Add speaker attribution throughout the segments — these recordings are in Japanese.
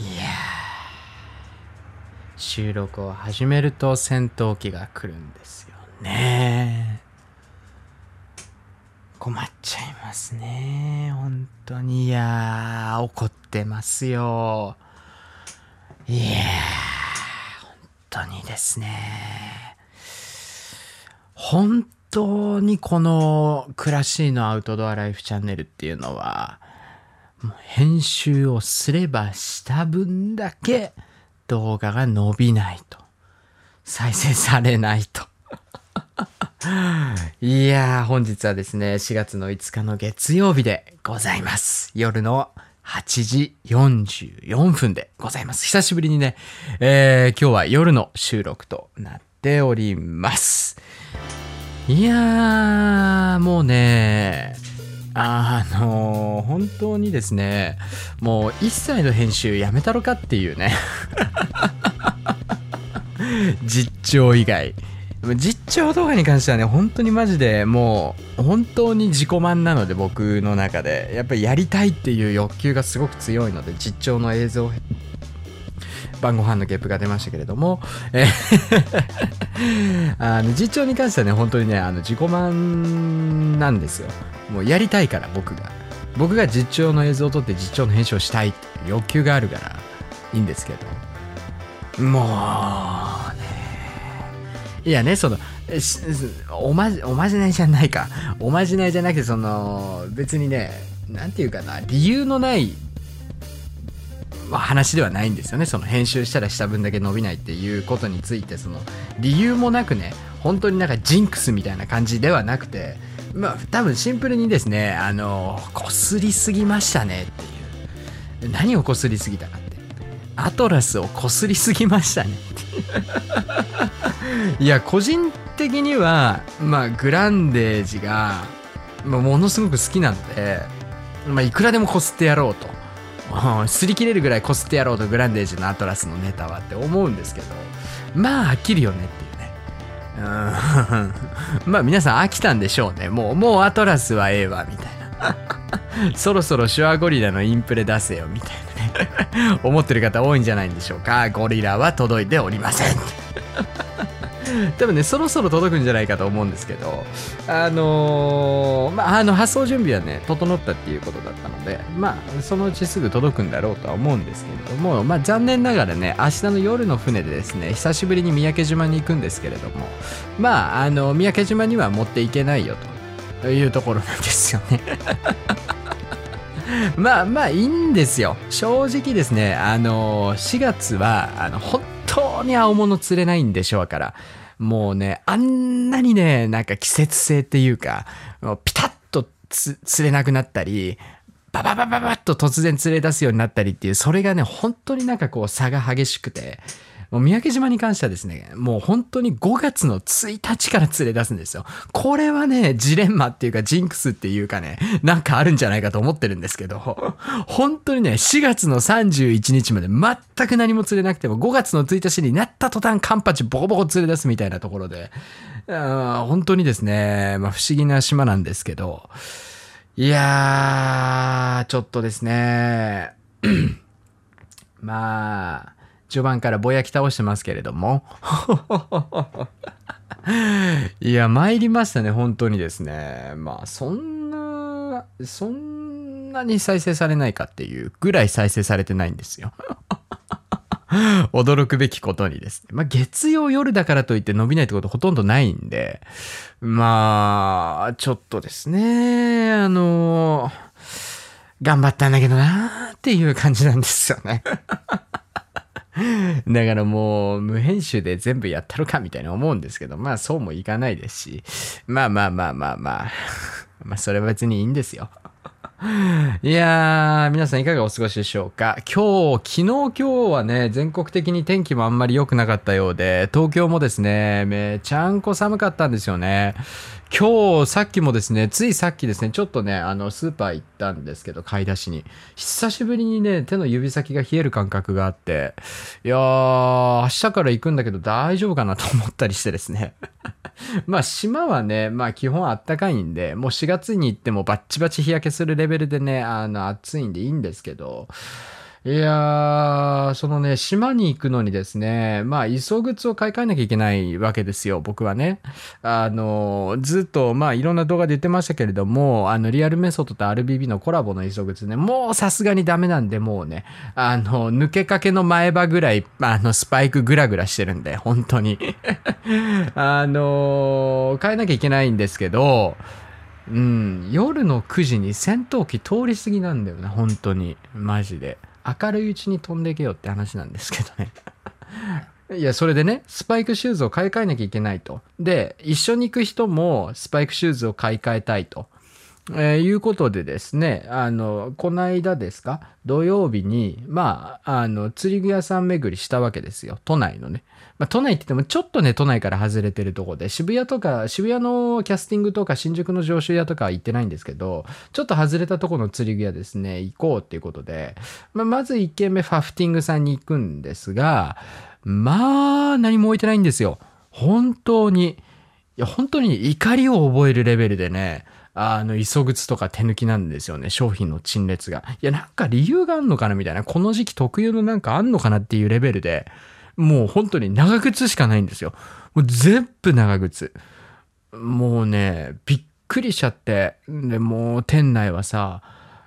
Speaker 1: いやー。収録を始めると戦闘機が来るんですよね。困っちゃいますね。本当に。いやー怒ってますよ。いやー本当にですね。本当にこの暮らしのアウトドアライフチャンネルっていうのは編集をすればした分だけ動画が伸びないと。再生されないと。い。やー本日はですね4月の5日の月曜日でございます。夜の8時44分でございます。久しぶりにね、えー今日は夜の収録となっております。いやーもうねあの本当にですねもう一切の編集やめたろかっていうね。実調以外。実調動画に関してはね本当にマジでもう本当に自己満なので僕の中で。やっぱりやりたいっていう欲求がすごく強いので実調の映像晩ご飯のゲップが出ましたけれども、えー あの実況に関してはね本当にねあの自己満なんですよ。もうやりたいから僕が。僕が実況の映像を撮って実況の編集をしたいっていう欲求があるからいいんですけど。もうね。いやねそのおまじおまじないじゃないか。おまじないじゃなくてその別にねなんていうかな理由のない話ではないんですよね。その編集したらした分だけ伸びないっていうことについてその理由もなくね本当になんかジンクスみたいな感じではなくてまあ多分シンプルにですねあのこすりすぎましたねっていう。何をこすりすぎたかって。アトラスをこすりすぎましたね いや個人的にはまあグランデージが、まあ、ものすごく好きなので、まあ、いくらでもこすってやろうと。擦り切れるぐらいこすってやろうとグランデージのアトラスのネタはって思うんですけど。まあ飽きるよねっていうね。うん。まあ皆さん飽きたんでしょうね。もうもうアトラスはええわみたいな。そろそろシュアゴリラのインプレ出せよみたいなね。思ってる方多いんじゃないんでしょうか。ゴリラは届いておりません。多分ねそろそろ届くんじゃないかと思うんですけどあのーまああの発送準備はね整ったっていうことだったのでまあそのうちすぐ届くんだろうとは思うんですけれどもまあ残念ながらね明日の夜の船でですね久しぶりに三宅島に行くんですけれどもまああの三宅島には持っていけないよというところなんですよね。まあまあいいんですよ。正直ですねあの4月はあの本当に青物釣れないんでしょうからもうねあんなにねなんか季節性っていうかピタッとつ釣れなくなったりバババババッと突然釣れ出すようになったりっていうそれがね本当になんかこう差が激しくてもう三宅島に関してはですね、もう本当に5月の1日から連れ出すんですよ。これはね、ジレンマっていうかジンクスっていうかね、なんかあるんじゃないかと思ってるんですけど、本当にね、4月の31日まで全く何も釣れなくても、5月の1日になった途端カンパチボコボコ連れ出すみたいなところで、本当にですね、まあ不思議な島なんですけど、いやー、ちょっとですね、まあ、序盤からぼやき倒してますけれども。いや、参りましたね、本当にですね。まあ、そんな、そんなに再生されないかっていうぐらい再生されてないんですよ。驚くべきことにですね。まあ、月曜夜だからといって伸びないってことほとんどないんで、まあ、ちょっとですね、あの、頑張ったんだけどなーっていう感じなんですよね。だからもう無編集で全部やったろかみたいに思うんですけど、まあそうもいかないですし、まあまあまあまあまあ、まあそれは別にいいんですよ。いやー、皆さんいかがお過ごしでしょうか？今日、昨日今日はね、全国的に天気もあんまり良くなかったようで、東京もですね、めちゃんこ寒かったんですよね。今日、さっきもですね、ついさっきですね、ちょっとね、あの、スーパー行ったんですけど、買い出しに。久しぶりにね、手の指先が冷える感覚があって、いやー、明日から行くんだけど大丈夫かなと思ったりしてですね。まあ、島はね、まあ、基本あったかいんで、もう4月に行ってもバッチバチ日焼けするレベルでね、あの、暑いんでいいんですけど、いやー、そのね、島に行くのにですね、まあ、磯靴を買い替えなきゃいけないわけですよ、僕はね。あの、ずっと、まあ、いろんな動画で言ってましたけれども、あの、リアルメソッドと RBB のコラボの磯靴ね、もうさすがにダメなんで、もうね、あの、抜けかけの前歯ぐらい、あの、スパイクグラグラしてるんで、本当に。あの、変えなきゃいけないんですけど、うん、夜の9時に戦闘機通り過ぎなんだよね、本当に。マジで。明るいうちに飛んでけよって話なんですけどね。いや、それでね、スパイクシューズを買い替えなきゃいけないと。で、一緒に行く人もスパイクシューズを買い替えたいと。えー、いうことでですね、あの、こないだですか、土曜日に、まあ、あの、釣り具屋さん巡りしたわけですよ。都内のね。まあ、都内って言ってもちょっとね、都内から外れてるとこで、渋谷とか、渋谷のキャスティングとか、新宿の上州屋とかは行ってないんですけど、ちょっと外れたとこの釣り具屋ですね、行こうっていうことで、まあ、まず1軒目ファフティングさんに行くんですが、まあ、何も置いてないんですよ。本当に。いや、本当に怒りを覚えるレベルでね、あの、磯靴とか手抜きなんですよね。商品の陳列が。いや、なんか理由があんのかなみたいな。この時期特有のなんかあんのかなっていうレベルで、もう本当に長靴しかないんですよ。もう全部長靴。もうね、びっくりしちゃって。で、もう店内はさ、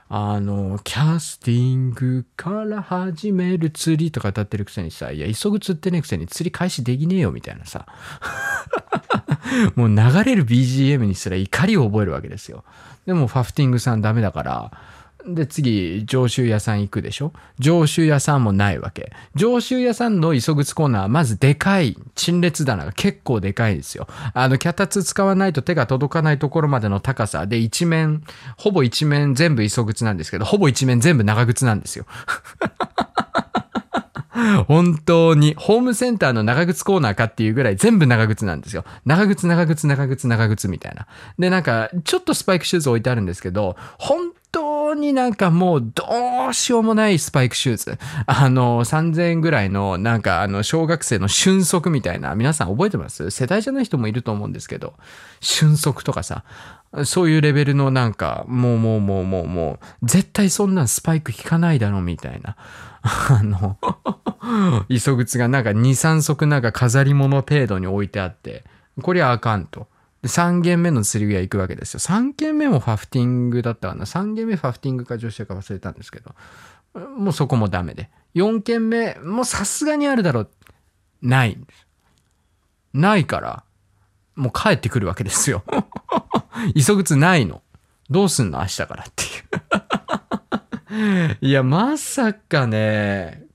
Speaker 1: あの、キャスティングから始める釣りとか歌ってるくせにさ、いや、急ぐ釣ってねえくせに釣り開始できねえよみたいなさ。もう流れる BGM にすら怒りを覚えるわけですよ。でもファフティングさんダメだから、で、次、上州屋さん行くでしょ？上州屋さんもないわけ。上州屋さんの磯靴コーナーはまずでかい、陳列棚が結構でかいんですよ。あの、脚立使わないと手が届かないところまでの高さで一面、ほぼ一面全部磯靴なんですけど、ほぼ一面全部長靴なんですよ。本当に、ホームセンターの長靴コーナーかっていうぐらい全部長靴なんですよ。長靴、長靴、長靴、長靴みたいな。で、なんか、ちょっとスパイクシューズ置いてあるんですけど、本になんかもうどうしようもないスパイクシューズ。あの、3000円ぐらいのなんかあの、小学生の瞬足みたいな、皆さん覚えてます？世代じゃない人もいると思うんですけど、瞬足とかさ、そういうレベルのなんか、もうもうもうもうもう、絶対そんなんスパイク効かないだろみたいな。あの、磯靴がなんか2、3足なんか飾り物程度に置いてあって、こりゃあかんと。で、3軒目の釣り具屋行くわけですよ。3軒目もファフティングだったかな。3軒目ファフティングか女子屋か忘れたんですけど、もうそこもダメで。4軒目、もうさすがにあるだろう。ないんです。ないから、もう帰ってくるわけですよ。急靴ないの。どうすんの明日からっていう いや、まさかね、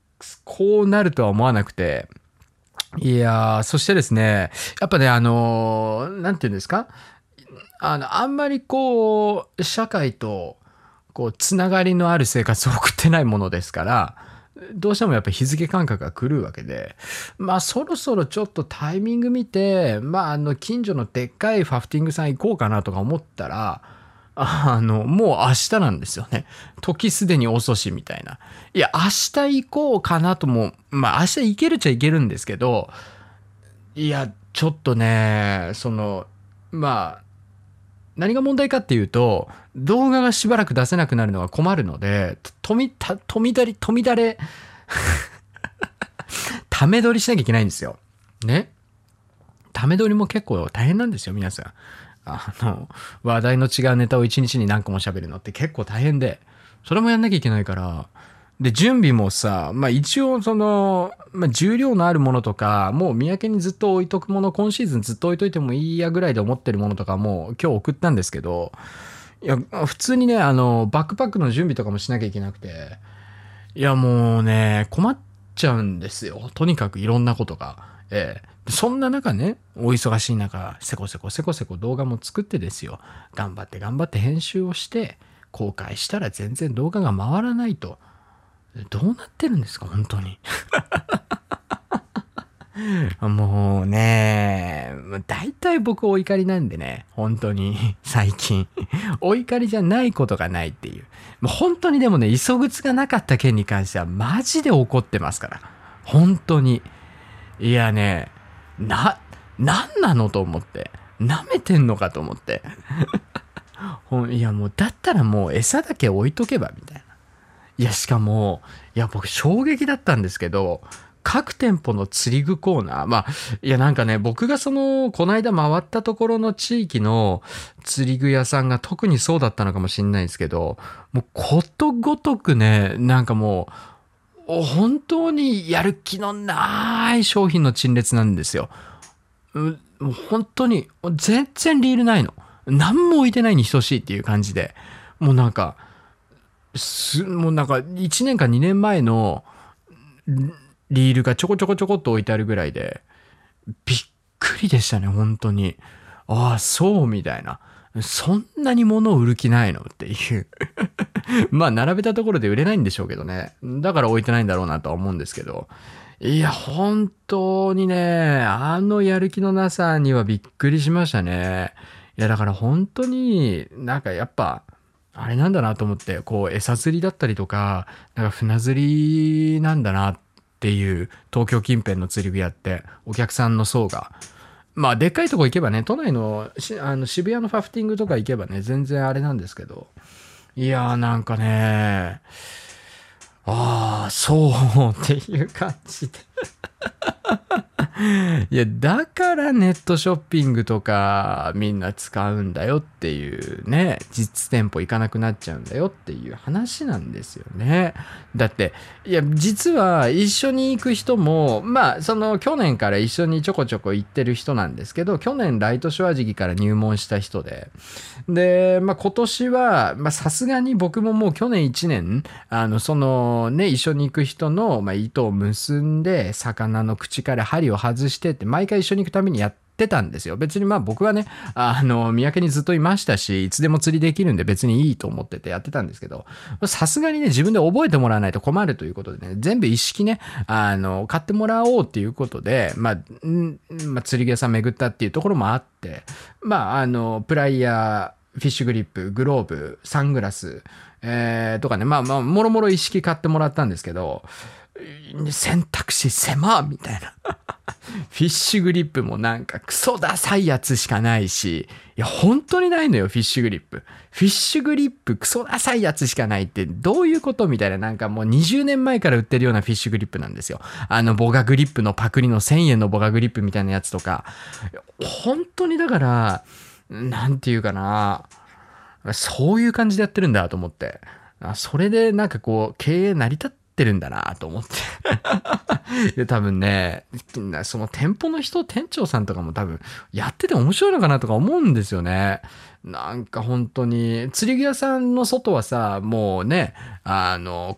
Speaker 1: こうなるとは思わなくて、いやー、そしてですね、やっぱね、あのー、なんて言うんですか？あの、あんまりこう、社会と、こう、つながりのある生活を送ってないものですから、どうしてもやっぱ日付感覚が来るわけで、まあそろそろちょっとタイミング見て、まああの近所のでっかいファフティングさん行こうかなとか思ったら、あの、もう明日なんですよね。時すでに遅しみたいな。いや、明日行こうかなとも、まあ明日行けるっちゃ行けるんですけど、いや、ちょっとね、その、まあ、何が問題かっていうと、動画がしばらく出せなくなるのが困るので、富、み、た、富だり、富だれ、ため撮りしなきゃいけないんですよ。ね。ため撮りも結構大変なんですよ、皆さん。あの、話題の違うネタを一日に何個も喋るのって結構大変で、それもやんなきゃいけないから、で、準備もさ、まあ一応その、まあ重量のあるものとか、もう三宅にずっと置いとくもの、今シーズンずっと置いといてもいいやぐらいで思ってるものとかも今日送ったんですけど、いや、普通にね、あの、バックパックの準備とかもしなきゃいけなくて、いやもうね、困っちゃうんですよ。とにかくいろんなことが。ええそんな中ね、お忙しい中、せこせこせこせこ動画も作ってですよ。頑張って頑張って編集をして、公開したら全然動画が回らないと。どうなってるんですか、本当に。もうね、大体僕お怒りなんでね、本当に、最近。お怒りじゃないことがないっていう。もう本当にでもね、急ぐつがなかった件に関してはマジで怒ってますから。本当に。いやね、な、なんなのと思って。舐めてんのかと思って。いやもう、だったらもう餌だけ置いとけば、みたいな。いや、しかも、いや、僕衝撃だったんですけど、各店舗の釣り具コーナー。まあ、いやなんかね、僕がその、この間回ったところの地域の釣り具屋さんが特にそうだったのかもしれないですけど、もうことごとくね、なんかもう、本当にやる気のない商品の陳列なんですよ。もう本当に、全然リールないの。何も置いてないに等しいっていう感じで。もうなんか、す、もうなんか1年か2年前の、リールがちょこちょこちょこっと置いてあるぐらいで、びっくりでしたね、本当に。ああ、そうみたいな。そんなに物を売る気ないの？っていう まあ、並べたところで売れないんでしょうけどね。だから置いてないんだろうなとは思うんですけど。いや、本当にね、あのやる気のなさにはびっくりしましたね。いや、だから本当になんかやっぱ、あれなんだなと思って、こう、餌釣りだったりとか、なんか船釣りなんだなっていう東京近辺の釣り具屋ってお客さんの層がまあでっかいとこ行けばね都内のあの渋谷のファフティングとか行けばね全然あれなんですけどいやーなんかねああそうっていう感じで。いや、だからネットショッピングとかみんな使うんだよっていうね、実店舗行かなくなっちゃうんだよっていう話なんですよね。だって、いや、実は一緒に行く人も、まあ、その去年から一緒にちょこちょこ行ってる人なんですけど、去年ライトショア時期から入門した人で、で、まあ今年は、まあさすがに僕ももう去年1年、あの、そのね、一緒に行く人の、まあ、糸を結んで、魚の口から針を外してって毎回一緒に行くためにやってたんですよ。別にまあ僕はね、あの、三宅にずっといましたし、いつでも釣りできるんで別にいいと思っててやってたんですけど、さすがにね、自分で覚えてもらわないと困るということでね、全部一式ね、あの、買ってもらおうっていうことで、まあ、んまあ、釣り具屋さん巡ったっていうところもあって、まあ、あの、プライヤー、フィッシュグリップ、グローブ、サングラス、えー、とかね、まあまあ、もろもろ一式買ってもらったんですけど、選択肢狭みたいな。フィッシュグリップもなんかクソダサいやつしかないし、いや、本当にないのよ、フィッシュグリップ。フィッシュグリップクソダサいやつしかないってどういうことみたいな、なんかもう20年前から売ってるようなフィッシュグリップなんですよ。あの、ボガグリップのパクリの1000円のボガグリップみたいなやつとか。本当にだから、なんていうかな、そういう感じでやってるんだと思って。それでなんかこう、経営成り立ってってるんだなと思って で、多分ね、その店舗の人、店長さんとかも多分やってて面白いのかなとか思うんですよね。なんか本当に、釣り具屋さんの外はさ、もうね、あの、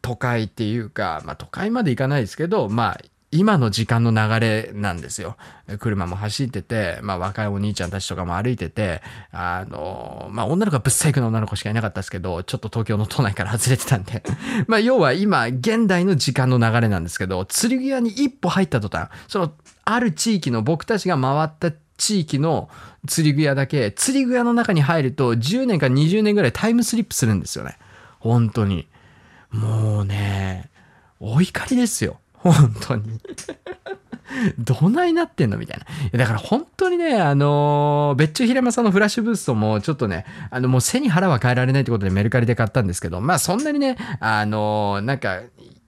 Speaker 1: 都会っていうか、まあ都会まで行かないですけど、まあ今の時間の流れなんですよ。車も走ってて、まあ若いお兄ちゃんたちとかも歩いてて、あの、まあ女の子はぶっ細工の女の子しかいなかったですけど、ちょっと東京の都内から外れてたんで まあ要は今、現代の時間の流れなんですけど、釣り具屋に一歩入った途端、その、ある地域の僕たちが回った地域の釣り具屋だけ、釣り具屋の中に入ると10年か20年ぐらいタイムスリップするんですよね。本当に。もうね、お怒りですよ。本当にどないなってんのみたいな。だから本当にね、あのー、別注平間さんのフラッシュブーストもちょっとね、あのもう背に腹は変えられないってことでメルカリで買ったんですけど、まあそんなにね、あのー、なんか、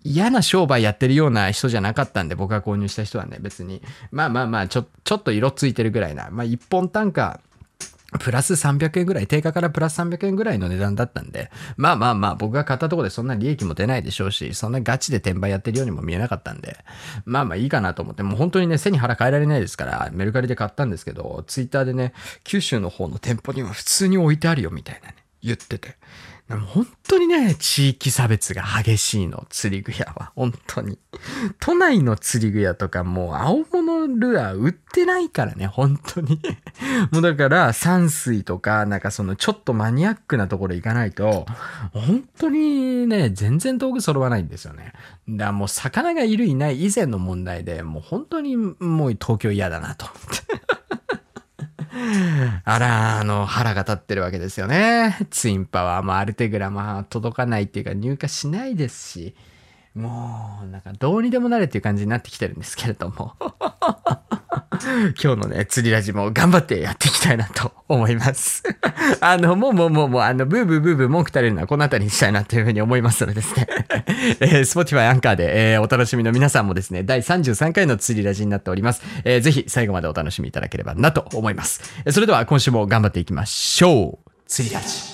Speaker 1: 嫌な商売やってるような人じゃなかったんで、僕が購入した人はね、別に。まあまあまあ、ちょ、ちょっと色ついてるぐらいな。まあ一本単価、プラス300円ぐらい、定価からプラス300円ぐらいの値段だったんで、まあまあまあ、僕が買ったところでそんな利益も出ないでしょうし、そんなガチで転売やってるようにも見えなかったんで、まあまあいいかなと思って、もう本当にね、背に腹変えられないですから、メルカリで買ったんですけど、ツイッターでね、九州の方の店舗には普通に置いてあるよみたいなね、言ってて。でも本当にね、地域差別が激しいの、釣り具屋は。本当に。都内の釣り具屋とかもう青物ルアー売ってないからね、本当に。もうだから山水とか、なんかそのちょっとマニアックなところ行かないと、本当にね、全然道具揃わないんですよね。だからもう魚がいるいない以前の問題で、もう本当にもう東京嫌だなと思って。あら、あの、腹が立ってるわけですよね。ツインパワーもアルテグラも届かないっていうか入荷しないですし、もう、なんかどうにでもなれっていう感じになってきてるんですけれども。今日のね、釣りラジも頑張ってやっていきたいなと思います。あの、もうもうもうもう、あの、ブーブーブーブー文句垂れるのはこの辺りにしたいなというふうに思いますのでですね。えー、Spotify アンカーで、えー、お楽しみの皆さんもですね、第33回の釣りラジになっております。えー、ぜひ最後までお楽しみいただければなと思います。それでは今週も頑張っていきましょう。釣りラジ。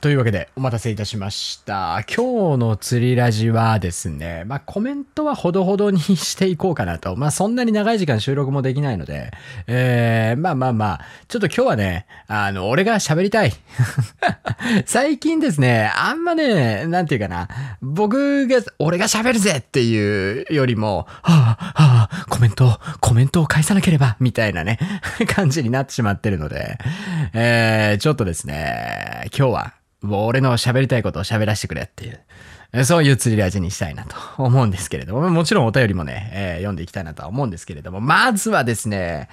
Speaker 1: というわけでお待たせいたしました。今日の釣りラジはですね、まあコメントはほどほどにしていこうかなと。まあそんなに長い時間収録もできないので、えー、まあまあまあ、ちょっと今日はね、あの、俺が喋りたい。最近ですね、あんまね、なんていうかな、僕が、俺が喋るぜっていうよりも、はあ、はあ、コメント、コメントを返さなければ、みたいなね、感じになってしまってるので、えー、ちょっとですね、今日はもう俺の喋りたいことを喋らせてくれっていう、そういう釣り味にしたいなと思うんですけれども、もちろんお便りもね、えー、読んでいきたいなとは思うんですけれども、まずはですね、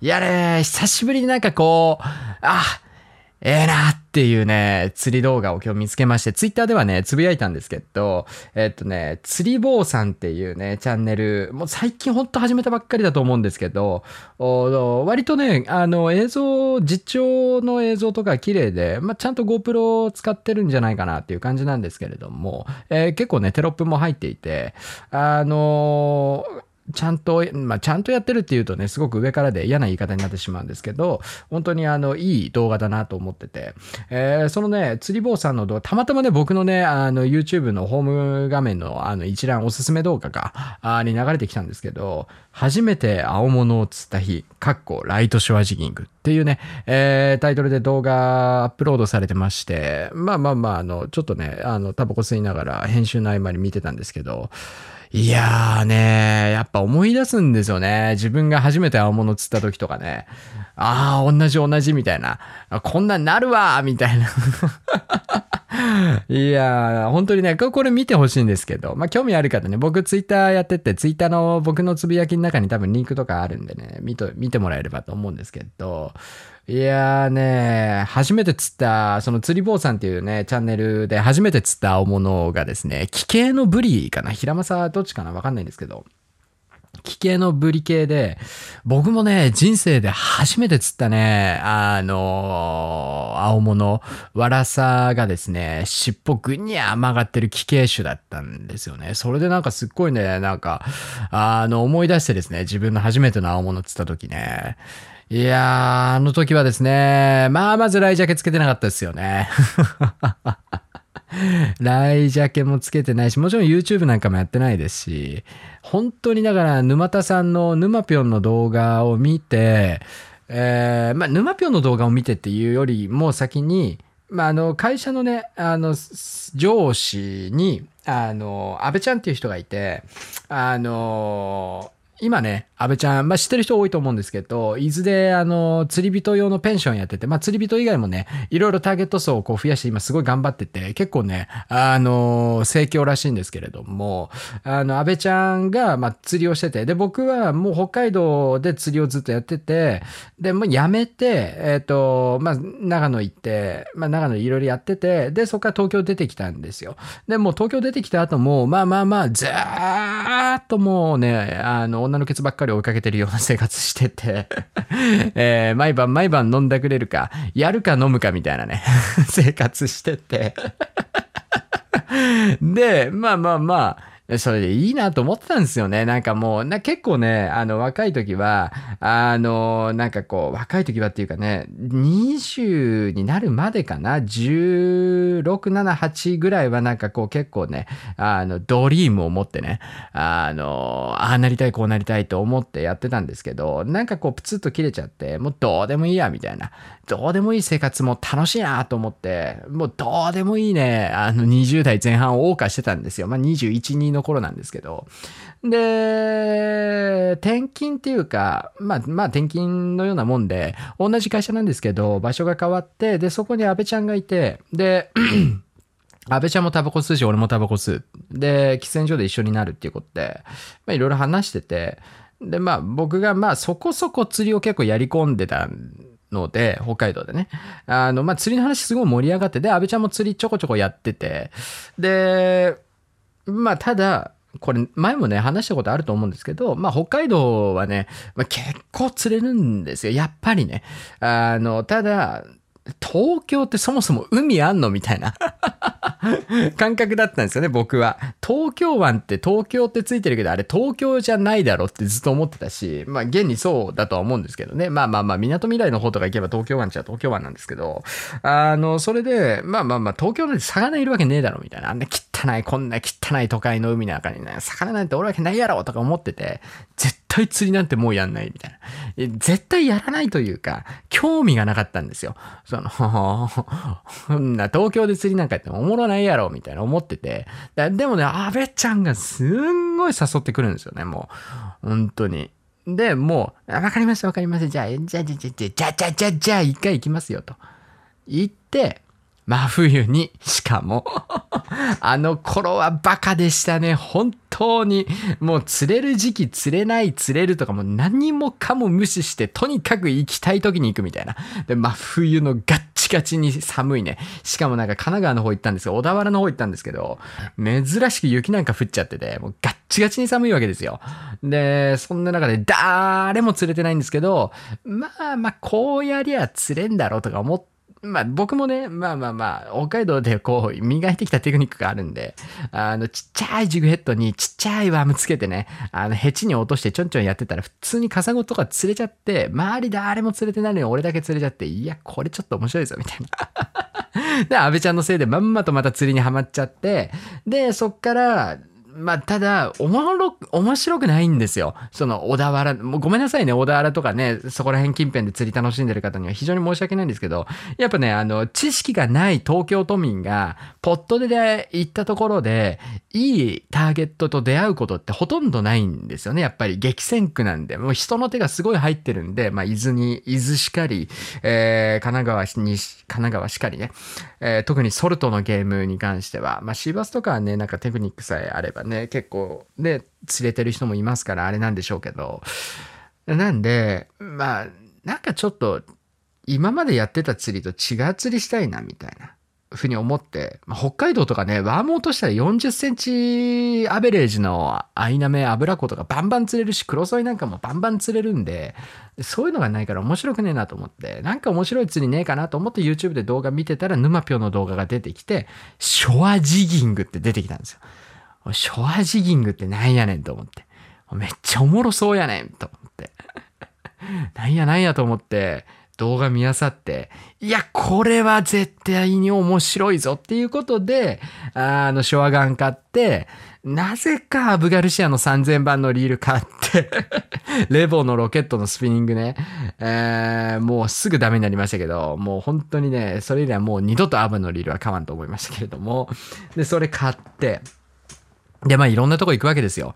Speaker 1: いやね、久しぶりになんかこう、あ、ええー、なっっていうね、釣り動画を今日見つけまして、ツイッターではね、つぶやいたんですけど、えっとね、釣り坊さんっていうね、チャンネル、もう最近ほんと始めたばっかりだと思うんですけど、割とね、あの、映像、実況の映像とか綺麗で、まあ、ちゃんと GoPro を使ってるんじゃないかなっていう感じなんですけれども、えー、結構ね、テロップも入っていて、あのーちゃんと、まあ、ちゃんとやってるっていうとね、すごく上からで嫌な言い方になってしまうんですけど、本当にあの、いい動画だなと思ってて、えー、そのね、釣り坊さんの動画、たまたまね、僕のね、あの、YouTube のホーム画面のあの、一覧おすすめ動画が、あに流れてきたんですけど、初めて青物を釣った日、かっこライトショアジギングっていうね、えー、タイトルで動画アップロードされてまして、まあまあまあ、あの、ちょっとね、あの、タバコ吸いながら編集の合間に見てたんですけど、いやーねやっぱ思い出すんですよね。自分が初めて青物釣った時とかね。ああ、同じ同じみたいな。こんなんなるわみたいな。いやー、本当にね、これ見てほしいんですけど、まあ、興味ある方ね、僕ツイッターやってて、ツイッターの僕のつぶやきの中に多分リンクとかあるんでね、見と見てもらえればと思うんですけど、いやーね、初めて釣った、その釣り坊さんっていうね、チャンネルで初めて釣った青物がですね、奇形のブリかな？平正どっちかな？わかんないんですけど、奇形のブリ系で、僕もね、人生で初めて釣ったね、あのー、青物、ワラサがですね、尻尾ぐにゃ曲がってる奇形種だったんですよね。それでなんかすっごいね、なんか、あの、思い出してですね、自分の初めての青物釣った時ね、いやー、あの時はですね、まあ、まずライジャケつけてなかったですよね。ライジャケもつけてないし、もちろん YouTube なんかもやってないですし、本当にだから沼田さんの沼ぴょんの動画を見て、えー、まあ、沼ぴょんの動画を見てっていうよりも先に、まあ、あの、会社のね、あの、上司に、あの、安倍ちゃんっていう人がいて、あの、今ね、安倍ちゃん、まあ、知ってる人多いと思うんですけど、伊豆で、あの、釣り人用のペンションやってて、まあ、釣り人以外もね、いろいろターゲット層をこう増やして今すごい頑張ってて、結構ね、あの、盛況らしいんですけれども、あの、安倍ちゃんが、まあ、釣りをしてて、で、僕はもう北海道で釣りをずっとやってて、で、もうやめて、えっ、ー、と、まあ、長野行って、まあ、長野いろいろやってて、で、そこから東京出てきたんですよ。で、もう東京出てきた後も、まあまあまあ、ずーっともうね、あの、女のケツばっかり追いかけてるような生活してて。えー、毎晩毎晩飲んだくれるか、やるか飲むかみたいなね。生活してて。で、まあまあまあ、それでいいなと思ってたんですよね。なんかもう、な結構ね、あの、若い時は、あの、なんかこう、若い時はっていうかね、20になるまでかな、16、7、8ぐらいはなんかこう結構ね、あの、ドリームを持ってね、あの、ああなりたい、こうなりたいと思ってやってたんですけど、なんかこう、プツッと切れちゃって、もうどうでもいいや、みたいな。どうでもいい生活も楽しいなと思って、もうどうでもいいね、あの、20代前半を謳歌してたんですよ。まあ、21、2のの頃なんですけど。で、転勤っていうか、まあ、まあ転勤のようなもんで、同じ会社なんですけど、場所が変わって、で、そこに安倍ちゃんがいて、で、安倍ちゃんもタバコ吸うし、俺もタバコ吸う。で、喫煙所で一緒になるっていうことで、まあいろいろ話してて、で、まあ僕がまあそこそこ釣りを結構やり込んでたので、北海道でね。あの、まあ釣りの話すごい盛り上がってで、安倍ちゃんも釣りちょこちょこやってて、で、まあ、ただ、これ前もね話したことあると思うんですけど、まあ、北海道はね、まあ、結構釣れるんですよ。やっぱりね。あのただ東京ってそもそも海あんのみたいな 感覚だったんですよね、僕は。東京湾って東京ってついてるけど、あれ東京じゃないだろってずっと思ってたし、まあ現にそうだとは思うんですけどね。まあまあまあ、港未来の方とか行けば東京湾っちゃ東京湾なんですけど、あの、それで、まあまあまあ、東京なんて魚いるわけねえだろみたいな。あんな汚い、こんな汚い都会の海の中にね、魚なんておるわけないやろとか思ってて、絶対対釣りなんてもうやんないみたいな。絶対やらないというか、興味がなかったんですよ。その、な東京で釣りなんかやってもおもろないやろ、みたいな思ってて。でもね、安部ちゃんがすんごい誘ってくるんですよね、もう。本当に。で、もう、わかりました、わかりました。じゃあ、じゃあ、じゃあ、じゃあ、じゃあ、じゃあ、じゃあ、一回行きますよ、と。行って、真冬に、しかも あの頃はバカでしたね。本当に。もう釣れる時期釣れない釣れるとかもう何もかも無視して、とにかく行きたい時に行くみたいな。で、真冬のガッチガチに寒いね。しかもなんか神奈川の方行ったんですよ。小田原の方行ったんですけど、珍しく雪なんか降っちゃってて、もうガッチガチに寒いわけですよ。で、そんな中で誰も釣れてないんですけど、まあまあこうやりゃ釣れんだろうとか思って、まあ僕もね、まあまあまあ、北海道でこう、磨いてきたテクニックがあるんで、あの、ちっちゃいジグヘッドにちっちゃいワームつけてね、あの、ヘチに落としてちょんちょんやってたら、普通にカサゴとか釣れちゃって、周り誰も釣れてないのに俺だけ釣れちゃって、いや、これちょっと面白いぞ、みたいな。で、安倍ちゃんのせいでまんまとまた釣りにはまっちゃって、で、そっから、まあ、ただ、おもろ、面白くないんですよ。その、小田原、もうごめんなさいね、小田原とかね、そこら辺近辺で釣り楽しんでる方には非常に申し訳ないんですけど、やっぱね、あの、知識がない東京都民が、ポットで行ったところで、いいターゲットと出会うことってほとんどないんですよね。やっぱり激戦区なんで、もう人の手がすごい入ってるんで、まあ、伊豆に、伊豆しかり、えー、神奈川に、神奈川しかりね、えー、特にソルトのゲームに関しては、まあ、シーバスとかはね、なんかテクニックさえあればね、ね結構、ね、釣れてる人もいますから、あれなんでしょうけど、なんで、まあ、なんかちょっと、今までやってた釣りと違う釣りしたいなみたいなふうに思って、ま北海道とかね、ワーム落としたら40センチアベレージのアイナメ、アブラコとかバンバン釣れるし、クロソイなんかもバンバン釣れるんで、そういうのがないから面白くねえなと思って、なんか面白い釣りねえかなと思って YouTube で動画見てたら、沼ぴょの動画が出てきて、ショアジギングって出てきたんですよ。ショアジギングってなんやねんと思って。めっちゃおもろそうやねんと思って。なんやなんやと思って動画見漁って、いや、これは絶対に面白いぞっていうことで、あの、ショアガン買って、なぜかアブガルシアの3000番のリール買って、レボーのロケットのスピニングね、えーもうすぐダメになりましたけど、もう本当にね、それ以来もう二度とアブのリールは買わんと思いましたけれども、で、それ買って、で、まあいろんなとこ行くわけですよ。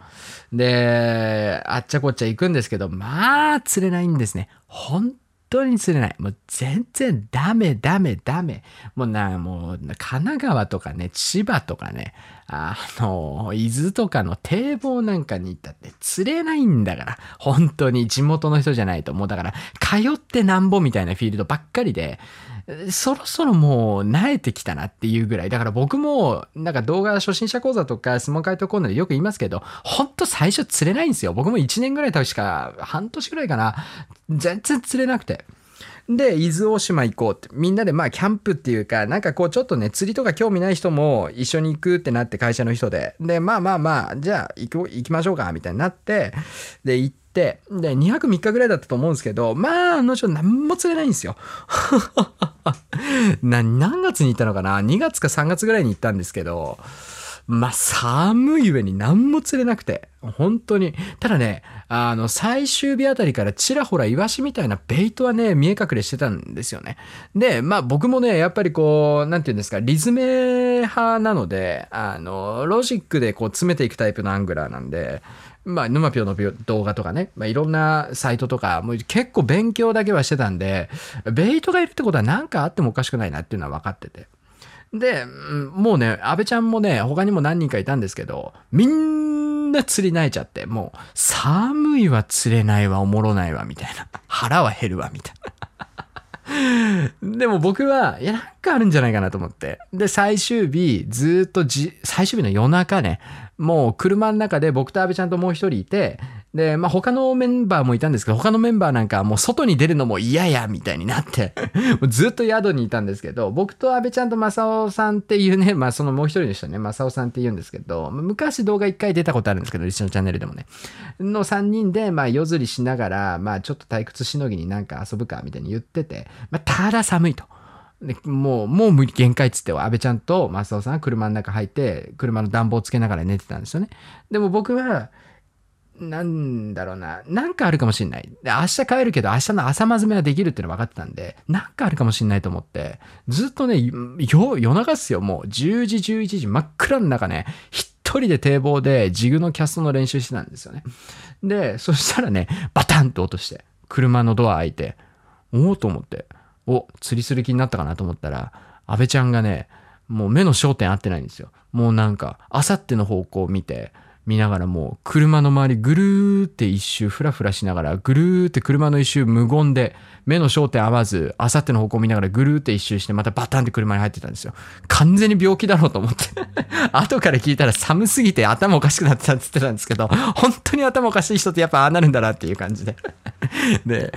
Speaker 1: で、あっちゃこっちゃ行くんですけど、まあ釣れないんですね。本当に釣れない。もう全然ダメダメダメ。もうな、もう神奈川とかね、千葉とかね、あの、伊豆とかの堤防なんかに行ったって釣れないんだから。本当に地元の人じゃないと。もうだから、通ってなんぼみたいなフィールドばっかりで、そろそろもう慣れてきたなっていうぐらい。だから僕も、なんか動画初心者講座とか質問回答コーナーでよく言いますけど、ほんと最初釣れないんですよ。僕も1年ぐらい多分しか、半年ぐらいかな。全然釣れなくて。で、伊豆大島行こうって。みんなでまあキャンプっていうか、なんかこうちょっとね、釣りとか興味ない人も一緒に行くってなって会社の人で。で、まあまあまあ、じゃあ行こ行きましょうか、みたいになって、で、行って、で、2泊3日ぐらいだったと思うんですけど、まあ、あの人何も釣れないんですよ。な何月に行ったのかな ?2 月か3月ぐらいに行ったんですけど、まあ、寒い上に何も釣れなくて、本当に。ただね、あの、最終日あたりからちらほらイワシみたいなベイトはね、見え隠れしてたんですよね。で、まあ僕もね、やっぱりこう、なんていうんですか、リズメ派なので、あの、ロジックでこう詰めていくタイプのアングラーなんで、まあ、沼ぴょの動画とかね、まあ、いろんなサイトとか、もう結構勉強だけはしてたんで、ベイトがいるってことは何かあってもおかしくないなっていうのは分かってて。で、もうね、安倍ちゃんもね、他にも何人かいたんですけど、みんな釣り慣れちゃって、もう、寒いは釣れないわ、おもろないわ、みたいな。腹は減るわ、みたいな。でも僕は、いや、なんかあるんじゃないかなと思って。で、最終日、ずっとじ、最終日の夜中ね、もう車の中で僕と安倍ちゃんともう一人いて、で、まあ他のメンバーもいたんですけど、他のメンバーなんかもう外に出るのも嫌や、みたいになって、ずっと宿にいたんですけど、僕と安倍ちゃんと正雄さんっていうね、まあそのもう一人の人ね、正雄さんって言うんですけど、昔動画一回出たことあるんですけど、一緒のチャンネルでもね。の3人で、まあ夜釣りしながら、まあちょっと退屈しのぎになんか遊ぶか、みたいに言ってて、まあただ寒いと。でもう、もう無理限界っつって、安倍ちゃんと正雄さんは車の中入って、車の暖房つけながら寝てたんですよね。でも僕は、なんだろうな、なんかあるかもしんない。で、明日帰るけど、明日の朝まずめはできるっていうの分かってたんで、なんかあるかもしんないと思って、ずっとね、よ夜中っすよ、もう10時、11時、真っ暗の中ね、一人で堤防でジグのキャストの練習してたんですよね。で、そしたらね、バタンと落として、車のドア開いて、おおと思って、お、釣りする気になったかなと思ったら、安倍ちゃんがね、もう目の焦点合ってないんですよ。もうなんか、あさっての方向を見て、見ながらもう車の周りぐるーって一周フラフラしながらぐるーって車の一周無言で目の焦点合わずあさっての方向見ながらぐるーって一周してまたバタンって車に入ってたんですよ。完全に病気だろうと思って。後から聞いたら寒すぎて頭おかしくなってたって言ってたんですけど本当に頭おかしい人ってやっぱああなるんだなっていう感じで。で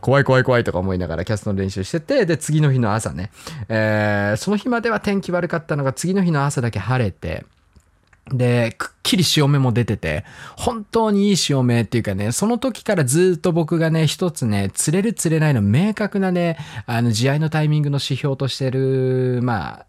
Speaker 1: 怖い怖い怖いとか思いながらキャストの練習しててで次の日の朝ね、えーその日までは天気悪かったのが次の日の朝だけ晴れてで、くっきり潮目も出てて、本当にいい潮目っていうかね、その時からずっと僕がね、一つね、釣れる釣れないの明確なね、あの、地合のタイミングの指標としてる、まあ、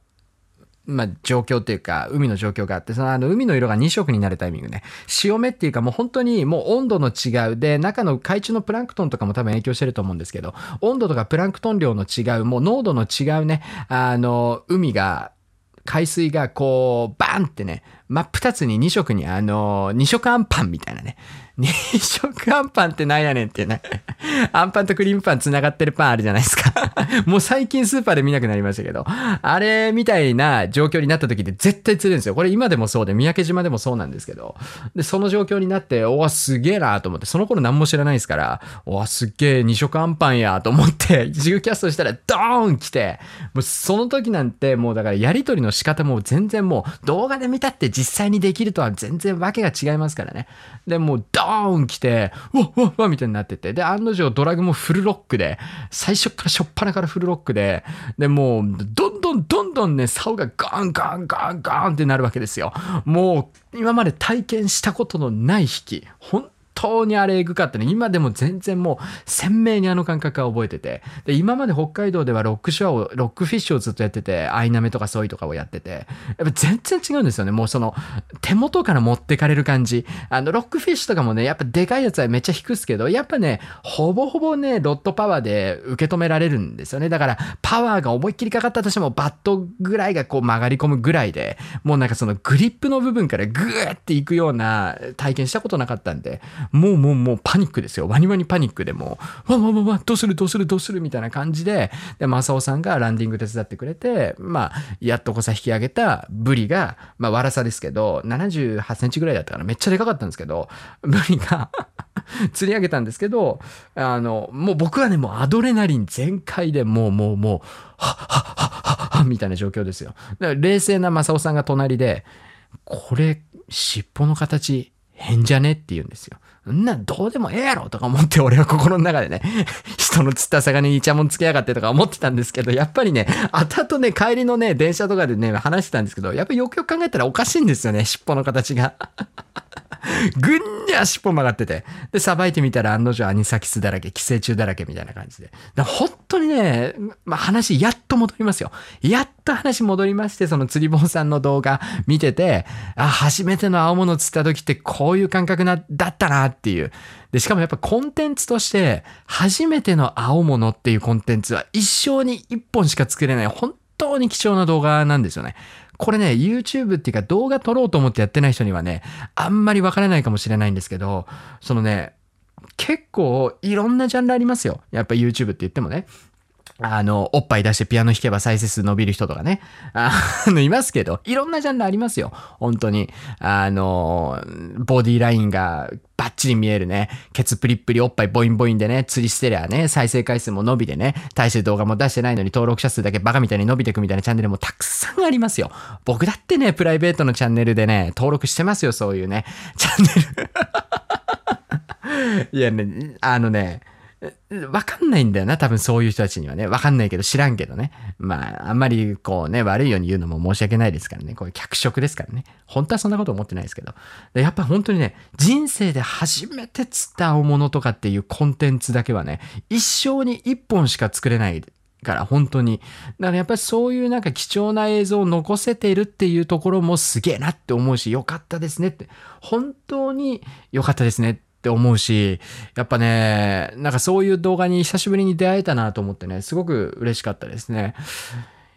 Speaker 1: まあ、状況っていうか、海の状況があって、そのあの海の色が2色になるタイミングね。潮目っていうかもう本当にもう温度の違うで、中の海中のプランクトンとかも多分影響してると思うんですけど、温度とかプランクトン量の違う、もう濃度の違うね、あの、海が、海水がこう、バーンってね、真っ二つに2色に、あの、2色あんパンみたいなね。二色あんパンってなんやねんってね。あんパンとクリームパン繋がってるパンあるじゃないですか。もう最近スーパーで見なくなりましたけど、あれみたいな状況になった時って絶対釣るんですよ。これ今でもそうで、三宅島でもそうなんですけど。で、その状況になって、おわ、すげえなと思って、その頃何も知らないですから、おわ、すっげえ二色あんパンやと思って、自由キャストしたらドーン来て、もうその時なんてもうだからやりとりの仕方も全然もう動画で見たって実際にできるとは全然わけが違いますからね。で、もうドーンーン来て、うわ、うわ、うわ、みたいになってて。で、案の定ドラグもフルロックで、最初からしょっぱなからフルロックで、で、もう、どんどんどんどんね、竿がガンガンガンガンってなるわけですよ。もう、今まで体験したことのない引き。本当にあれエグかったね。今でも全然もう鮮明にあの感覚は覚えてて。で、今まで北海道ではロックショアを、ロックフィッシュをずっとやってて、アイナメとかソイとかをやってて、やっぱ全然違うんですよね。もうその、手元から持ってかれる感じ。あの、ロックフィッシュとかもね、やっぱでかいやつはめっちゃ引くっすけど、やっぱね、ほぼほぼね、ロットパワーで受け止められるんですよね。だから、パワーが思いっきりかかったとしても、バットぐらいがこう曲がり込むぐらいで、もうなんかそのグリップの部分からグーっていくような体験したことなかったんで、もうもうもうパニックですよ。ワニワニパニックでもう、わわわわ、どうするどうするどうするみたいな感じで、で、マサオさんがランディング手伝ってくれて、まあ、やっとこさ引き上げたブリが、まあ、わらさですけど、78センチぐらいだったからめっちゃでかかったんですけど、ブリが 釣り上げたんですけど、あの、もう僕はね、もうアドレナリン全開でもうもうもう、はっはっはっはっはみたいな状況ですよ。冷静なマサオさんが隣で、これ、尻尾の形変じゃね？って言うんですよ。んなんどうでもええやろとか思って俺は心の中でね、人の釣った魚にイチャモンつけやがってとか思ってたんですけど、やっぱりね、後々ね、帰りのね、電車とかでね、話してたんですけど、やっぱよくよく考えたらおかしいんですよね、尻尾の形が。ぐんにゃ尻尾曲がってて。で、さばいてみたら案の定アニサキスだらけ、寄生虫だらけみたいな感じで。だ本当にね、まあ、話やっと戻りますよ。やっと話戻りまして、その釣り本さんの動画見てて、あ、初めての青物釣った時ってこういう感覚な、だったなっっていう。で、しかもやっぱコンテンツとして、初めての青物っていうコンテンツは一生に一本しか作れない、本当に貴重な動画なんですよね。これね、YouTube っていうか動画撮ろうと思ってやってない人にはね、あんまりわからないかもしれないんですけど、そのね、結構いろんなジャンルありますよ。やっぱ YouTube って言ってもね。あの、おっぱい出してピアノ弾けば再生数伸びる人とかね。あの、いますけど、いろんなジャンルありますよ。本当に。あの、ボディラインがバッチリ見えるね。ケツプリップリおっぱいボインボインでね、釣りしてりゃね、再生回数も伸びてね、大して動画も出してないのに登録者数だけバカみたいに伸びてくみたいなチャンネルもたくさんありますよ。僕だってね、プライベートのチャンネルでね、登録してますよ、そういうね、チャンネル。いやね、あのね、わかんないんだよな、多分そういう人たちにはね。わかんないけど知らんけどね。まあ、あんまりこうね、悪いように言うのも申し訳ないですからね。これ脚色ですからね。本当はそんなこと思ってないですけど。やっぱ本当にね、人生で初めて釣った青物とかっていうコンテンツだけはね、一生に一本しか作れないから本当に。だからやっぱりそういうなんか貴重な映像を残せているっていうところもすげえなって思うし、よかったですねって。本当に良かったですねって思うし、やっぱね、なんかそういう動画に久しぶりに出会えたなと思ってね、すごく嬉しかったですね。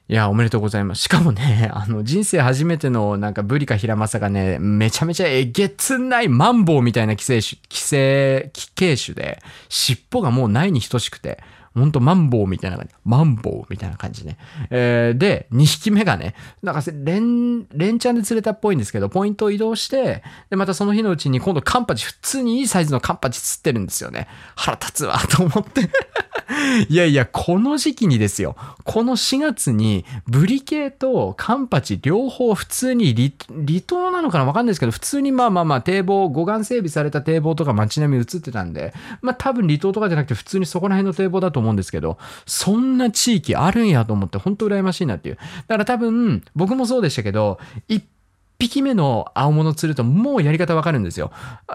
Speaker 1: いや、おめでとうございます。しかもね、あの、人生初めてのなんかブリカヒラマサがね、めちゃめちゃえげつないマンボウみたいな寄生種、寄生、寄生種で、尻尾がもうないに等しくて、ほんとマンボウみたいな感じ。マンボウみたいな感じね。えー、で、2匹目がね、なんか連、連チャンで釣れたっぽいんですけど、ポイントを移動して、で、またその日のうちに今度カンパチ、普通にいいサイズのカンパチ釣ってるんですよね。腹立つわ、と思って いやいや、この時期にですよ。この4月に、ブリ系とカンパチ両方普通に離離島なのかなわかんないですけど、普通にまあまあまあ堤防、護岸整備された堤防とか街並み映ってたんで、まあ多分離島とかじゃなくて普通にそこら辺の堤防だとと思うんですけど、そんな地域あるんやと思って本当羨ましいなっていう。だから多分、僕もそうでしたけど、一匹目の青物釣るともうやり方わかるんですよ。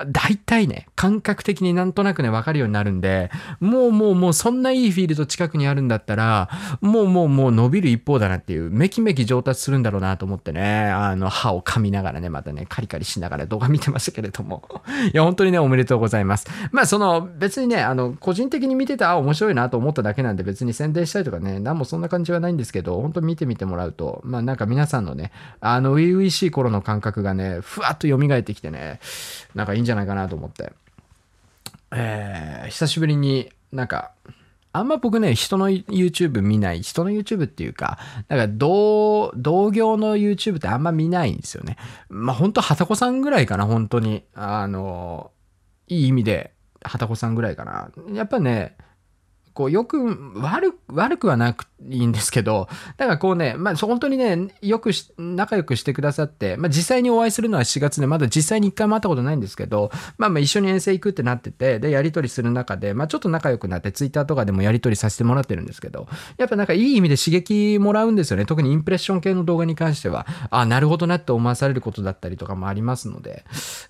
Speaker 1: 大体ね、感覚的になんとなくね、わかるようになるんで、もうもうもうそんないいフィールド近くにあるんだったら、もうもうもう伸びる一方だなっていう、めきめき上達するんだろうなと思ってね、あの歯を噛みながらね、またね、カリカリしながら動画見てましたけれども。いや、本当にね、おめでとうございます。まあその別にね、あの、個人的に見てて、あ、面白いなと思っただけなんで別に宣伝したいとかね、何もそんな感じはないんですけど、本当見てみてもらうと、まあなんか皆さんのね、あの、初々しい頃のの感覚がね、ふわっと蘇ってきてね、なんかいいんじゃないかなと思って。えー、久しぶりになんか、あんま僕ね、人の YouTube 見ない、人の YouTube っていうか、なんか同、同業の YouTube ってあんま見ないんですよね。まあ本当、はたこさんぐらいかな、本当に。あの、いい意味で、はたこさんぐらいかな。やっぱね、こう、よく、悪、悪くはなくいいんですけど、だからこうね、まあ、本当にね、よくし仲良くしてくださって、まあ、実際にお会いするのは4月で、まだ実際に一回も会ったことないんですけど、まあ、まあ、一緒に遠征行くってなってて、で、やり取りする中で、まあ、ちょっと仲良くなって、ツイッターとかでもやり取りさせてもらってるんですけど、やっぱなんかいい意味で刺激もらうんですよね。特にインプレッション系の動画に関しては、あ、なるほどなって思わされることだったりとかもありますので、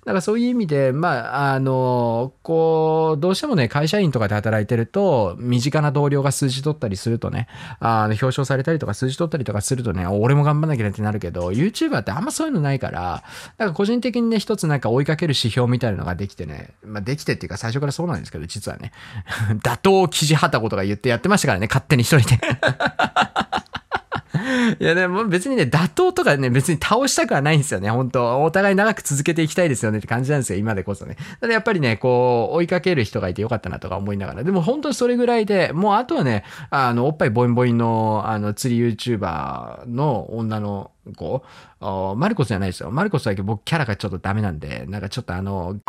Speaker 1: だからそういう意味で、まあ、あの、こう、どうしてもね、会社員とかで働いてると、身近な同僚が数字取ったりするとね、あの表彰されたりとか数字取ったりとかするとね、俺も頑張んなきゃねってなるけど、YouTuber ってあんまそういうのないから、なんか個人的にね、一つなんか追いかける指標みたいなのができてね、まあできてっていうか最初からそうなんですけど、実はね、打倒記事はたことか言ってやってましたからね、勝手に一人で。いやでも別にね、打倒とかね、別に倒したくはないんですよね、本当お互い長く続けていきたいですよねって感じなんですよ、今でこそね。ただやっぱりね、こう、追いかける人がいてよかったなとか思いながら。でも本当にそれぐらいで、もうあとはね、あの、おっぱいボインボインの、あの、釣り YouTuber の女の子、マルコスじゃないですよ。マルコスだけ僕キャラがちょっとダメなんで、なんかちょっとあの、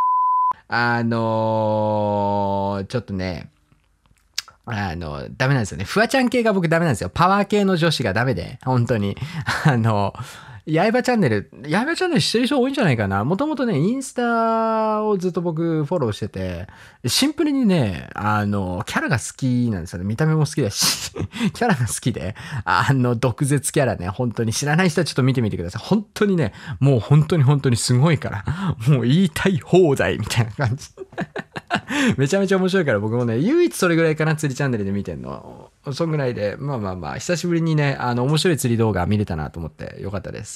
Speaker 1: あのー、ちょっとね、あの、ダメなんですよね。フワちゃん系が僕ダメなんですよ。パワー系の女子がダメで、本当に。あの、刃チャンネル、刃チャンネル知ってる人多いんじゃないかな。もともとね、インスタをずっと僕フォローしてて、シンプルにね、あの、キャラが好きなんですよね。見た目も好きだし、キャラが好きで、あの、毒舌キャラね、本当に知らない人はちょっと見てみてください。本当にね、もう本当に本当にすごいから、もう言いたい放題みたいな感じ。めちゃめちゃ面白いから僕もね、唯一それぐらいかな、釣りチャンネルで見てんの。そんぐらいで、まあまあまあ、久しぶりにね、あの、面白い釣り動画見れたなと思ってよかったです。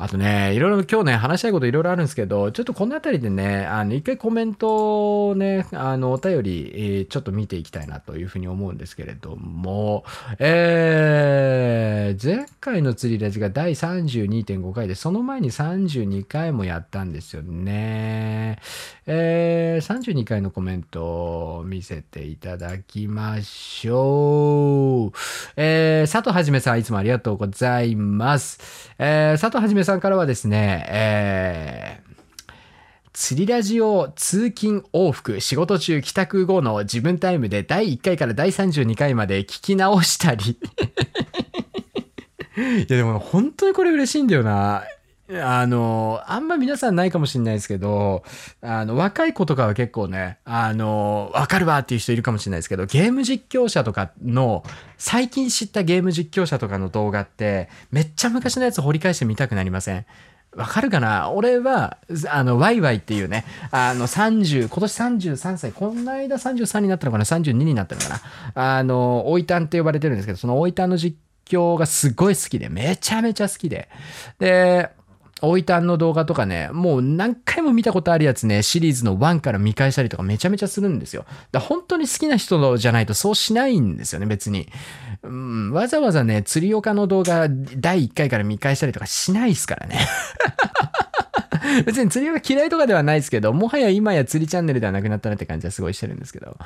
Speaker 1: あとね、いろいろ今日ね、話したいこといろいろあるんですけど、ちょっとこの辺りでね、あの、一回コメントをね、あの、お便り、えー、ちょっと見ていきたいなというふうに思うんですけれども、えー、前回の釣りラジが第32.5回で、その前に32回もやったんですよね。えー、32回のコメントを見せていただきましょう。えー、佐藤はじめさん、いつもありがとうございます。えー、佐藤はじめさんからはですね、えー、釣りラジオ通勤往復仕事中帰宅後の自分タイムで第1回から第32回まで聞き直したり いやでも本当にこれ嬉しいんだよな。あの、あんま皆さんないかもしれないですけど、あの、若い子とかは結構ね、あの、わかるわっていう人いるかもしれないですけど、ゲーム実況者とかの、最近知ったゲーム実況者とかの動画って、めっちゃ昔のやつ掘り返してみたくなりません？わかるかな？俺は、あの、ワイワイっていうね、あの、30、今年33歳、この間33になったのかな ?32 になったのかな？あの、おいたんって呼ばれてるんですけど、そのおいたんの実況がすごい好きで、めちゃめちゃ好きで。で、大分の動画とかね、もう何回も見たことあるやつね、シリーズの1から見返したりとかめちゃめちゃするんですよ。だ本当に好きな人じゃないとそうしないんですよね、別に。うん、わざわざね、釣り岡の動画第1回から見返したりとかしないですからね。別に釣りが嫌いとかではないですけど、もはや今や釣りチャンネルではなくなったなって感じはすごいしてるんですけど。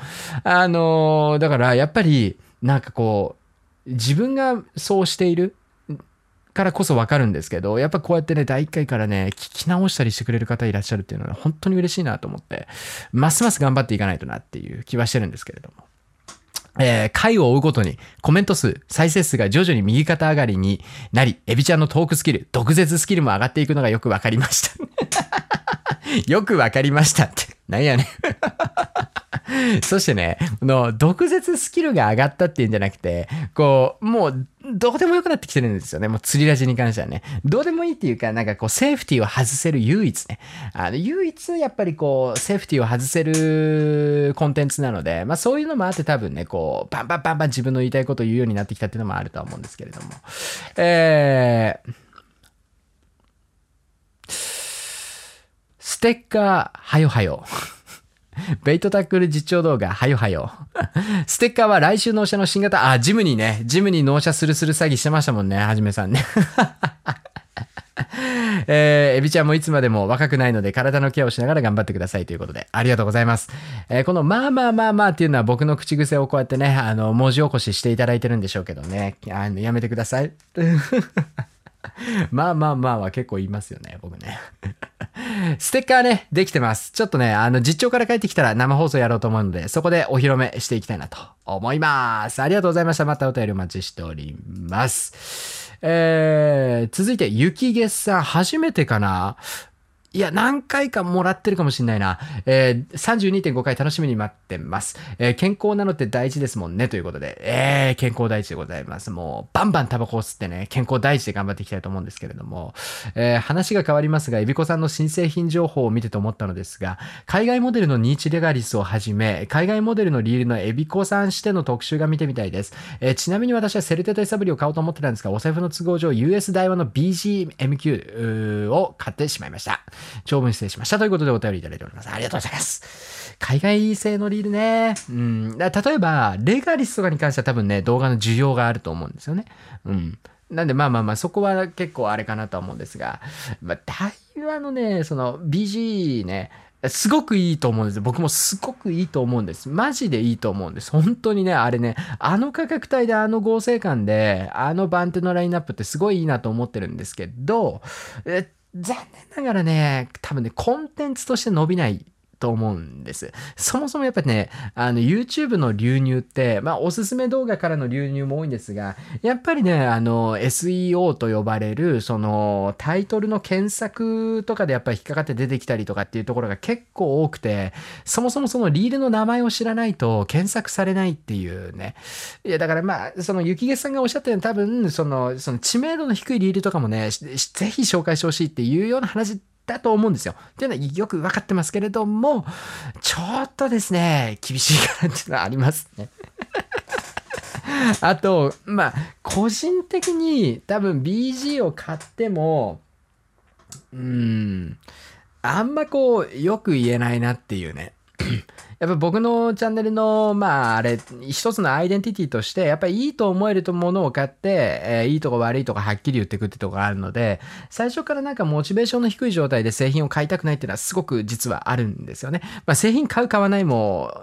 Speaker 1: あのー、だからやっぱり、なんかこう、自分がそうしているからこそわかるんですけど、やっぱこうやってね、第1回からね、聞き直したりしてくれる方いらっしゃるっていうのは本当に嬉しいなと思って、ますます頑張っていかないとなっていう気はしてるんですけれども。えー、回を追うごとにコメント数、再生数が徐々に右肩上がりになり、エビちゃんのトークスキル、毒舌スキルも上がっていくのがよくわかりました。よくわかりましたって。なんやねん そしてね、の、毒舌スキルが上がったっていうんじゃなくて、こう、もう、どうでもよくなってきてるんですよね。もう釣りラジに関してはね。どうでもいいっていうか、なんかこう、セーフティーを外せる唯一ね。あの、唯一やっぱりこう、セーフティーを外せるコンテンツなので、まあそういうのもあって多分ね、こう、バンバンバンバン自分の言いたいことを言うようになってきたっていうのもあるとは思うんですけれども。えー、ステッカー、はよはよ。ベイトタックル実況動画、はよはよ。ステッカーは来週納車の新型、あ、ジムにね、ジムに納車するする詐欺してましたもんね、はじめさんね。えー、エビちゃんもいつまでも若くないので体のケアをしながら頑張ってくださいということで、ありがとうございます。えー、このまあまあまあまあっていうのは僕の口癖をこうやってね、あの、文字起こししていただいてるんでしょうけどね、あの、やめてください。まあまあまあは結構言いますよね、僕ね。ステッカーね、できてます。ちょっとね、あの、実況から帰ってきたら生放送やろうと思うので、そこでお披露目していきたいなと思います。ありがとうございました。またお便りお待ちしております。えー、続いて、雪月さん、初めてかな？いや、何回かもらってるかもしんないな。えー、32.5回楽しみに待ってます。えー、健康なのって大事ですもんね。ということで、えー、健康第一でございます。もう、バンバンタバコを吸ってね、健康第一で頑張っていきたいと思うんですけれども、えー、話が変わりますが、エビコさんの新製品情報を見てて思ったのですが、海外モデルのニーチレガリスをはじめ、海外モデルのリールのエビコさんしての特集が見てみたいです。えー、ちなみに私はセルテとエサブリを買おうと思ってたんですが、お財布の都合上、US 台湾の BGMQ を買ってしまいました。長文失礼しました。ということでお便りいただいております。ありがとうございます。海外製のリールね。うん。例えば、レガリスとかに関しては多分ね、動画の需要があると思うんですよね。うん。なんでまあまあまあそこは結構あれかなとは思うんですが、まあ台湾のね、その BG ね、すごくいいと思うんです。僕もすごくいいと思うんです。マジでいいと思うんです。本当にね、あれね、あの価格帯であの合成感で、あの番手のラインナップってすごいいいなと思ってるんですけど、え残念ながらね、多分ね、コンテンツとして伸びないと思うんです。そもそもやっぱりね、あの YouTube の流入って、まあおすすめ動画からの流入も多いんですが、やっぱりね、あの SEO と呼ばれる、そのタイトルの検索とかでやっぱり引っかかって出てきたりとかっていうところが結構多くて、そもそもそのリールの名前を知らないと検索されないっていうね。いやだからまあ、その雪毛さんがおっしゃったように多分、その、その知名度の低いリールとかもね、ぜひ紹介してほしいっていうような話ってだと思うんですよ。というのはよく分かってますけれども、ちょっとですね、厳しいかなっていうのはありますね。あと、まあ、個人的に多分 BG を買っても、うん、あんまこう、よく言えないなっていうね。やっぱ僕のチャンネルの、まあ、あれ、一つのアイデンティティとして、やっぱりいいと思えるものを買って、えー、いいとこ悪いとこはっきり言ってくってとこがあるので、最初からなんかモチベーションの低い状態で製品を買いたくないっていうのはすごく実はあるんですよね。まあ、製品買う買わないも、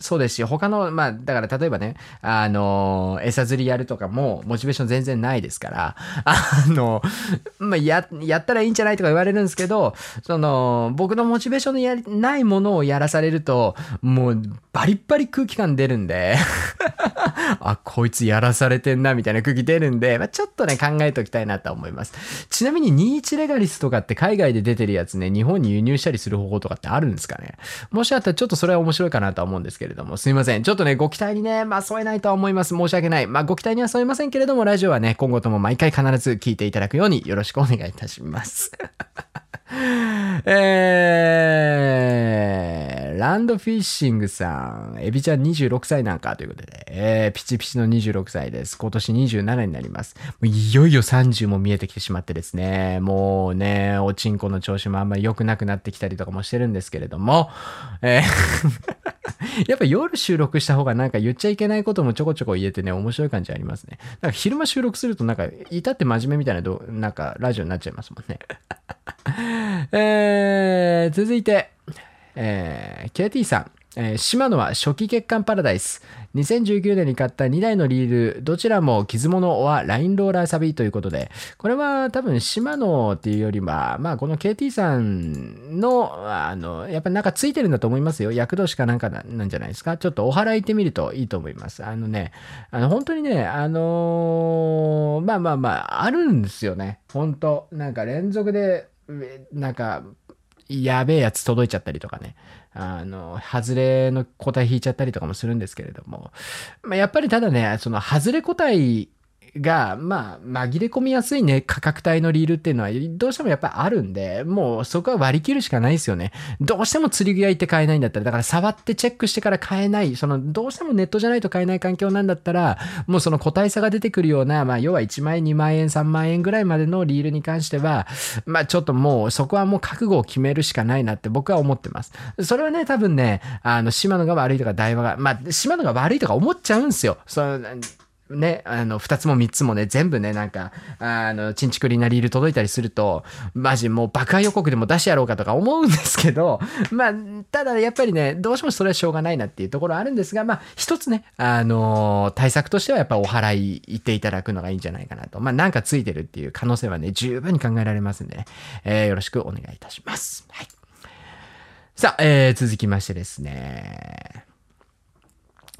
Speaker 1: そうですし、他の、まあ、だから例えばね、あの、餌釣りやるとかも、モチベーション全然ないですから、あの、まあ、や、やったらいいんじゃないとか言われるんですけど、その、僕のモチベーションのやないものをやらされると、もう、バリッバリ空気感出るんで あ、こいつやらされてんな、みたいな空気出るんで、まあ、ちょっとね、考えておきたいなと思います。ちなみに、21レガリスとかって海外で出てるやつね、日本に輸入したりする方法とかってあるんですかね？もしあったらちょっとそれは面白いかなと思うんですけど、れども、すいません。ちょっとね、ご期待にね、まあ、添えないとは思います。申し訳ない。まあ、ご期待には添えませんけれども、ラジオはね、今後とも毎回必ず聞いていただくようによろしくお願いいたします。えー、ランドフィッシングさん、エビちゃん26歳なんかということで、えー、ピチピチの26歳です。今年27になります。いよいよ30も見えてきてしまってですね、もうね、おちんこの調子もあんまり良くなくなってきたりとかもしてるんですけれども、えー やっぱ夜収録した方がなんか言っちゃいけないこともちょこちょこ言えてね、面白い感じありますね。なんか昼間収録するとなんか、至って真面目みたいなど、なんかラジオになっちゃいますもんね。えー、続いて、えー、KT さん。えー、島野は初期月間パラダイス。2019年に買った2台のリール、どちらも傷物はラインローラーサビということで、これは多分島野っていうよりは、まあこの KT さんの、あの、やっぱりなんかついてるんだと思いますよ。躍動しかなんかなんじゃないですか。ちょっとお払いってみるといいと思います。あのね、あの本当にね、あのー、まあまあまあ、あるんですよね。本当なんか連続で、なんか、やべえやつ届いちゃったりとかね。あの、外れの個体引いちゃったりとかもするんですけれども。まあ、やっぱりただね、その外れ個体が、まあ、紛れ込みやすいね、価格帯のリールっていうのは、どうしてもやっぱあるんで、もうそこは割り切るしかないですよね。どうしても釣り具屋行って買えないんだったら、だから触ってチェックしてから買えない、その、どうしてもネットじゃないと買えない環境なんだったら、もうその個体差が出てくるような、まあ、要は1万円、2万円、3万円ぐらいまでのリールに関しては、まあ、ちょっともう、そこはもう覚悟を決めるしかないなって僕は思ってます。それはね、多分ね、あの、島野が悪いとか、台湾が、まあ、島野が悪いとか思っちゃうんですよ。そのね、あの、二つも三つもね、全部ね、なんか、あの、チンチクリなリール届いたりすると、マジもう爆破予告でも出してやろうかとか思うんですけど、まあ、ただやっぱりね、どうしてもそれはしょうがないなっていうところあるんですが、まあ、一つね、あの対策としてはやっぱお払い行っていただくのがいいんじゃないかなと。まあ、なんかついてるっていう可能性はね、十分に考えられますんでね、えー、よろしくお願いいたします。はい。さあ、えー、続きましてですね。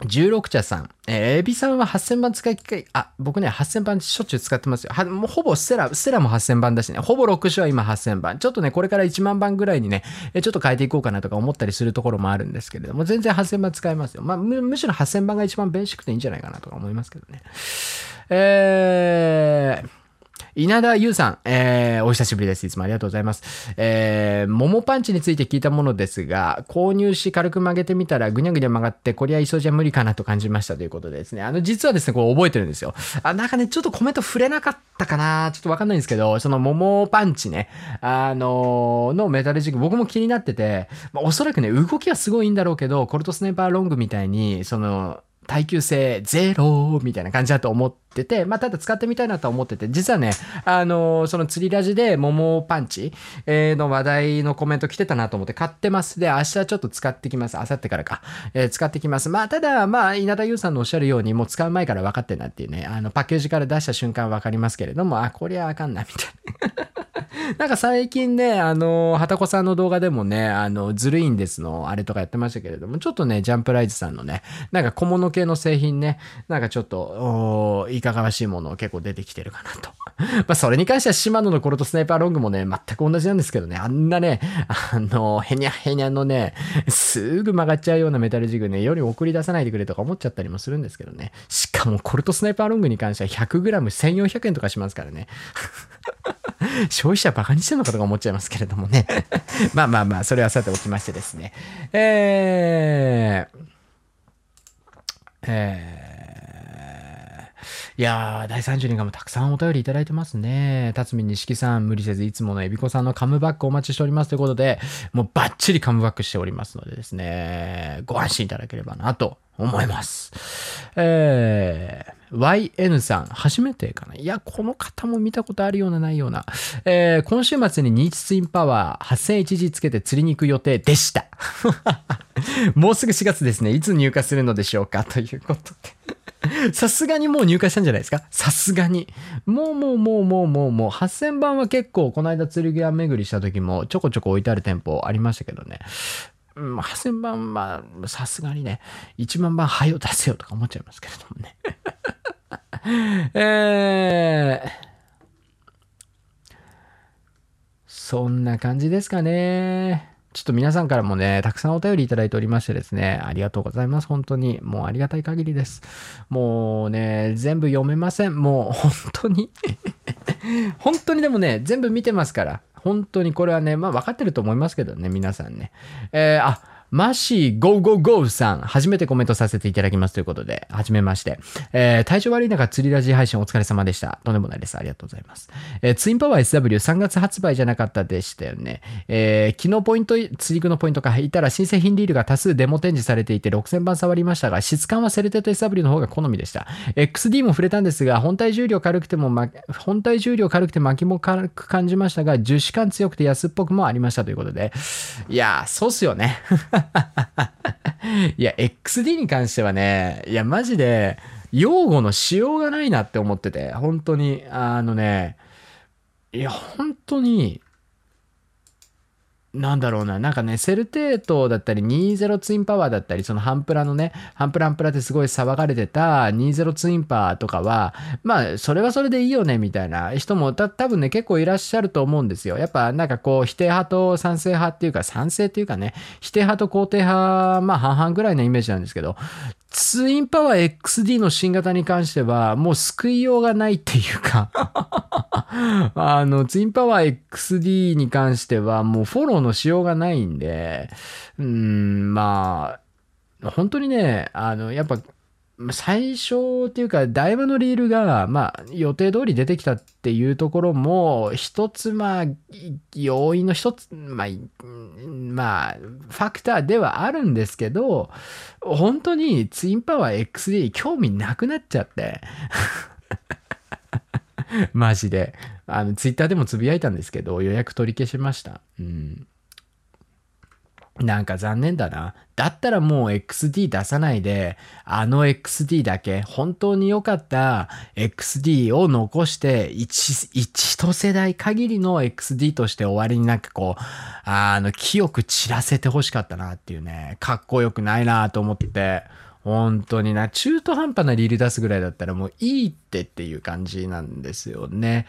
Speaker 1: 16茶さん。えー、エビさんは8000番使い機会、あ、僕ね、8000番しょっちゅう使ってますよ。はもうほぼステラ、ステラも8000番だしね、ほぼ6種は今8000番。ちょっとね、これから1万番ぐらいにね、えちょっと変えていこうかなとか思ったりするところもあるんですけれども、全然8000番使えますよ。まあ、む、むしろ8000番が一番ベーシックでいいんじゃないかなとか思いますけどね。えー、稲田優さん、えー、お久しぶりです。いつもありがとうございます。えー、桃パンチについて聞いたものですが、購入し軽く曲げてみたらぐにゃぐにゃ曲がって、こりゃ急じゃ無理かなと感じましたということでですね。あの、実はですね、これ覚えてるんですよ。あ、なんかね、ちょっとコメント触れなかったかなちょっとわかんないんですけど、その桃パンチね、あのー、のメタルジグ、僕も気になってて、まあ、おそらくね、動きはすごいんだろうけど、コルトスネーパーロングみたいに、その、耐久性ゼロみたいな感じだと思ってて、まあ、ただ使ってみたいなと思ってて、実はね、あのー、その釣りラジで桃パンチ、え、の話題のコメント来てたなと思って買ってます。で、明日ちょっと使ってきます。明後日からか。えー、使ってきます。まあ、ただ、まあ、稲田優さんのおっしゃるように、もう使う前から分かってんなっていうね、あの、パッケージから出した瞬間分かりますけれども、あ、こりゃあかんな、みたいな。なんか最近ね、あの、はたこさんの動画でもね、あの、ずるいんですの、あれとかやってましたけれども、ちょっとね、ジャンプライズさんのね、なんか小物系の製品ね、なんかちょっと、いかがわしいもの結構出てきてるかなと。まあ、それに関してはシマノのコロトスナイパーロングもね、全く同じなんですけどね、あんなね、あの、へにゃへにゃのね、すぐ曲がっちゃうようなメタルジグね、より送り出さないでくれとか思っちゃったりもするんですけどね。しかもコルトスナイパーロングに関しては 100g1400 円とかしますからね。消費者バカにしてんのかとか思っちゃいますけれどもね。まあまあまあ、それはさておきましてですね。えー、えーいやー、第30年間もたくさんお便りいただいてますね。辰巳錦さん、無理せずいつものエビコさんのカムバックお待ちしておりますということで、もうバッチリカムバックしておりますのでですね、ご安心いただければなと思います。えー、YN さん、初めてかな？いや、この方も見たことあるような、ないような。えー、今週末にニーチツインパワー8000 1時つけて釣りに行く予定でした。もうすぐ4月ですね。いつ入荷するのでしょうか？ということで。さすがにもう入荷したんじゃないですか？さすがに。もうもうもうもうもうもう8000番は結構この間剣屋巡りした時もちょこちょこ置いてある店舗ありましたけどね。うん、8000番はさすがにね、1万番はよ出せよとか思っちゃいますけれどもね。えー、そんな感じですかね。ちょっと皆さんからもね、たくさんお便りいただいておりましてですね、ありがとうございます。本当に。もうありがたい限りです。もうね、全部読めません。もう本当に 本当にでもね、全部見てますから。本当にこれはね、まあ分かってると思いますけどね、皆さんね。えー、あ、マシーゴーゴーゴーさん、初めてコメントさせていただきますということで、はじめまして。えー、体調悪い中、釣りラジ配信お疲れ様でした。とんでもないです。ありがとうございます。えー、ツインパワー SW3 月発売じゃなかったでしたよね。えー、昨日ポイント、釣り具のポイントか、いたら新製品リールが多数デモ展示されていて6000番触りましたが、質感はセルテッド SW の方が好みでした。XD も触れたんですが、本体重量軽くても、ま、本体重量軽くて巻きも軽く感じましたが、樹脂感強くて安っぽくもありましたということで。いやー、そうっすよね。いや、XD に関してはね、いや、マジで、用語のしようがないなって思ってて、本当に、あのね、いや、本当に、なんだろうな、なんかね、セルテートだったり、20ツインパワーだったり、そのハンプラのね、ハンプラハンプラってすごい騒がれてた20ツインパワーとかは、まあ、それはそれでいいよね、みたいな人もた多分ね、結構いらっしゃると思うんですよ。やっぱなんかこう、否定派と賛成派っていうか、賛成っていうかね、否定派と肯定派、まあ半々ぐらいのイメージなんですけど、ツインパワー XD の新型に関しては、もう救いようがないっていうか あの、ツインパワー XD に関しては、もうフォローのしようがないんで、うん、まあ、本当にね、あの、やっぱ、最初っていうか、台場のリールが、まあ、予定通り出てきたっていうところも、一つ、まあ、要因の一つ、まあ、まあ、ファクターではあるんですけど、本当にツインパワー XD 興味なくなっちゃって。マジで。あの、ツイッターでもつぶやいたんですけど、予約取り消しました。うん。なんか残念だな。だったらもう XD 出さないで、あの XD だけ、本当に良かった XD を残して一、一世代限りの XD として終わりになんかこう、あの、清く散らせて欲しかったなっていうね、かっこよくないなと思って、本当にな、中途半端なリール出すぐらいだったらもういいってっていう感じなんですよね。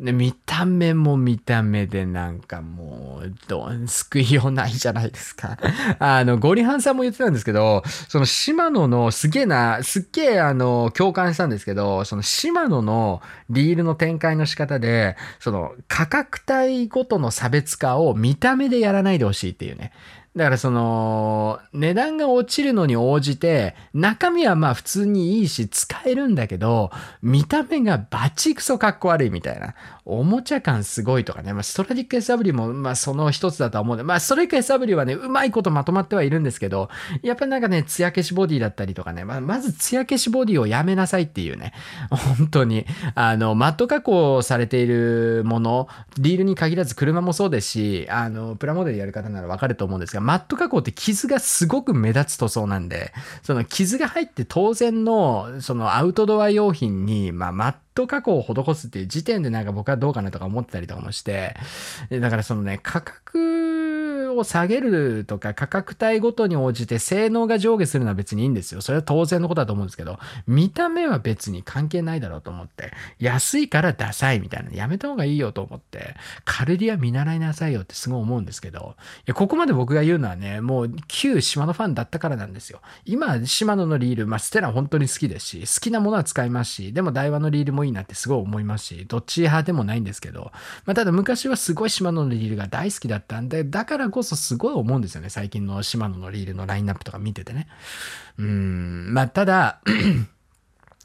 Speaker 1: で、見た目も見た目でなんかもう、どん、救いようないじゃないですか。あの、ゴリハンさんも言ってたんですけど、その島野のすげえな、すっげえあの、共感したんですけど、その島野のリールの展開の仕方で、その価格帯ごとの差別化を見た目でやらないでほしいっていうね。だからその、値段が落ちるのに応じて、中身はまあ普通にいいし使えるんだけど、見た目がバチクソかっこ悪いみたいな。おもちゃ感すごいとかね。まあ、ストラディック SW も、まあ、その一つだとは思う、まあ、ストラディック SW はね、うまいことまとまってはいるんですけど、やっぱりなんかね、艶消しボディだったりとかね、まあ、まず艶消しボディをやめなさいっていうね。本当に。あの、マット加工されているもの、リールに限らず車もそうですし、あの、プラモデルやる方ならわかると思うんですが、マット加工って傷がすごく目立つ塗装なんで、その傷が入って当然の、そのアウトドア用品に、まあ、マットト加工を施すっていう時点でなんか僕はどうかなとか思ってたりとかもして、だからそのね、価格を下げるとか価格帯ごとに応じて性能が上下するのは別にいいんですよ。それは当然のことだと思うんですけど、見た目は別に関係ないだろうと思って、安いからダサいみたいなやめた方がいいよと思って、カルディア見習いなさいよってすごい思うんですけど、いや、ここまで僕が言うのはね、もう旧島のファンだったからなんですよ。今、島野のリール、まあ、ステラ本当に好きですし、好きなものは使いますし、でも台湾のリールもいいなってすごい思いますし、どっち派でもないんですけど、まあ、ただ昔はすごいシマノのリールが大好きだったんで、だからこそすごい思うんですよね。最近のシマノのリールのラインナップとか見ててね。うん、まあ、ただ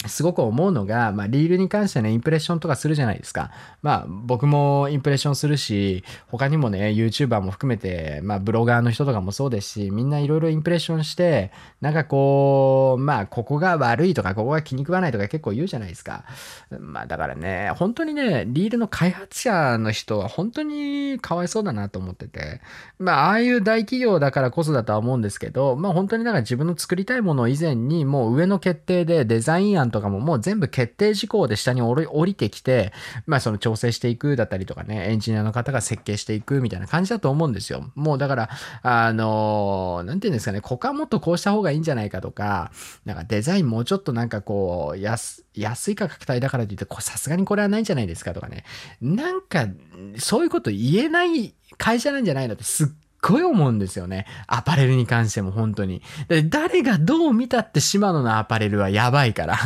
Speaker 1: すごく思うのが、まあ、リールに関してね、インプレッションとかするじゃないですか。まあ、僕もインプレッションするし、他にもね、YouTuber も含めて、まあ、ブロガーの人とかもそうですし、みんないろいろインプレッションして、なんかこう、まあ、ここが悪いとか、ここが気に食わないとか結構言うじゃないですか。まあ、だからね、本当にね、リールの開発者の人は本当にかわいそうだなと思ってて、まあ、ああいう大企業だからこそだとは思うんですけど、まあ、本当にだか自分の作りたいもの以前に、もう上の決定でデザイン案とかももう全部決定事項で下に降りてきて、まあその調整していくだったりとかね、エンジニアの方が設計していくみたいな感じだと思うんですよ。もうだから、あの、なんていうんですかね、ここはもっとこうした方がいいんじゃないかとか、なんかデザインもうちょっとなんかこう、安、安い価格帯だからといって、さすがにこれはないんじゃないですかとかね。なんか、そういうこと言えない会社なんじゃないのってすっごい思うんですよね。アパレルに関しても本当に。誰がどう見たって島野のアパレルはやばいから。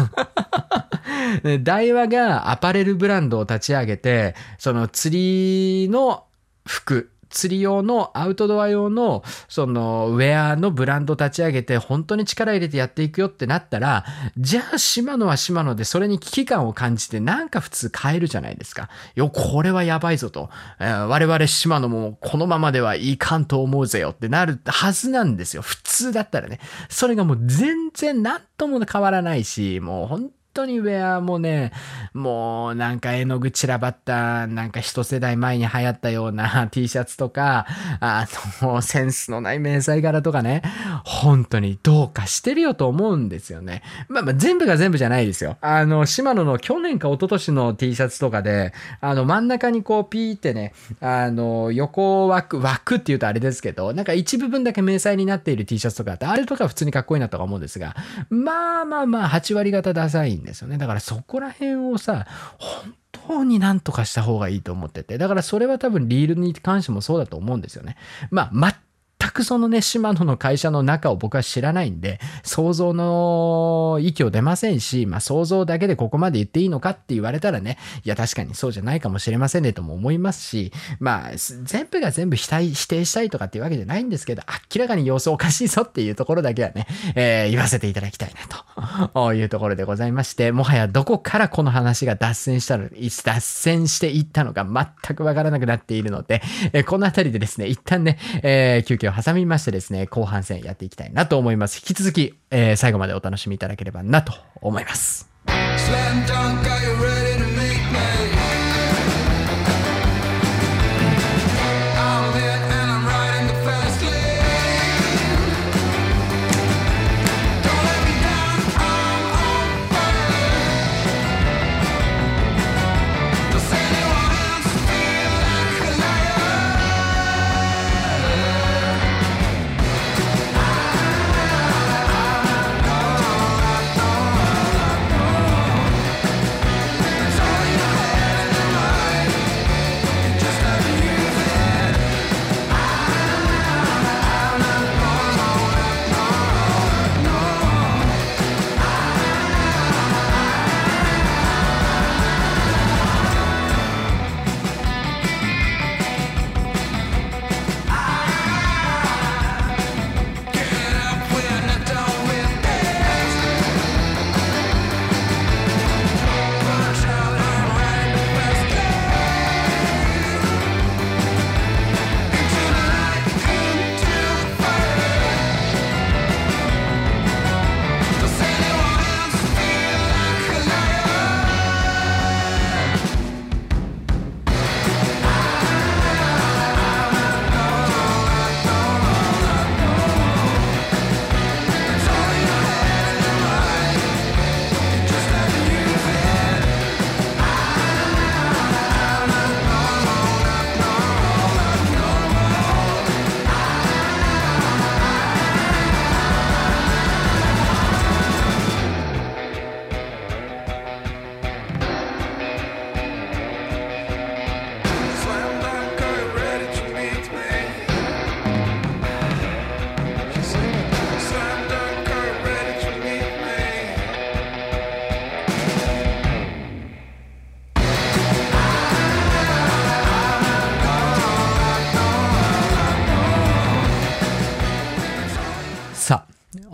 Speaker 1: 大和がアパレルブランドを立ち上げて、その釣りの服、釣り用のアウトドア用のそのウェアのブランド立ち上げて本当に力入れてやっていくよってなったらじゃあ島野は島野でそれに危機感を感じてなんか普通変えるじゃないですか。よ、これはやばいぞと。えー、我々島野もこのままではいかんと思うぜよってなるはずなんですよ。普通だったらね。それがもう全然何とも変わらないし、もう本当当にウェアもね、もうなんか絵の具散らばった、なんか一世代前に流行ったような T シャツとか、あの、センスのない迷彩柄とかね、本当にどうかしてるよと思うんですよね。まあまあ全部が全部じゃないですよ。あの、シマノの去年か一昨年の T シャツとかで、あの真ん中にこうピーってね、あの、横枠、枠って言うとあれですけど、なんか一部分だけ迷彩になっている T シャツとかあって、あれとか普通にかっこいいなとか思うんですが、まあまあまあ8割方ダサいんですよね。だからそこら辺をさ、本当になんとかした方がいいと思ってて。だからそれは多分リールに関してもそうだと思うんですよね。まあ、くそのね、島野の会社の中を僕は知らないんで、想像の域を出ませんし、まあ想像だけでここまで言っていいのかって言われたらね、いや確かにそうじゃないかもしれませんねとも思いますし、まあ全部が全部否定したいとかっていうわけじゃないんですけど、明らかに様子おかしいぞっていうところだけはね、えー、言わせていただきたいなというところでございまして、もはやどこからこの話が脱線したの、脱線していったのか全くわからなくなっているので、えー、この辺りでですね、一旦ね、えー、休憩を挟みましてですね、後半戦やっていきたいなと思います。引き続き、えー、最後までお楽しみいただければなと思います。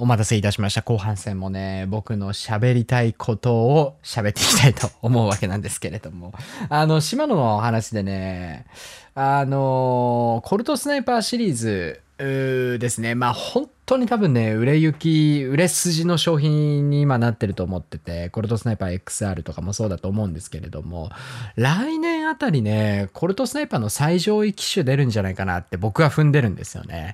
Speaker 1: 待たせいたしました。後半戦もね、僕の喋りたいことを喋っていきたいと思うわけなんですけれども。あの、島野の話でね、あの、コルトスナイパーシリーズですね。まあ本当に多分ね、売れ行き、売れ筋の商品に今なってると思ってて、コルトスナイパー XR とかもそうだと思うんですけれども、来年あたりね、コルトスナイパーの最上位機種出るんじゃないかなって僕は踏んでるんですよね。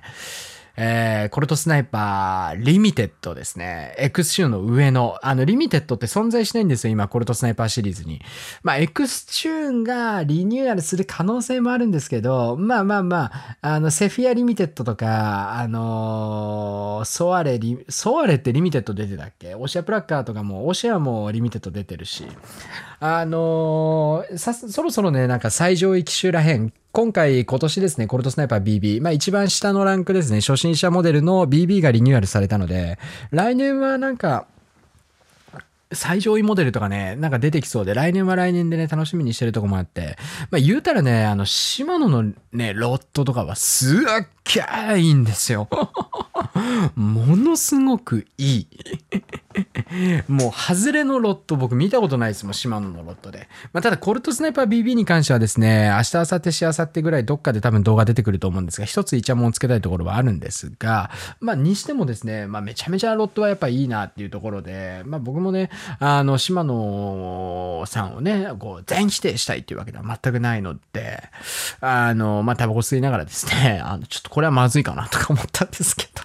Speaker 1: えー、コルトスナイパーリミテッドですね。エクスチューンの上の、あの、リミテッドって存在しないんですよ、今、コルトスナイパーシリーズに。まあ、エクスチューンがリニューアルする可能性もあるんですけど、まあまあまあ、あの、セフィアリミテッドとか、あのー、ソアレリ、ソアレってリミテッド出てたっけ？オシアプラッガーとかも、オシアもリミテッド出てるし、あのー、そろそろね、なんか最上位機種らへん、今回、今年ですね、コルトスナイパー BB。まあ一番下のランクですね、初心者モデルの BB がリニューアルされたので、来年はなんか、最上位モデルとかね、なんか出てきそうで、来年は来年でね、楽しみにしてるとこもあって、まあ言うたらね、あの、シマノのね、ロットとかはすっげえいいんですよ。ものすごくいい。もう、外れのロット、僕見たことないですもん、シマノのロットで。まあ、ただ、コルトスナイパー BB に関してはですね、明日、明後日、しあさってぐらい、どっかで多分動画出てくると思うんですが、一つイチャモンつけたいところはあるんですが、まあ、にしてもですね、まあ、めちゃめちゃロットはやっぱいいなっていうところで、まあ、僕もね、あの、シマノさんをね、こう、全否定したいっていうわけでは全くないので、あの、まあ、タバコ吸いながらですね、あの、ちょっとこれはまずいかなとか思ったんですけど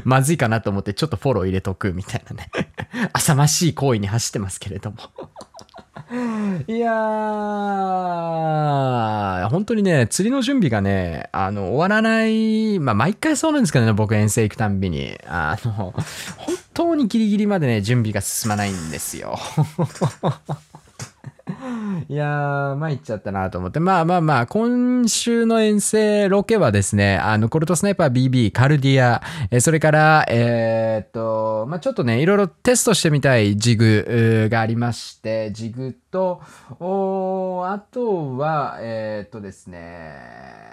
Speaker 1: まずいかなと思ってちょっとフォロー入れとくみたいなね 浅ましい行為に走ってますけれども いやー、本当にね、釣りの準備がね、あの、終わらない、まあ、毎回そうなんですけどね、僕遠征行くたんびに。あの、本当にギリギリまでね、準備が進まないんですよ。いやー、参っちゃったなと思って。まあまあまあ、今週の遠征ロケはですね、あの、コルトスナイパー BB、カルディア、えそれから、えー、っと、まあちょっとね、いろいろテストしてみたいジグがありまして、ジグと、おあとは、えー、っとですね、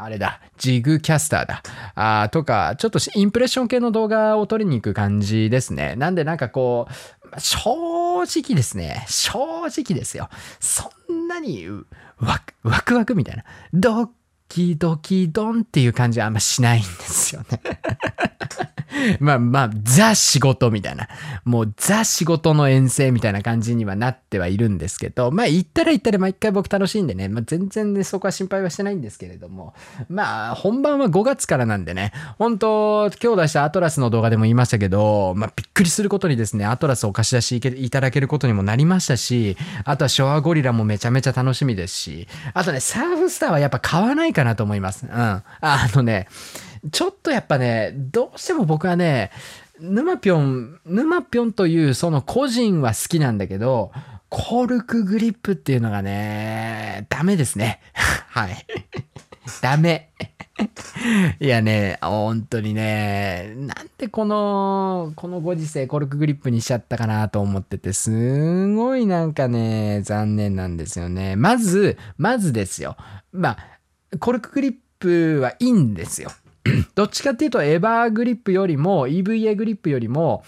Speaker 1: あれだ、ジグキャスターだ。あとか、ちょっとインプレッション系の動画を撮りに行く感じですね。なんでなんかこう、正直ですね。正直ですよ。そんなにワクワクみたいな。ドッキドキドンっていう感じはあんましないんですよね。まあまあ、ザ仕事みたいな。もうザ仕事の遠征みたいな感じにはなってはいるんですけど、まあ行ったら行ったら毎回僕楽しいんでね、まあ全然ね、そこは心配はしてないんですけれども、まあ本番は5月からなんでね、本当今日出したアトラスの動画でも言いましたけど、まあびっくりすることにですね、アトラスを貸し出しいただけることにもなりましたし、あとはショアゴリラもめちゃめちゃ楽しみですし、あとね、サーフスターはやっぱ買わないかなと思います。うん。あのね、ちょっとやっぱね、どうしても僕はね、沼ぴょん、沼ぴょんというその個人は好きなんだけど、コルクグリップっていうのがね、ダメですね。はい。ダメ。いやね、本当にね、なんでこの、このご時世コルクグリップにしちゃったかなと思ってて、すごいなんかね、残念なんですよね。まず、まずですよ。まあ、コルクグリップはいいんですよ。どっちかっていうと、エバーグリップよりも、EVA グリップよりも、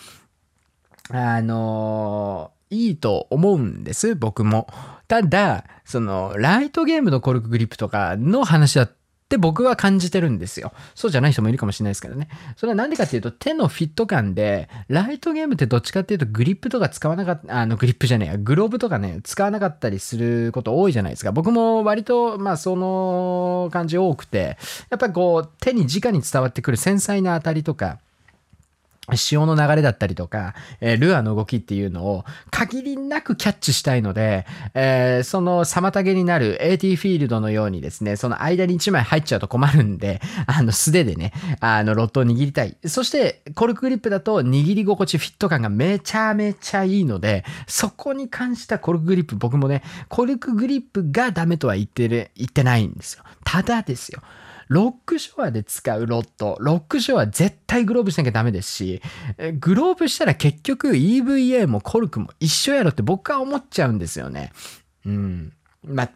Speaker 1: あのー、いいと思うんです、僕も。ただ、その、ライトゲームのコルクグリップとかの話だって僕は感じてるんですよ。そうじゃない人もいるかもしれないですけどね。それはなんでかっていうと手のフィット感で、ライトゲームってどっちかっていうとグリップとか使わなかった、あのグリップじゃねえや、グローブとかね、使わなかったりすること多いじゃないですか。僕も割と、まあその感じ多くて、やっぱりこう手に直に伝わってくる繊細な当たりとか、潮の流れだったりとか、えー、ルアーの動きっていうのを限りなくキャッチしたいので、えー、その妨げになる AT フィールドのようにですね、その間に1枚入っちゃうと困るんで、あの素手でね、あのロットを握りたい。そしてコルクグリップだと握り心地、フィット感がめちゃめちゃいいので、そこに関したコルクグリップ、僕もね、コルクグリップがダメとは言ってる、言ってないんですよ。ただですよ。ロックショアで使うロット、ロックショア絶対グローブしなきゃダメですし、グローブしたら結局 EVA もコルクも一緒やろって僕は思っちゃうんですよね。うん。まあ、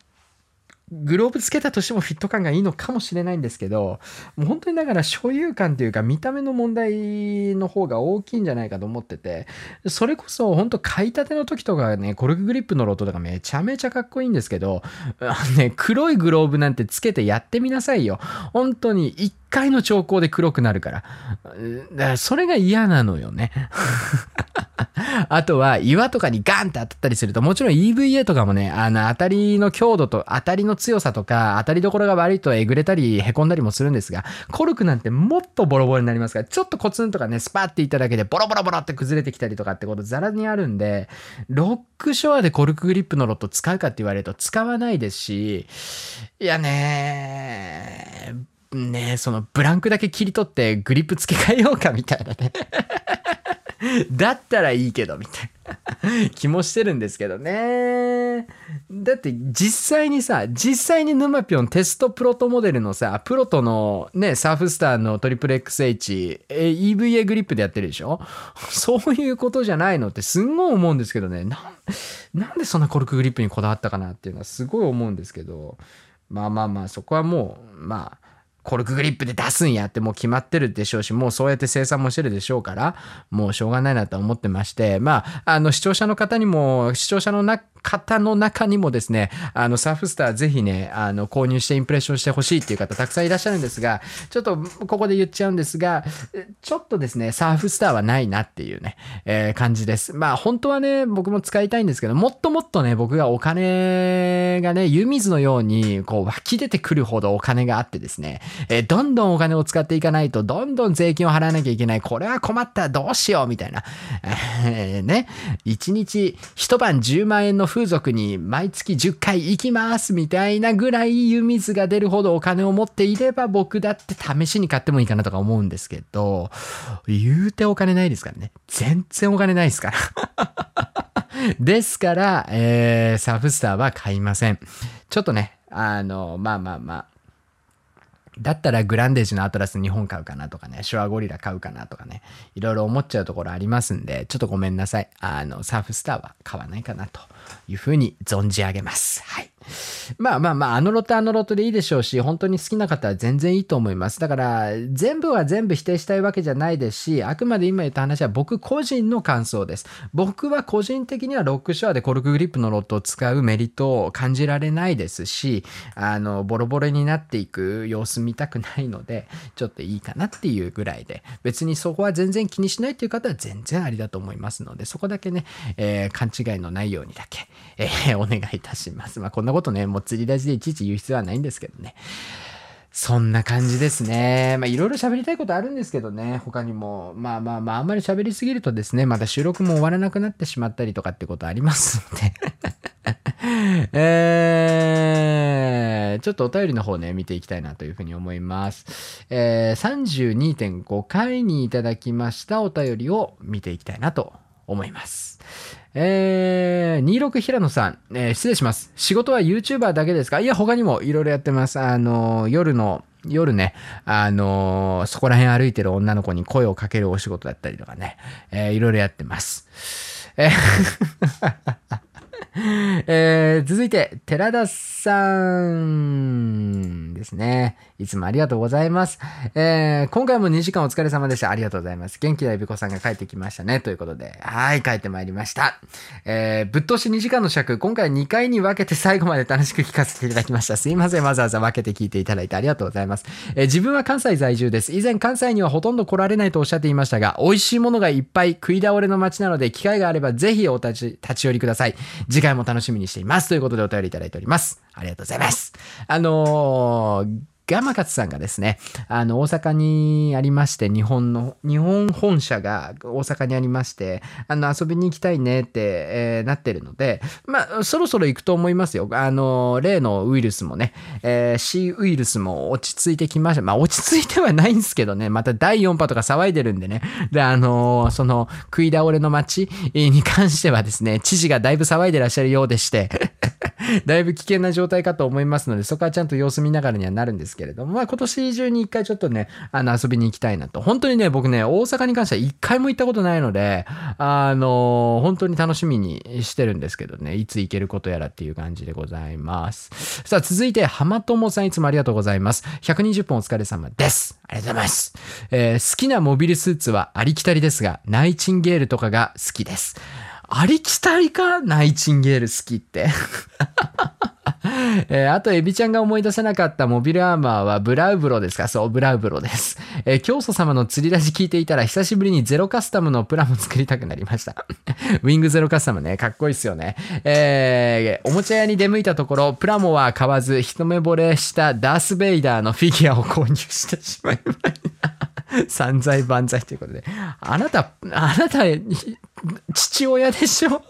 Speaker 1: グローブつけたとしてもフィット感がいいのかもしれないんですけど、もう本当にだから所有感というか見た目の問題の方が大きいんじゃないかと思ってて、それこそ本当買いたての時とかね、コルクグリップのロットとかめちゃめちゃかっこいいんですけど、あのね、黒いグローブなんてつけてやってみなさいよ。本当に一回の兆候で黒くなるから。だからそれが嫌なのよね。あとは岩とかにガンって当たったりすると、もちろん EVA とかもね、あの当たりの強度と当たりの強さとか、当たりどころが悪いとえぐれたり凹んだりもするんですが、コルクなんてもっとボロボロになりますから、ちょっとコツンとかね、スパっていっただけでボロボロボロって崩れてきたりとかってことザラにあるんで、ロックショアでコルクグリップのロット使うかって言われると使わないですし、いやねーねそのブランクだけ切り取ってグリップ付け替えようかみたいなねだったらいいけど、みたいな気もしてるんですけどね。だって実際にさ、実際に沼ぴょんテストプロトモデルのさ、プロトのね、サーフスターのトリプル XH、EVA グリップでやってるでしょ？そういうことじゃないのってすんごい思うんですけどね。ななんでそんなコルクグリップにこだわったかなっていうのはすごい思うんですけど。まあまあまあ、そこはもう、まあ、コルクグリップで出すんやってもう決まってるでしょうし、もうそうやって生産もしてるでしょうから、もうしょうがないなと思ってまして、まあ、あの、視聴者の方にも、視聴者の中方の中にもですね、あの、サーフスターぜひね、あの、購入してインプレッションしてほしいっていう方たくさんいらっしゃるんですが、ちょっとここで言っちゃうんですが、ちょっとですね、サーフスターはないなっていうね、えー、感じです。まあ、本当はね、僕も使いたいんですけど、もっともっとね、僕がお金がね、湯水のように、こう、湧き出てくるほどお金があってですね、えー、どんどんお金を使っていかないと、どんどん税金を払わなきゃいけない。これは困ったどうしようみたいな。えー、ね。1日一晩10万円の風俗に毎月10回行きますみたいなぐらい湯水が出るほどお金を持っていれば僕だって試しに買ってもいいかなとか思うんですけど、言うてお金ないですからね。全然お金ないですから。ですから、えー、サフスターは買いません。ちょっとね、あの、まあまあまあ、だったらグランデージのアトラス日本買うかなとかね、シュアゴリラ買うかなとかね、いろいろ思っちゃうところありますんで、ちょっとごめんなさい。あの、サーフスターは買わないかなというふうに存じ上げます。はい。まあまあまあ、あのロットあのロットでいいでしょうし、本当に好きな方は全然いいと思います。だから、全部は全部否定したいわけじゃないですし、あくまで今言った話は僕個人の感想です。僕は個人的にはロックショアでコルクグリップのロットを使うメリットを感じられないですし、あの、ボロボロになっていく様子見たくないので、ちょっといいかなっていうぐらいで、別にそこは全然気にしないっていう方は全然ありだと思いますので、そこだけね、えー勘違いのないようにだけ、えーお願いいたします。まあ、こんなことね、もう釣り出しでいちいち言う必要はないんですけどね。そんな感じですね。まあ、いろいろ喋りたいことあるんですけどね、他にも。まあまあまあ、あんまり喋りすぎるとですね、また収録も終わらなくなってしまったりとかってことありますので。えー、ちょっとお便りの方ね、見ていきたいなというふうに思います。えー、32.5回にいただきましたお便りを見ていきたいなと思います。えー、26平野さん、えー失礼します。仕事は YouTuber だけですか？いや、他にもいろいろやってます。あの、夜の、夜ね、あのそこら辺歩いてる女の子に声をかけるお仕事だったりとかね、えーいろいろやってます。えー えー続いて、寺田さんですね。いつもありがとうございます。えー今回も2時間お疲れ様でした。ありがとうございます。元気なエビコさんが帰ってきましたね。ということで、はい、帰ってまいりました。えーぶっ通し2時間の尺、今回2回に分けて最後まで楽しく聞かせていただきました。すいません。わざわざ分けて聞いていただいてありがとうございます。えー自分は関西在住です。以前関西にはほとんど来られないとおっしゃっていましたが、美味しいものがいっぱい食い倒れの街なので、機会があればぜひお立ち立ち寄りください。次回も楽しみにしています。ということでお便りいただいております。ありがとうございます。あのーガマカツさんがですね、あの、大阪にありまして、日本の、日本本社が大阪にありまして、あの、遊びに行きたいねって、えーなってるので、まあ、そろそろ行くと思いますよ。あの、例のウイルスもね、えー C ウイルスも落ち着いてきました。まあ、落ち着いてはないんですけどね、また第4波とか騒いでるんでね。で、あのその、食い倒れの街に関してはですね、知事がだいぶ騒いでらっしゃるようでして、だいぶ危険な状態かと思いますので、そこはちゃんと様子見ながらにはなるんですけれども、まあ今年中に一回ちょっとね、あの遊びに行きたいなと。本当にね、僕ね、大阪に関しては一回も行ったことないので、あの本当に楽しみにしてるんですけどね、いつ行けることやらっていう感じでございます。さあ続いて、浜友さんいつもありがとうございます。120本お疲れ様です。ありがとうございます。えー好きなモビルスーツはありきたりですが、ナイチンゲールとかが好きです。ありきたりか？ナイチンゲール好きって。えーあと、エビちゃんが思い出せなかったモビルアーマーはブラウブロですか？そう、ブラウブロです。えー教祖様の釣り出し聞いていたら、久しぶりにゼロカスタムのプラも作りたくなりました。ウィングゼロカスタムね、かっこいいっすよね。えーおもちゃ屋に出向いたところ、プラモは買わず、一目惚れしたダース・ベイダーのフィギュアを購入してしまいました。散財万歳ということで。あなた、あなた、父親でしょ？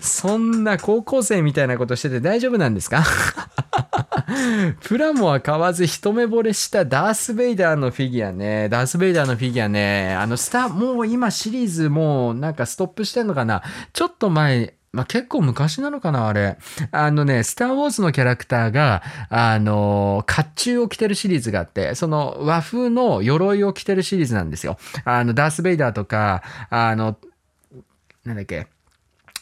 Speaker 1: そんな高校生みたいなことしてて大丈夫なんですか？プラモは買わず一目惚れしたダース・ベイダーのフィギュアね。ダース・ベイダーのフィギュアね。あの、スター、もう今シリーズもうなんかストップしてんのかな？ちょっと前、まあ、結構昔なのかなあれ。あのね、スター・ウォーズのキャラクターが、あの、甲冑を着てるシリーズがあって、その和風の鎧を着てるシリーズなんですよ。あの、ダース・ベイダーとか、あの、なんだっけ、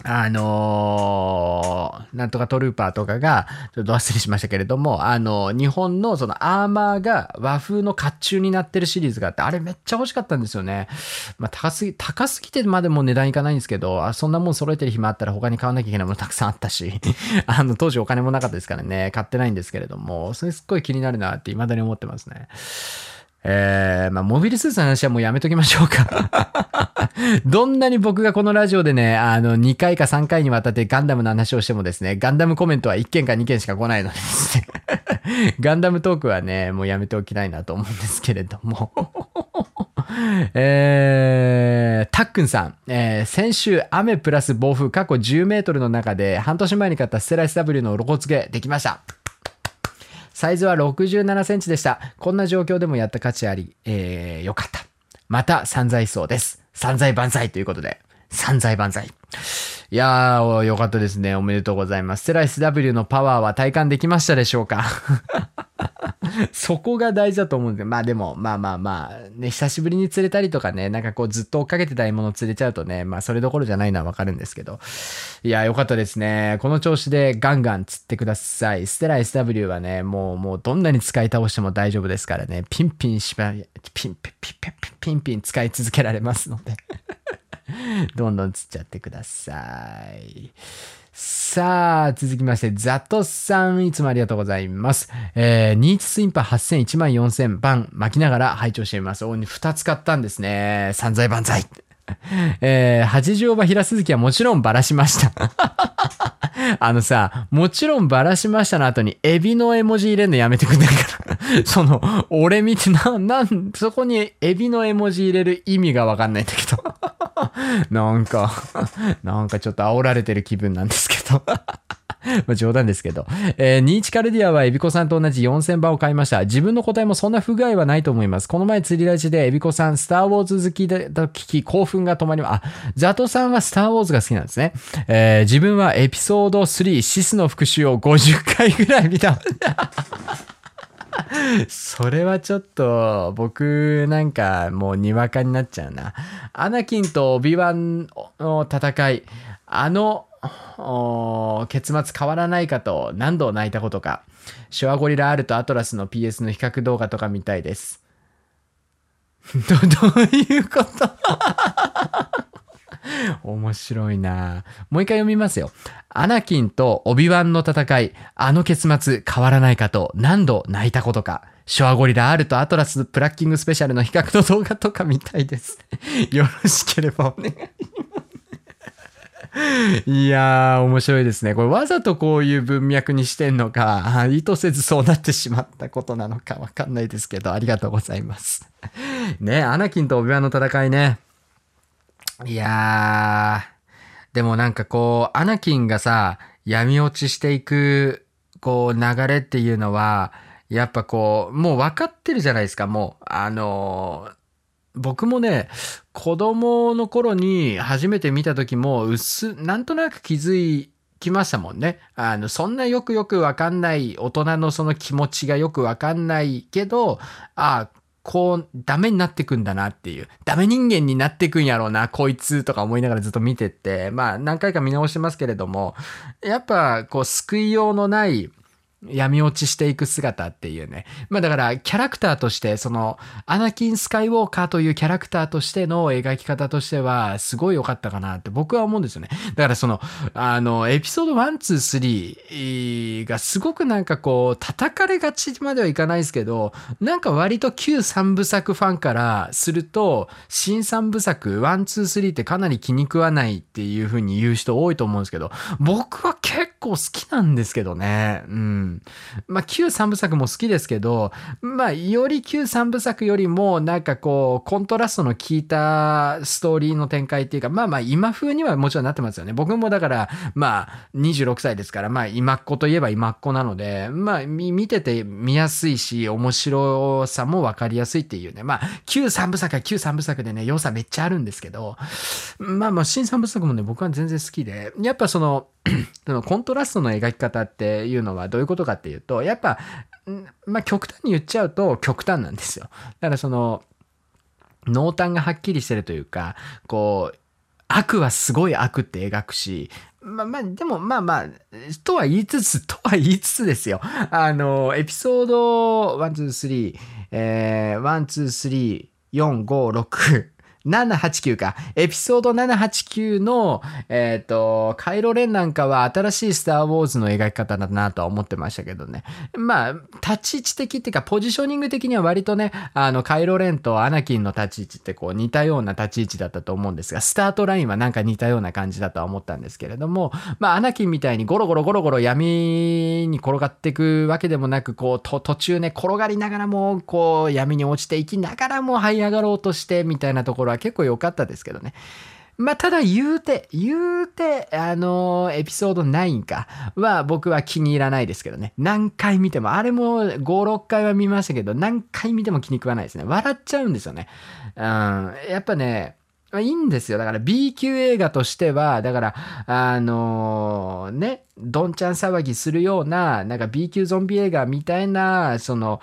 Speaker 1: あのーなんとかトルーパーとかが、ちょっと忘れしましたけれども、あの日本のそのアーマーが和風の甲冑になってるシリーズがあって、あれめっちゃ欲しかったんですよね。まあ、高すぎ、高すぎてまでも値段いかないんですけど、あそんなもん揃えてる暇あったら他に買わなきゃいけないものたくさんあったし、あの、当時お金もなかったですからね、買ってないんですけれども、それすっごい気になるなって未だに思ってますね。えー、まあ、モビルスーツの話はもうやめときましょうか。どんなに僕がこのラジオでね、あの、2回か3回にわたってガンダムの話をしてもですね、ガンダムコメントは1件か2件しか来ないのでですね、ガンダムトークはね、もうやめておきたいなと思うんですけれども。えー、たっくんさん、えー先週雨プラス暴風過去10メートルの中で半年前に買ったステラ SW のロゴ付けできました。サイズは67センチでした。こんな状況でもやった価値あり、えー、よかった。また散財そうです。散財万歳ということで。散財万歳。いやー、よかったですね。おめでとうございます。セラ SW のパワーは体感できましたでしょうか？そこが大事だと思うんで、まあでも、まあまあまあ、ね、久しぶりに釣れたりとかね、なんかこうずっと追っかけてた獲物釣れちゃうとね、まあそれどころじゃないのはわかるんですけど。いや、よかったですね。この調子でガンガン釣ってください。ステラ SW はね、もう、もうどんなに使い倒しても大丈夫ですからね、ピンピンしば、ピンピンピンピンピンピン使い続けられますので。どんどん釣っちゃってください。さあ、続きまして、ザトさん、いつもありがとうございます。えー、ニーチスインパー8000、14000番巻きながら拝聴しています。おに2つ買ったんですね。散財万歳。えー、八丈馬平鈴木はもちろんバラしました。あのさ、もちろんバラしましたの後に、エビの絵文字入れるのやめてくんないから。その、俺見て、な、なん、そこにエビの絵文字入れる意味がわかんないんだけど。なんか、なんかちょっと煽られてる気分なんですけど。まあ冗談ですけど。えー、ニーチカルディアはエビコさんと同じ4000番を買いました。自分の答えもそんな不具合はないと思います。この前釣り出しでエビコさん、スターウォーズ好きだと聞き、興奮が止まりま、あ、ザトさんはスターウォーズが好きなんですね。えー、自分はエピソード3、シスの復讐を50回ぐらい見た。それはちょっと僕なんかもうにわかになっちゃうな。アナキンとオビワンの戦い、あの結末変わらないかと何度泣いたことか。シュアゴリラ R とアトラスの PS の比較動画とか見たいです。ど、どういうこと？面白いなもう一回読みますよ。アナキンとオビワンの戦い、あの結末変わらないかと何度泣いたことか。ショアゴリラ R とアトラスプラッキングスペシャルの比較の動画とか見たいです。よろしければお願いします。いやー、面白いですね。これわざとこういう文脈にしてんのか、意図せずそうなってしまったことなのかわかんないですけど、ありがとうございます。ね、アナキンとオビワの戦いね。いやー、でもなんかこう、アナキンがさ、闇落ちしていく、こう、流れっていうのは、やっぱこう、もう分かってるじゃないですか、もう。あのー、僕もね、子供の頃に初めて見た時も、うす、なんとなく気づきましたもんね。あの、そんなよくよくわかんない大人のその気持ちがよくわかんないけど、ああ、こう、ダメになってくんだなっていう。ダメ人間になってくんやろうな、こいつとか思いながらずっと見てって、まあ何回か見直してますけれども、やっぱこう救いようのない闇落ちしていく姿っていうね。まあだからキャラクターとして、そのアナキン・スカイウォーカーというキャラクターとしての描き方としてはすごい良かったかなって僕は思うんですよね。だからその、あの、エピソード1、2、3がすごくなんかこう叩かれがちまではいかないですけど、なんか割と旧3部作ファンからすると、新3部作1、2、3ってかなり気に食わないっていう風に言う人多いと思うんですけど、僕は結構好きなんですけどね。うん。まあ、旧三部作も好きですけど、まあ、より旧三部作よりも、なんかこう、コントラストの効いたストーリーの展開っていうか、まあまあ、今風にはもちろんなってますよね。僕もだから、まあ、26歳ですから、まあ、今っ子といえば今っ子なので、まあ、見てて見やすいし、面白さもわかりやすいっていうね。まあ、旧三部作は旧三部作でね、良さめっちゃあるんですけど、まあまあ、新三部作もね、僕は全然好きで、やっぱその、そのコントラストの描き方っていうのはどういうこととかっていうと、やっぱ、まあ極端に言っちゃうと極端なんですよ。だからその、濃淡がはっきりしてるというか、こう、悪はすごい悪って描くし、まあまあ、でもまあまあ、とは言いつつ、とは言いつつですよ。あの、エピソード1、2、3、えー、1、2、3、4、5、6、789か。エピソード789の、えっ、ー、と、カイロレンなんかは新しいスター・ウォーズの描き方だなとは思ってましたけどね。まあ、立ち位置的っていうか、ポジショニング的には割とね、あの、カイロレンとアナキンの立ち位置ってこう似たような立ち位置だったと思うんですが、スタートラインはなんか似たような感じだとは思ったんですけれども、まあ、アナキンみたいにゴロゴロゴロゴロ闇に転がっていくわけでもなく、こう、と途中ね、転がりながらも、こう、闇に落ちていきながらも這い上がろうとして、みたいなところは結構良かったですけどね。まあ、ただ言うて、言うて、あのー、エピソード9かは僕は気に入らないですけどね。何回見ても、あれも5、6回は見ましたけど、何回見ても気に食わないですね。笑っちゃうんですよね。うん。やっぱね、まあいいんですよ。だから B 級映画としては、だから、あのーね、どんちゃん騒ぎするような、なんか B 級ゾンビ映画みたいな、その、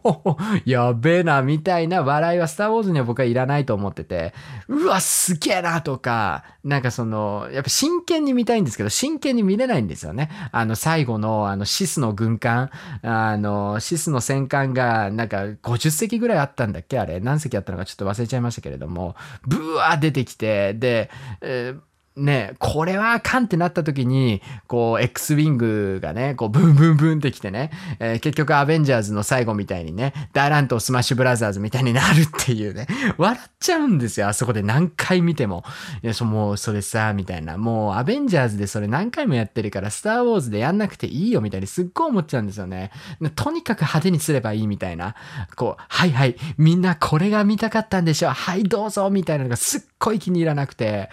Speaker 1: やべえな、みたいな笑いはスターウォーズには僕はいらないと思ってて、うわ、すげえな、とか、なんかその、やっぱ真剣に見たいんですけど、真剣に見れないんですよね。あの、最後の、あの、シスの軍艦、あの、シスの戦艦が、なんか50隻ぐらいあったんだっけあれ。何隻あったのかちょっと忘れちゃいましたけれども、ブワー出てきて、で、えーね、これはあかんってなった時に、こう、X ウィングがね、こう、ブンブンブンってきてね、えー結局アベンジャーズの最後みたいにね、ダーランとスマッシュブラザーズみたいになるっていうね、笑っちゃうんですよ、あそこで何回見ても。いや、そもう、それさ、みたいな。もう、アベンジャーズでそれ何回もやってるから、スターウォーズでやんなくていいよ、みたいにすっごい思っちゃうんですよね。とにかく派手にすればいいみたいな。こう、はいはい、みんなこれが見たかったんでしょはい、どうぞみたいなのがすっごい気に入らなくて、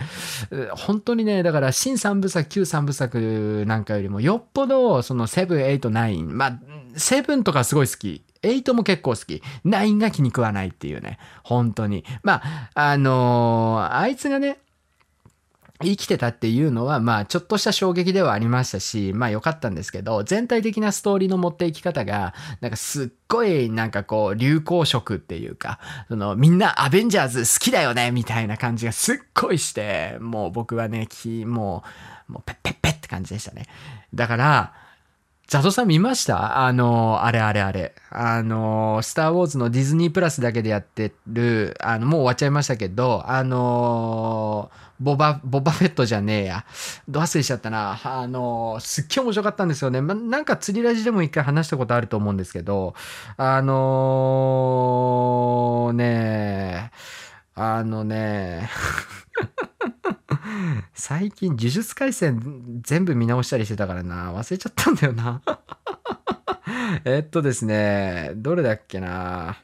Speaker 1: 本当にね、だから新三部作、旧三部作なんかよりもよっぽど、そのセブン、エイト、ナイン、まあ、セブンとかすごい好き。8も結構好き。ナインが気に食わないっていうね。本当に。まあ、あのーあいつがね、生きてたっていうのは、まあ、ちょっとした衝撃ではありましたし、まあ、良かったんですけど、全体的なストーリーの持っていき方が、なんかすっごい、なんかこう、流行色っていうか、その、みんなアベンジャーズ好きだよねみたいな感じがすっごいして、もう僕はね、きもう、もうペッペッペッって感じでしたね。だから、ザトさん見ました？あの、あれあれあれ。あの、スター・ウォーズのディズニープラスだけでやってる、あの、もう終わっちゃいましたけど、あの、ボバ、ボバフェットじゃねえや。ど忘れしちゃったな。あの、すっげえ面白かったんですよね。ま、なんか釣りラジでも一回話したことあると思うんですけど、あのーね、あのね、最近呪術廻戦全部見直したりしてたからな。忘れちゃったんだよな。えっとですね。どれだっけな。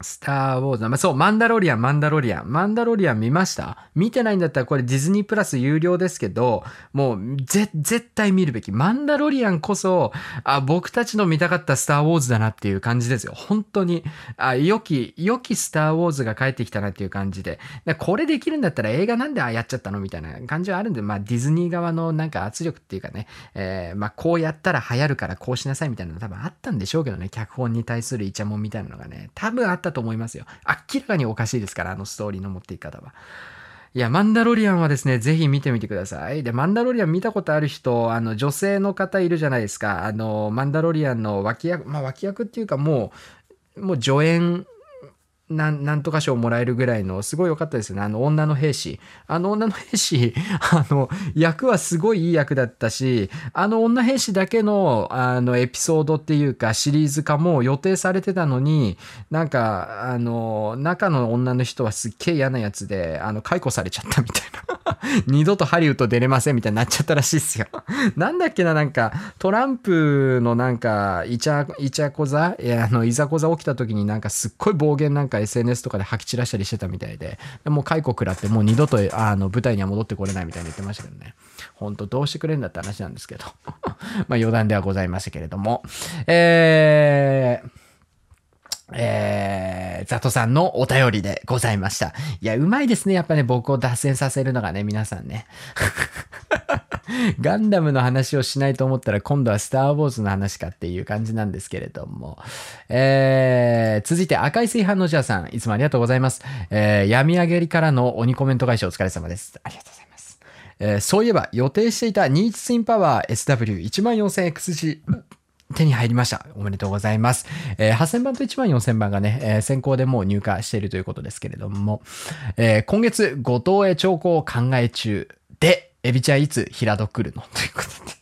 Speaker 1: スター・ウォーズ。まあ、そう、マンダロリアン、マンダロリアン。マンダロリアン見ました？見てないんだったらこれディズニープラス有料ですけど、もうぜ、絶対見るべき。マンダロリアンこそ、あ、僕たちの見たかったスター・ウォーズだなっていう感じですよ。本当に。あ、良き、良きスター・ウォーズが帰ってきたなっていう感じで。これできるんだったら映画なんでああやっちゃったのみたいな感じはあるんで、まあディズニー側のなんか圧力っていうかね、えーまあこうやったら流行るからこうしなさいみたいなの多分あったんでしょうけどね、脚本に対するイチャモンみたいなのがね、多分あったと思いますよ。明らかにおかしいですから、あのストーリーの持っていき方は。いや、マンダロリアンはですね、ぜひ見てみてください。で、マンダロリアン見たことある人、あの、女性の方いるじゃないですか。あの、マンダロリアンの脇役、まあ脇役っていうかもう、もう助演、なん、なんとか賞もらえるぐらいの、すごい良かったですね。あの、女の兵士。あの女の兵士、あの、役はすごいいい役だったし、あの女兵士だけの、あの、エピソードっていうか、シリーズ化も予定されてたのに、なんか、あの、中の女の人はすっげえ嫌なやつで、あの、解雇されちゃったみたいな。二度とハリウッド出れませんみたいになっちゃったらしいっすよ。なんだっけな、なんか、トランプのなんか、イチャ、イチャコザ？いや、あの、いざこざ起きた時になんかすっごい暴言なんか SNS とかで吐き散らしたりしてたみたいで、もう解雇食らってもう二度と、あの、舞台には戻ってこれないみたいに言ってましたけどね。ほんとどうしてくれんだって話なんですけど。まあ余談ではございましたけれども。えー、えー、ザトさんのお便りでございました。いや、うまいですね。やっぱね、僕を脱線させるのがね、皆さんね。ガンダムの話をしないと思ったら今度はスター・ウォーズの話かっていう感じなんですけれども。えー、続いて赤い炊飯のジャーさん、いつもありがとうございます。えー、病み上げりからの鬼コメント返しお疲れ様です。ありがとうございます。えーそういえば予定していたニーツインパワー SW14000XG 手に入りました。おめでとうございます。えー8000番と1万4000番がね、えー先行でもう入荷しているということですけれども、えー今月、ご当へ兆候を考え中で、エビちゃんいつ平戸来るの？ということで。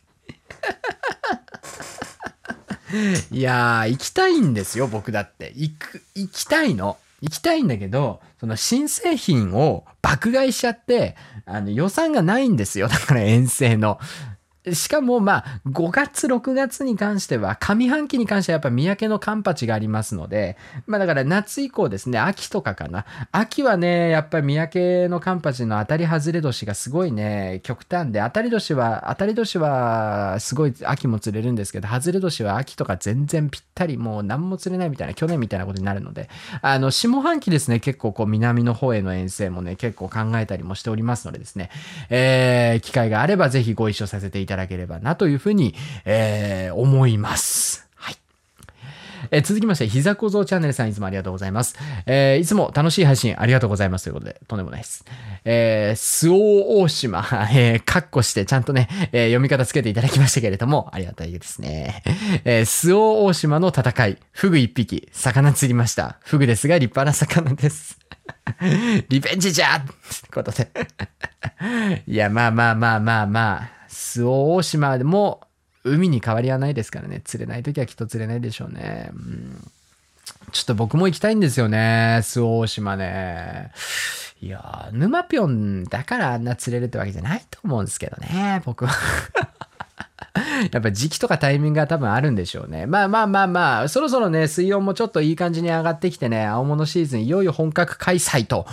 Speaker 1: いやー、行きたいんですよ、僕だって。行く、行きたいの。行きたいんだけど、その新製品を爆買いしちゃって、あの予算がないんですよ。だから遠征の。しかもまあ5月6月に関しては上半期に関してはやっぱ三宅のカンパチがありますのでまあだから夏以降ですね秋とかかな。秋はねやっぱり三宅のカンパチの当たり外れ年がすごいね極端で当たり年は当たり年はすごい秋も釣れるんですけど外れ年は秋とか全然ぴったりもう何も釣れないみたいな去年みたいなことになるのであの下半期ですね結構こう南の方への遠征もね結構考えたりもしておりますのでですね、えー、機会があればぜひご一緒させていただだければなというふうに、えー、思います。え、続きまして、膝小僧チャンネルさんいつもありがとうございます。えー、いつも楽しい配信ありがとうございますということで、とんでもないです。えー、周防大島、えー、カッコしてちゃんとね、えー、読み方つけていただきましたけれども、ありがたいですね。えー、周防大島の戦い、フグ一匹、魚釣りました。フグですが立派な魚です。リベンジじゃってことで。いや、まあまあまあまあまあ、周防大島でも海に変わりはないですからね。釣れない時はきっと釣れないでしょうね、うん、ちょっと僕も行きたいんですよね。周防大島ね。いや沼ぴょんだからあんな釣れるってわけじゃないと思うんですけどね僕は。やっぱ時期とかタイミングが多分あるんでしょうね。まあまあまあまあ、そろそろね、水温もちょっといい感じに上がってきてね、青物シーズンいよいよ本格開催と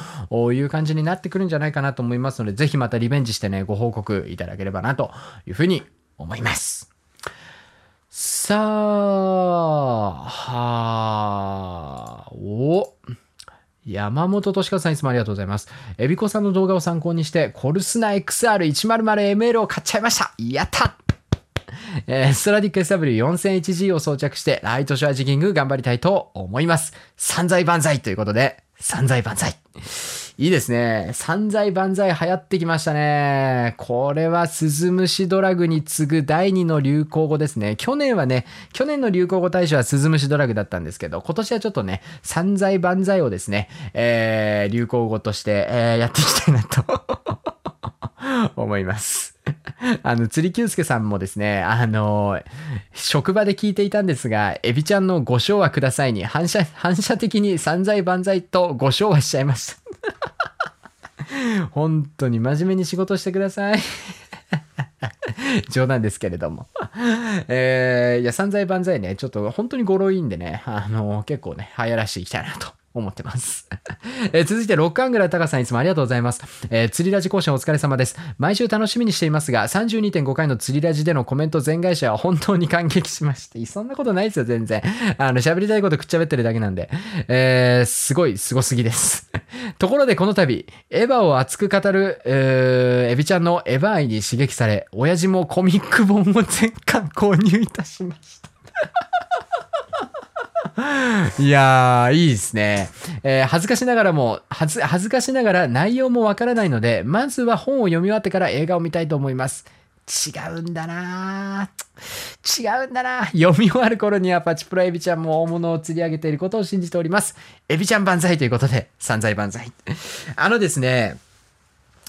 Speaker 1: いう感じになってくるんじゃないかなと思いますので、ぜひまたリベンジしてね、ご報告いただければなというふうに思います。さあ、はー、お山本敏和さんいつもありがとうございます。エビコさんの動画を参考にして、コルスナ XR100ML を買っちゃいましたやったえー、ストラディック SW4001G を装着して、ライトショアジギング頑張りたいと思います。散財万歳ということで、散財万歳。いいですね。散財万歳流行ってきましたね。これはスズムシドラグに次ぐ第2の流行語ですね。去年はね、去年の流行語大賞はスズムシドラグだったんですけど、今年はちょっとね、散財万歳をですね、えー、流行語として、えー、やっていきたいなと 思います。あの、釣り久介さんもですね、あの、職場で聞いていたんですが、エビちゃんのご賞はくださいに反射、反射的に散財万歳とご賞はしちゃいました。本当に真面目に仕事してください。冗談ですけれども。えー、いや、散財万歳ね、ちょっと本当に語呂いいんでね、あの、結構ね、流行らしていきたいなと思ってます。え、続いて、ロックアングラータカさんいつもありがとうございます。えー、釣りラジ講師お疲れ様です。毎週楽しみにしていますが、32.5回の釣りラジでのコメント全会社は本当に感激しまして、そんなことないですよ、全然。あの、喋りたいことくっちゃべってるだけなんで。えー、すごい、すごすぎです。ところで、この度、エヴァを熱く語る、えー、エビちゃんのエヴァ愛に刺激され、親父もコミック本を全巻購入いたしました。いやー、いいですね。えー、恥ずかしながらも、恥ず、恥ずかしながら内容もわからないので、まずは本を読み終わってから映画を見たいと思います。違うんだな違うんだな読み終わる頃にはパチプロエビちゃんも大物を釣り上げていることを信じております。エビちゃん万歳ということで、散財万歳。あのですね、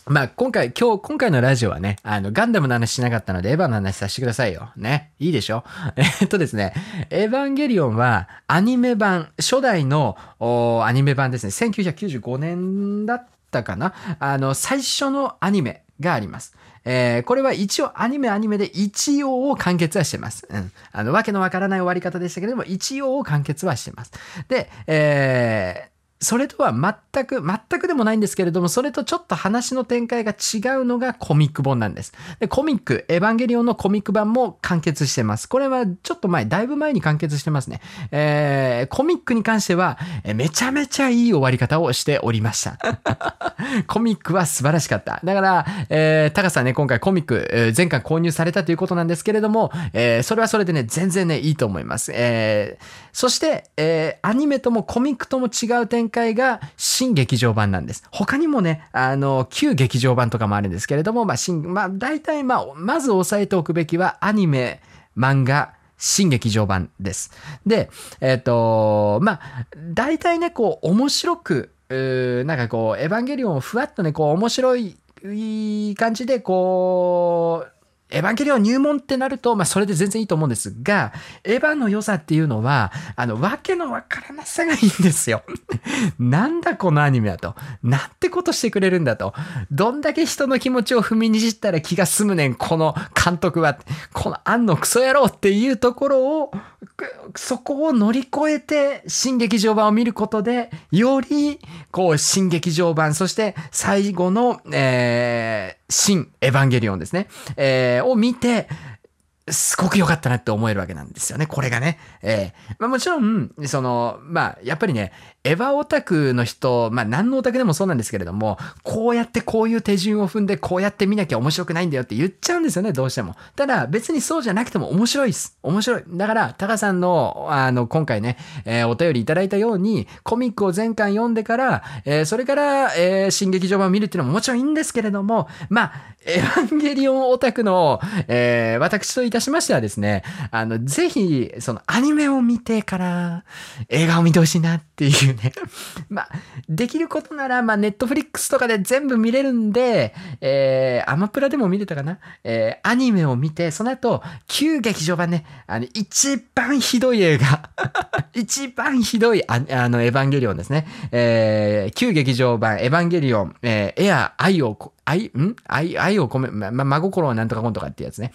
Speaker 1: まあ、今回、今日、今回のラジオはね、あの、ガンダムの話しなかったので、エヴァの話させてくださいよ。ね。いいでしょ？えっとですね、エヴァンゲリオンは、アニメ版、初代のアニメ版ですね、1995年だったかな？あの、最初のアニメがあります。えー、これは一応アニメアニメで一応を完結はしてます。うん。あの、わけのわからない終わり方でしたけれども、一応を完結はしてます。で、えー、それとは全く、全くでもないんですけれども、それとちょっと話の展開が違うのがコミック本なんです。で、コミック、エヴァンゲリオンのコミック版も完結してます。これはちょっと前、だいぶ前に完結してますね。えー、コミックに関しては、めちゃめちゃいい終わり方をしておりました。コミックは素晴らしかった。だから、えー、タカさんね、今回コミック、えー、前回購入されたということなんですけれども、えー、それはそれでね、全然ね、いいと思います。えー、そして、えー、アニメともコミックとも違う展展開が新劇場版なんです。他にもね、あの、旧劇場版とかもあるんですけれども、まあ、新、まあ、大体、まあ、まず押さえておくべきは、アニメ、漫画、新劇場版です。で、えっ、ー、と、まあ、大体ね、こう、面白く、なんかこう、エヴァンゲリオンをふわっとね、こう、面白い感じで、こう、エヴァンゲリオン入門ってなると、まあ、それで全然いいと思うんですが、エヴァの良さっていうのは、あの、わけのわからなさがいいんですよ。なんだこのアニメだと。なんてことしてくれるんだと。どんだけ人の気持ちを踏みにじったら気が済むねん、この監督は。このあんのクソ野郎っていうところを、そこを乗り越えて、新劇場版を見ることで、より、こう、新劇場版、そして最後の、えー、新エヴァンゲリオンですね。えー、を見て、すごく良かったなって思えるわけなんですよね、これがね。えー、まあもちろん、その、まあ、やっぱりね、エヴァオタクの人、まあ何のオタクでもそうなんですけれども、こうやってこういう手順を踏んで、こうやって見なきゃ面白くないんだよって言っちゃうんですよね、どうしても。ただ、別にそうじゃなくても面白いです。面白い。だから、タカさんの、あの、今回ね、えー、お便りいただいたように、コミックを全巻読んでから、えー、それから、えー、新劇場版を見るっていうのももちろんいいんですけれども、まあ、エヴァンゲリオンオタクの、えー、私といたしましてはですね、あの、ぜひ、そのアニメを見てから映画を見てほしいなっていうね。まあ、できることなら、まあ、ネットフリックスとかで全部見れるんで、えー、アマプラでも見れたかな？えー、アニメを見て、その後、旧劇場版ね、あの、一番ひどい映画。一番ひどいあ、あの、エヴァンゲリオンですね。えー、旧劇場版、エヴァンゲリオン、えー、エア、愛を、愛、ん？愛、愛を込め、ま、ま、真心はなんとかこんとかってやつね。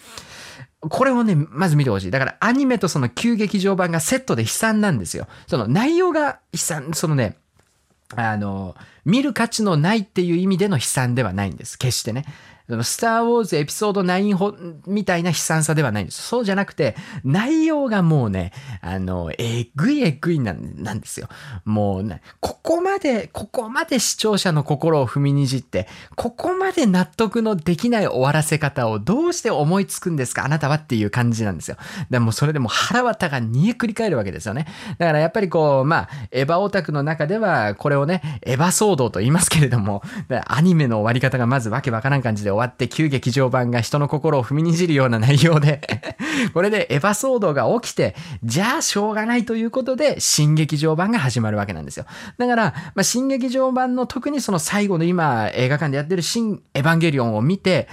Speaker 1: これをね、まず見てほしい。だからアニメとその旧劇場版がセットで悲惨なんですよ。その内容が悲惨、そのね、あの、見る価値のないっていう意味での悲惨ではないんです。決してね。スター・ウォーズエピソード9みたいな悲惨さではないんです。そうじゃなくて、内容がもうね、あの、えぐいえぐいなんなんですよ。もうね、ここまで、ここまで視聴者の心を踏みにじって、ここまで納得のできない終わらせ方をどうして思いつくんですかあなたはっていう感じなんですよ。でもそれでも腹渡が煮えくり返るわけですよね。だからやっぱりこう、まあ、エヴァオタクの中では、これをね、エヴァ騒動と言いますけれども、アニメの終わり方がまずわけわからん感じで終わって旧劇場版が人の心を踏みにじるような内容で これでエヴァ騒動が起きて、じゃあしょうがないということで、新劇場版が始まるわけなんですよ。だから、まあ、新劇場版の特にその最後の今映画館でやってる新エヴァンゲリオンを見て、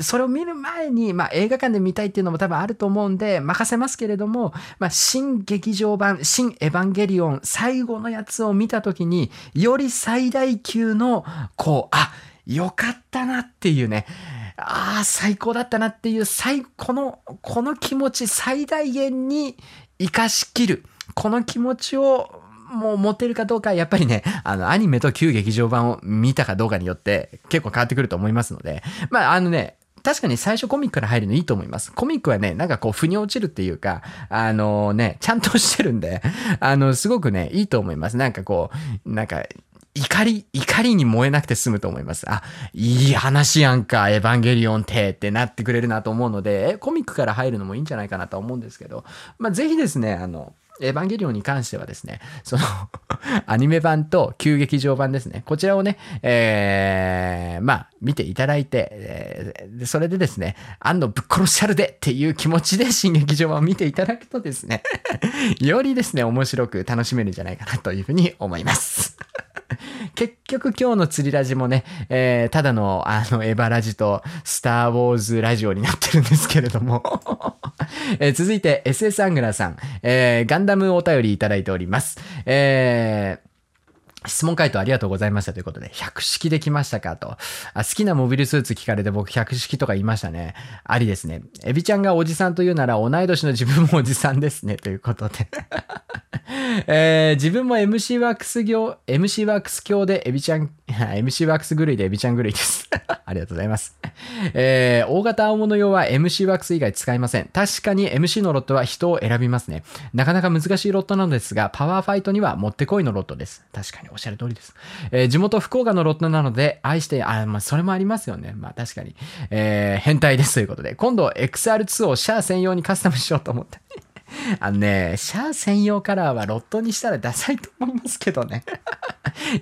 Speaker 1: それを見る前に、まあ、映画館で見たいっていうのも多分あると思うんで、任せますけれども、まあ、新劇場版、新エヴァンゲリオン、最後のやつを見たときに、より最大級の、こう、あ、よかったなっていうね、ああ、最高だったなっていう、最、この、この気持ち最大限に活かしきる。この気持ちをもう持てるかどうか、やっぱりね、あの、アニメと旧劇場版を見たかどうかによって結構変わってくると思いますので、まあ、あのね、確かに最初コミックから入るのいいと思います。コミックはね、なんかこう、腑に落ちるっていうか、あのね、ちゃんとしてるんで、あの、すごくね、いいと思います。なんかこう、なんか、怒り、怒りに燃えなくて済むと思います。あ、いい話やんか、エヴァンゲリオンってってなってくれるなと思うので、コミックから入るのもいいんじゃないかなと思うんですけど、まあ、ぜひですね、あの、エヴァンゲリオンに関してはですね、その アニメ版と旧劇場版ですね、こちらをね、えー、まあ、見ていただいて、えー、それでですね、あんのぶっ殺しゃるでっていう気持ちで新劇場版を見ていただくとですね よりですね、面白く楽しめるんじゃないかなというふうに思います。結局今日の釣りラジもね、えー、ただのあのエヴァラジとスターウォーズラジオになってるんですけれども。えー、続いて SS アングラさん、えー、ガンダムお便りいただいております。えー質問回答ありがとうございましたということで、100式できましたかとあ。好きなモビルスーツ聞かれて僕100式とか言いましたね。ありですね。エビちゃんがおじさんというなら同い年の自分もおじさんですね。ということで えー、自分も MC ワークス業、MC ワークス教でエビちゃん、MC ワークス狂いでエビちゃん狂いです。ありがとうございます。えー、大型青物用は MC ワークス以外使いません。確かに MC のロットは人を選びますね。なかなか難しいロットなのですが、パワーファイトにはもってこいのロットです。確かにおっしゃる通りです。えー、地元福岡のロットなので、愛して、あ、まあ、それもありますよね。まあ、確かに。えー、変態ですということで、今度 XR2 をシャア専用にカスタムしようと思って。あのね、シャア専用カラーはロットにしたらダサいと思いますけどね。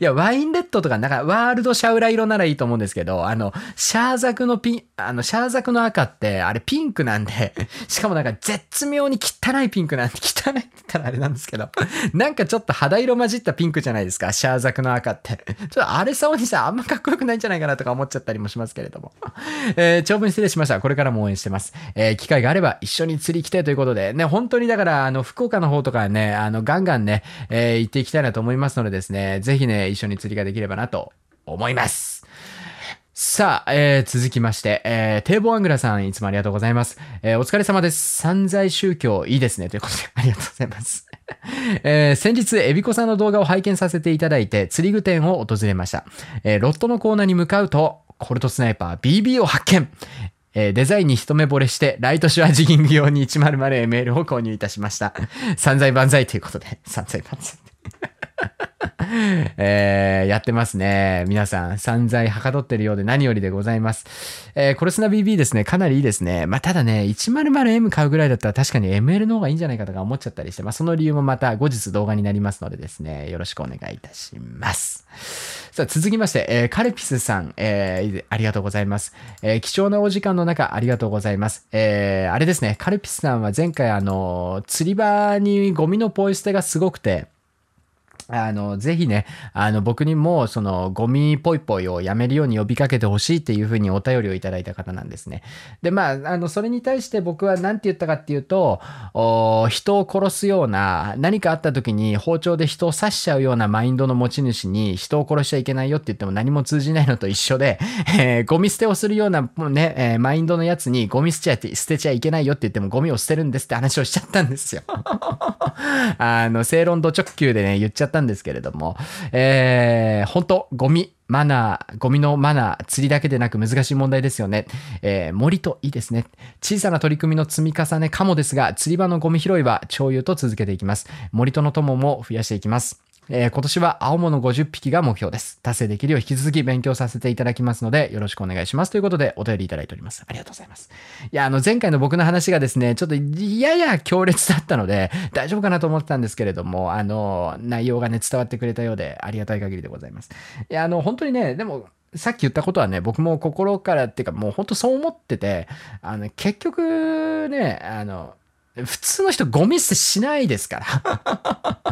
Speaker 1: いや、ワインレッドとか、なんか、ワールドシャウラ色ならいいと思うんですけど、あの、シャーザクのピン、あの、シャーザクの赤って、あれピンクなんで、しかもなんか絶妙に汚いピンクなんで、汚いって言ったらあれなんですけど、なんかちょっと肌色混じったピンクじゃないですか、シャーザクの赤って。ちょっとあれさおにさ、あんまかっこよくないんじゃないかなとか思っちゃったりもしますけれども。えー、長文失礼しました。これからも応援してます。えー、機会があれば一緒に釣り来てということで、ね、本当にだから、あの、福岡の方とかね、あの、ガンガンね、えー、行っていきたいなと思いますのでですね、ぜひね、一緒に釣りができればなと思います。さあ、えー、続きまして、えー、堤防アングラさん、いつもありがとうございます。えー、お疲れ様です。散財宗教、いいですね。ということで、ありがとうございます。えー、先日、エビコさんの動画を拝見させていただいて、釣り具店を訪れました。えー、ロットのコーナーに向かうと、コルトスナイパー BB を発見。えー、デザインに一目惚れして、ライトシュアジギング用に 100ML を購入いたしました。散財万歳ということで、散財万歳。えー、やってますね。皆さん、散財はかどってるようで何よりでございます。えー、コルスナ BB ですね、かなりいいですね。まあ、ただね、100M 買うぐらいだったら確かに ML の方がいいんじゃないかとか思っちゃったりして、まあ、その理由もまた後日動画になりますのでですね、よろしくお願いいたします。さあ、続きまして、えー、カルピスさん、えー、ありがとうございます。えー、貴重なお時間の中、ありがとうございます。えー、あれですね、カルピスさんは前回あの、釣り場にゴミのポイ捨てがすごくて、あの、ぜひね、あの、僕にも、その、ゴミポイポイをやめるように呼びかけてほしいっていうふうにお便りをいただいた方なんですね。で、まあ、あの、それに対して僕は何て言ったかっていうと、人を殺すような、何かあった時に包丁で人を刺しちゃうようなマインドの持ち主に人を殺しちゃいけないよって言っても何も通じないのと一緒で、えー、ゴミ捨てをするような、もうね、えー、マインドのやつにゴミ捨てちゃ捨てちゃいけないよって言ってもゴミを捨てるんですって話をしちゃったんですよ。あの、正論度直球でね、言っちゃったんですけれども、えー、本当ゴミ、マナー、ゴミのマナー、釣りだけでなく難しい問題ですよね。えー、森といいですね。小さな取り組みの積み重ねかもですが、釣り場のゴミ拾いは醤油と続けていきます。森との友も増やしていきます。えー、今年は青物50匹が目標です。達成できるよう引き続き勉強させていただきますので、よろしくお願いします。ということで、お便りいただいております。ありがとうございます。いや、あの、前回の僕の話がですね、ちょっとやや強烈だったので、大丈夫かなと思ってたんですけれども、あの、内容がね、伝わってくれたようで、ありがたい限りでございます。いや、あの、本当にね、でも、さっき言ったことはね、僕も心からっていうか、もう本当そう思ってて、あの、結局ね、あの、普通の人ゴミ捨てしないですか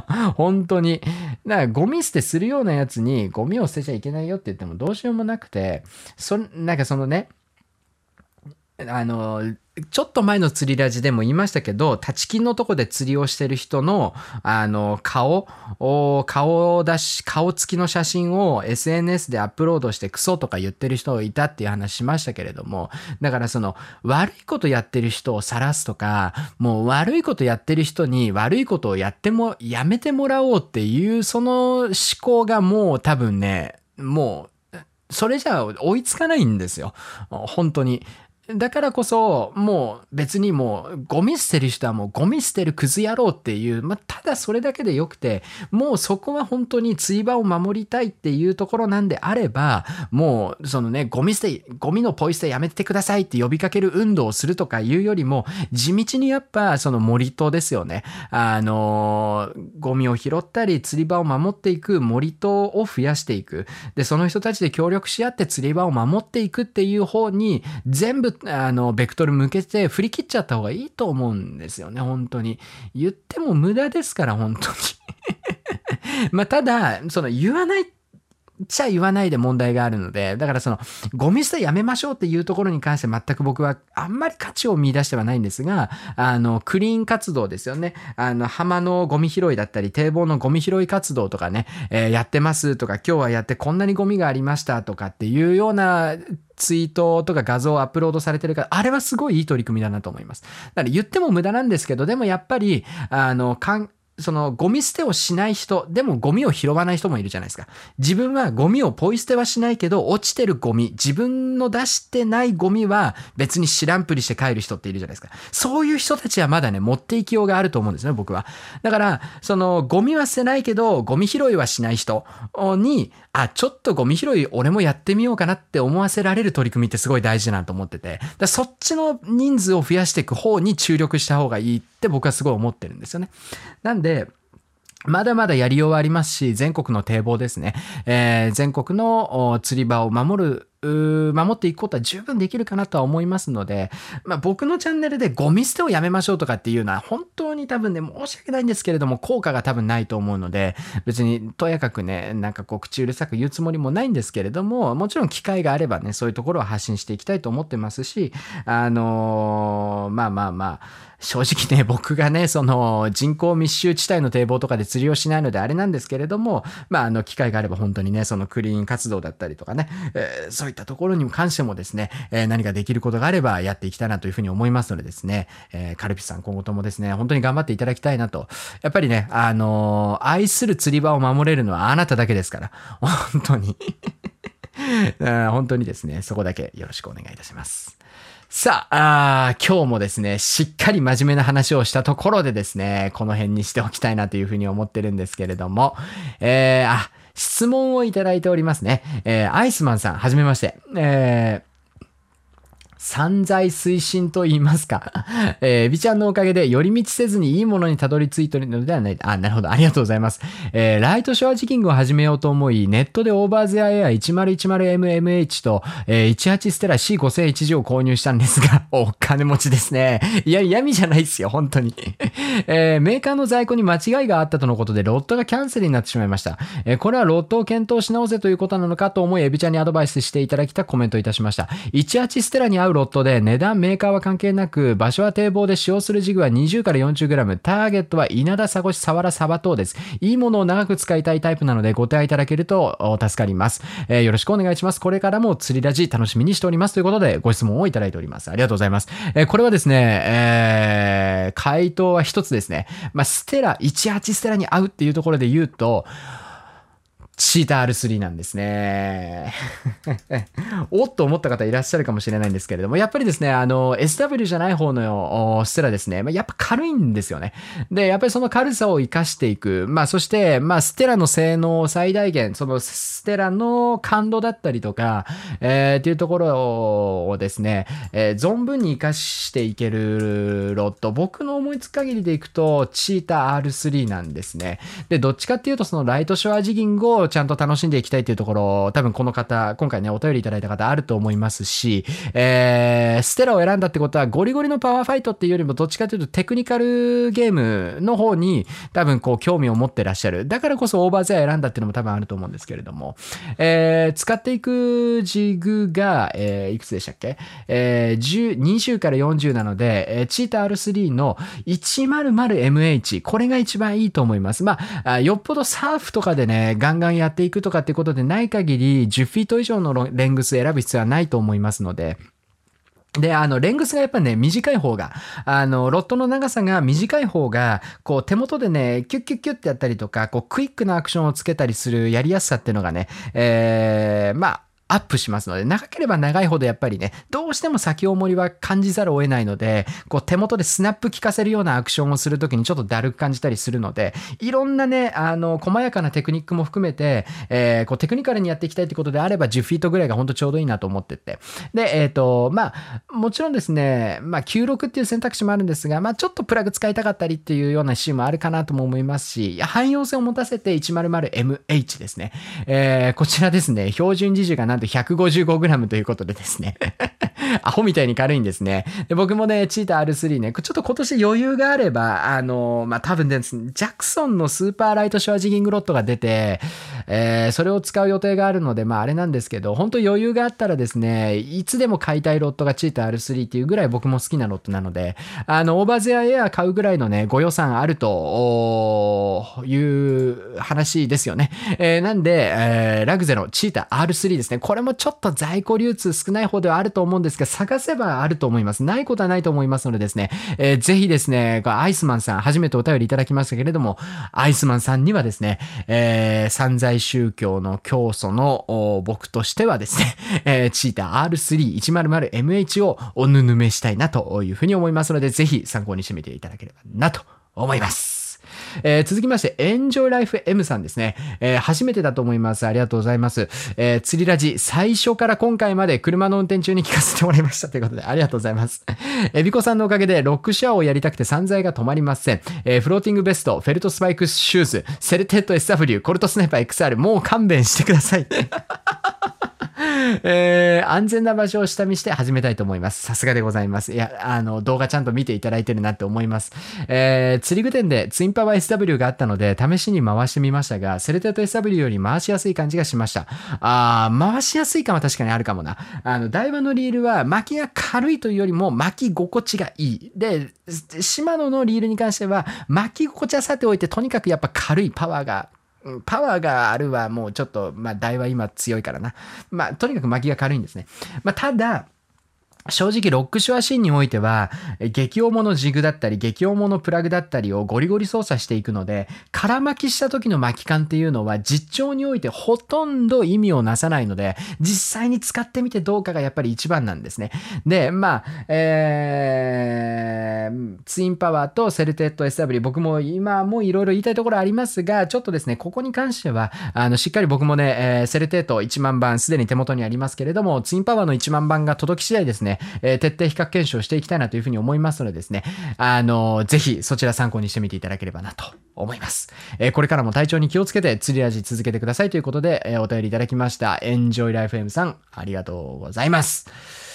Speaker 1: ら 本当に。だからゴミ捨てするようなやつにゴミを捨てちゃいけないよって言ってもどうしようもなくて、そ、なんかそのね、あの、ちょっと前の釣りラジでも言いましたけど、立ち金のとこで釣りをしてる人の、あの、顔を、顔出し、顔付きの写真を SNS でアップロードしてクソとか言ってる人がいたっていう話しましたけれども、だからその、悪いことやってる人を晒すとか、もう悪いことやってる人に悪いことをやっても、やめてもらおうっていう、その思考がもう多分ね、もう、それじゃ追いつかないんですよ。本当に。だからこそ、もう別にもうゴミ捨てる人はもうゴミ捨てるクズ野郎っていう、まあ、ただそれだけでよくて、もうそこは本当に釣り場を守りたいっていうところなんであれば、もうそのね、ゴミ捨て、ゴミのポイ捨てやめてくださいって呼びかける運動をするとかいうよりも、地道にやっぱその森戸ですよね。あの、ゴミを拾ったり釣り場を守っていく森戸を増やしていく。で、その人たちで協力し合って釣り場を守っていくっていう方に全部あの、ベクトル向けて振り切っちゃった方がいいと思うんですよね、本当に。言っても無駄ですから、本当に まあ、ただ、その言わないっちゃ言わないで問題があるので、だからその、ゴミ捨てやめましょうっていうところに関して全く僕はあんまり価値を見出してはないんですが、あの、クリーン活動ですよね。あの、浜のゴミ拾いだったり、堤防のゴミ拾い活動とかね、えー、やってますとか、今日はやってこんなにゴミがありましたとかっていうようなツイートとか画像をアップロードされてるから、あれはすごいいい取り組みだなと思います。だから言っても無駄なんですけど、でもやっぱり、あの、かん、そのゴミ捨てをしない人、でもゴミを拾わない人もいるじゃないですか。自分はゴミをポイ捨てはしないけど、落ちてるゴミ、自分の出してないゴミは別に知らんぷりして帰る人っているじゃないですか。そういう人たちはまだね、持っていきようがあると思うんですね、僕は。だから、そのゴミは捨てないけど、ゴミ拾いはしない人に、あ、ちょっとゴミ拾い俺もやってみようかなって思わせられる取り組みってすごい大事なと思ってて、だそっちの人数を増やしていく方に注力した方がいいって僕はすごい思ってるんですよね。なんで、まだまだやりようはありますし、全国の堤防ですね。えー、全国の釣り場を守る守っていくことは十分できるかなとは思いますので、まあ、僕のチャンネルでゴミ捨てをやめましょうとかっていうのは本当に多分ね、申し訳ないんですけれども、効果が多分ないと思うので、別にとやかくね、なんかこう口うるさく言うつもりもないんですけれども、もちろん機会があればね、そういうところは発信していきたいと思ってますし、あのー、まあまあまあ、正直ね、僕がね、その人口密集地帯の堤防とかで釣りをしないのであれなんですけれども、まあ、あの、機会があれば本当にね、そのクリーン活動だったりとかね、えー、そういったところに関してもですね、え、何かできることがあればやっていきたいなというふうに思いますのでですね、え、カルピスさん今後ともですね、本当に頑張っていただきたいなと。やっぱりね、あの愛する釣り場を守れるのはあなただけですから、本当に 本当にですね、そこだけよろしくお願いいたします。さああ、今日もですね、しっかり真面目な話をしたところでですね、この辺にしておきたいなというふうに思ってるんですけれども、えー、あ、質問をいただいておりますね。えー、アイスマンさん、はじめまして。えー散財推進と言いますか。えー、エビちゃんのおかげで寄り道せずにいいものにたどり着いているのではない。あ、なるほど。ありがとうございます。えー、ライトショアジキングを始めようと思い、ネットでオーバーゼアエア 1010MMH と、えー、18ステラ C5001G を購入したんですが、お金持ちですね。いや、闇じゃないですよ、本当に。えー、メーカーの在庫に間違いがあったとのことで、ロットがキャンセルになってしまいました。えー、これはロットを検討し直せということなのかと思い、エビちゃんにアドバイスしていただきたコメントいたしました。18ステラに合うロットで値段メーカーは関係なく場所は堤防で使用するジグは20から 40g ターゲットは稲田サゴシサワラサバ等です。いいものを長く使いたいタイプなのでご提案いただけると助かります、えー、よろしくお願いします。これからも釣りラジ楽しみにしております。ということでご質問をいただいております。ありがとうございます、えー、これはですね、えー、回答は一つですね。まあ、ステラ18ステラに合うっていうところで言うとチーター R3 なんですね。おっと思った方いらっしゃるかもしれないんですけれども、やっぱりですね、あの、SW じゃない方のステラですね、まあ、やっぱ軽いんですよね。で、やっぱりその軽さを活かしていく。まあ、そして、まあ、ステラの性能を最大限、そのステラの感度だったりとか、えー、っていうところをですね、えー、存分に活かしていけるロット、僕の思いつく限りでいくと、チーター R3 なんですね。で、どっちかっていうと、そのライトショアジギングをちゃんと楽しんでいきたいというところ、多分この方、今回ね、お便りいただいた方あると思いますし、えー、ステラを選んだってことは、ゴリゴリのパワーファイトっていうよりも、どっちかというとテクニカルゲームの方に、多分こう、興味を持ってらっしゃる。だからこそオーバーゼア選んだっていうのも多分あると思うんですけれども、えー、使っていくジグが、えー、いくつでしたっけ？えー、20から40なので、えー、チーター R3 の 100MH、これが一番いいと思います。まあ、よっぽどサーフとかでね、ガンガンやっていくとかってことでない限り、10フィート以上のレングス選ぶ必要はないと思いますので、で、あの、レングスがやっぱね、短い方が、あの、ロットの長さが短い方が、こう、手元でね、キュッキュッキュッってやったりとか、こう、クイックなアクションをつけたりするやりやすさっていうのがね、えー、まあ、アップしますので、長ければ長いほどやっぱりね、どうしても先重りは感じざるを得ないので、こう手元でスナップ効かせるようなアクションをするときにちょっとだるく感じたりするので、いろんなね、あの、細やかなテクニックも含めて、えー、こうテクニカルにやっていきたいってことであれば10フィートぐらいが本当ちょうどいいなと思ってて。で、えっ、ー、と、まあ、もちろんですね、まあ、96っていう選択肢もあるんですが、まあ、ちょっとプラグ使いたかったりっていうようなシーンもあるかなとも思いますし、汎用性を持たせて 100MH ですね。えー、こちらですね、標準時重がなんと 155g ということでですね アホみたいに軽いんですね。で僕もね、チーター R3 ね、ちょっと今年余裕があれば、あの、まあ、多分ですね、ジャクソンのスーパーライトショアジギングロットが出て、えー、それを使う予定があるので、まあ、あれなんですけど、本当余裕があったらですね、いつでも買いたいロットがチータ R3 っていうぐらい僕も好きなロットなので、あの、オーバーゼアエア買うぐらいのね、ご予算あるという話ですよね。えー、なんで、えー、ラグゼのチーター R3 ですね。これもちょっと在庫流通少ない方ではあると思うんですが、探せばあると思います。ないことはないと思いますのでですね、えー、ぜひですね、アイスマンさん、初めてお便りいただきましたけれども、アイスマンさんにはですね、えー、散財宗教の教祖の僕としてはですね、えー、チーター R3100MH をおぬぬめしたいなというふうに思いますので、ぜひ参考にしてみていただければなと思います。えー続きまして、エンジョイライフ M さんですね。えー初めてだと思います。ありがとうございます。えー釣りラジ、最初から今回まで車の運転中に聞かせてもらいました。ということで、ありがとうございます。えびこさんのおかげで、ロックショアをやりたくて散財が止まりません。えフローティングベスト、フェルトスパイクシューズ、セルテート SW、コルトスナイパー XR、もう勘弁してください。えー安全な場所を下見して始めたいと思います。さすがでございます。いや、あの、動画ちゃんと見ていただいてるなって思います。えー釣り具店でツインパワー SW があったので、試しに回してみましたが、セルテート SW より回しやすい感じがしました。あー、回しやすい感は確かにあるかもな。あの、ダイワのリールは巻きが軽いというよりも巻き心地がいい。で、シマノのリールに関しては、巻き心地はさておいて、とにかくやっぱ軽いパワーがパワーがあるはもうちょっと、まあ、ダイワ今強いからな。まあ、とにかく巻きが軽いんですね。まあ、ただ、正直ロックショアシーンにおいては、え激重のジグだったり、激重のプラグだったりをゴリゴリ操作していくので、空巻きした時の巻き感っていうのは実釣においてほとんど意味をなさないので、実際に使ってみてどうかがやっぱり一番なんですね。で、まあ、えー、ツインパワーとセルテッド SW、僕も今もいろいろ言いたいところありますが、ちょっとですね、ここに関しては、あの、しっかり僕もね、えーセルテート1万番すでに手元にありますけれども、ツインパワーの1万番が届き次第ですね、えー徹底比較検証していきたいなというふうに思いますのでですね、あの、ぜひそちら参考にしてみていただければなと思います。えーこれからも体調に気をつけて釣り味続けてくださいということで、えお便りいただきました。エンジョイライフ M さん、ありがとうございます。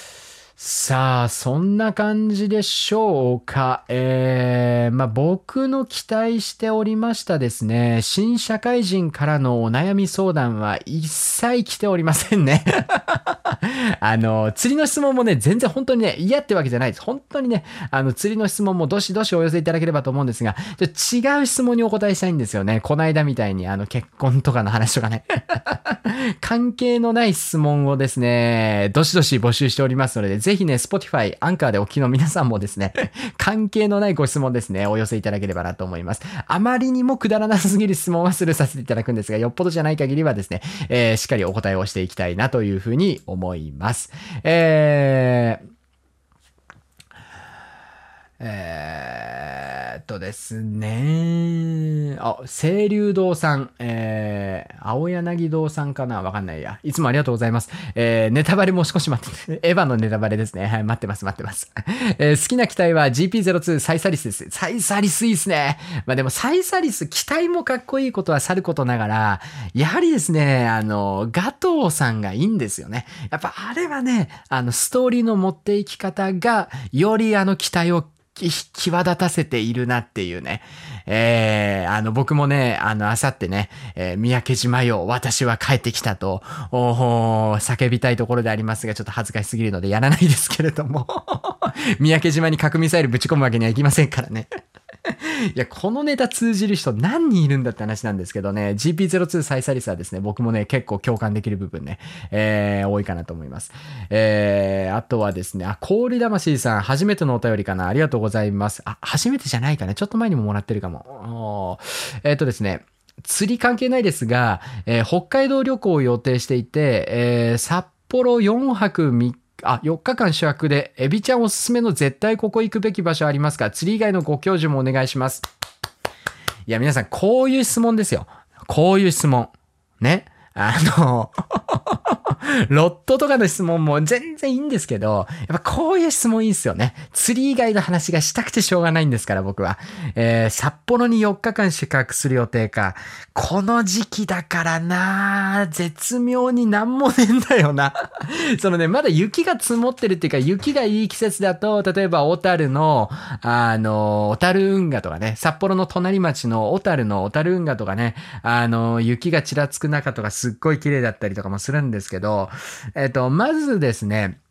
Speaker 1: さあ、そんな感じでしょうか。えー、まあ、僕の期待しておりましたですね、新社会人からのお悩み相談は一切来ておりませんね。あの、釣りの質問もね、全然本当にね、嫌ってわけじゃないです。本当にね、あの、釣りの質問もどしどしお寄せいただければと思うんですが、ちょ違う質問にお答えしたいんですよね。こないだみたいに、あの、結婚とかの話とかね。関係のない質問をですね、どしどし募集しておりますので、ぜひぜひね、Spotify、アンカーでお聞きの皆さんもですね、関係のないご質問ですね、お寄せいただければなと思います。あまりにもくだらなすぎる質問はスルーさせていただくんですが、よっぽどじゃない限りはですね、えーしっかりお答えをしていきたいなというふうに思います。えーえーっとですね。あ、清流堂さん、えー、青柳堂さんかな？わかんないや。いつもありがとうございます。えー、ネタバレもう少し待って、エヴァのネタバレですね。はい、待ってます、待ってます。えー好きな機体は GP02 サイサリスです。サイサリスいいですね。まあでもサイサリス、機体もかっこいいことはさることながら、やはりですね、あの、ガトーさんがいいんですよね。やっぱあれはね、あの、ストーリーの持っていき方が、よりあの機体をき際立たせているなっていうね。えー、あの、僕もね、あの、あさってね、えー三宅島よ、私は帰ってきたと、おー叫びたいところでありますが、ちょっと恥ずかしすぎるのでやらないですけれども。三宅島に核ミサイルぶち込むわけにはいきませんからね。いや、このネタ通じる人何人いるんだって話なんですけどね、GP02 サイサリスはですね、僕もね、結構共感できる部分ね、えー、多いかなと思います。えー、あとはですね、あ、氷魂さん、初めてのお便りかな、ありがとうございます。あ、初めてじゃないかね、ちょっと前にももらってるかも。えっ、とですね、釣り関係ないですが、えー北海道旅行を予定していて、えー札幌4泊3あ、4日間主役で、エビちゃんおすすめの絶対ここ行くべき場所ありますか？釣り以外のご教授もお願いします。いや、皆さん、こういう質問ですよ。こういう質問。ね。あの、ロットとかの質問も全然いいんですけど、やっぱこういう質問いいですよね。釣り以外の話がしたくてしょうがないんですから、僕は。えー札幌に4日間宿泊する予定か。この時期だからな絶妙になんもねえんだよな。そのね、まだ雪が積もってるっていうか、雪がいい季節だと、例えば小樽の、あの、小樽運河とかね、札幌の隣町の小樽の小樽運河とかね、あの、雪がちらつく中とかすっごい綺麗だったりとかもするんですけど、えっと、まずですね、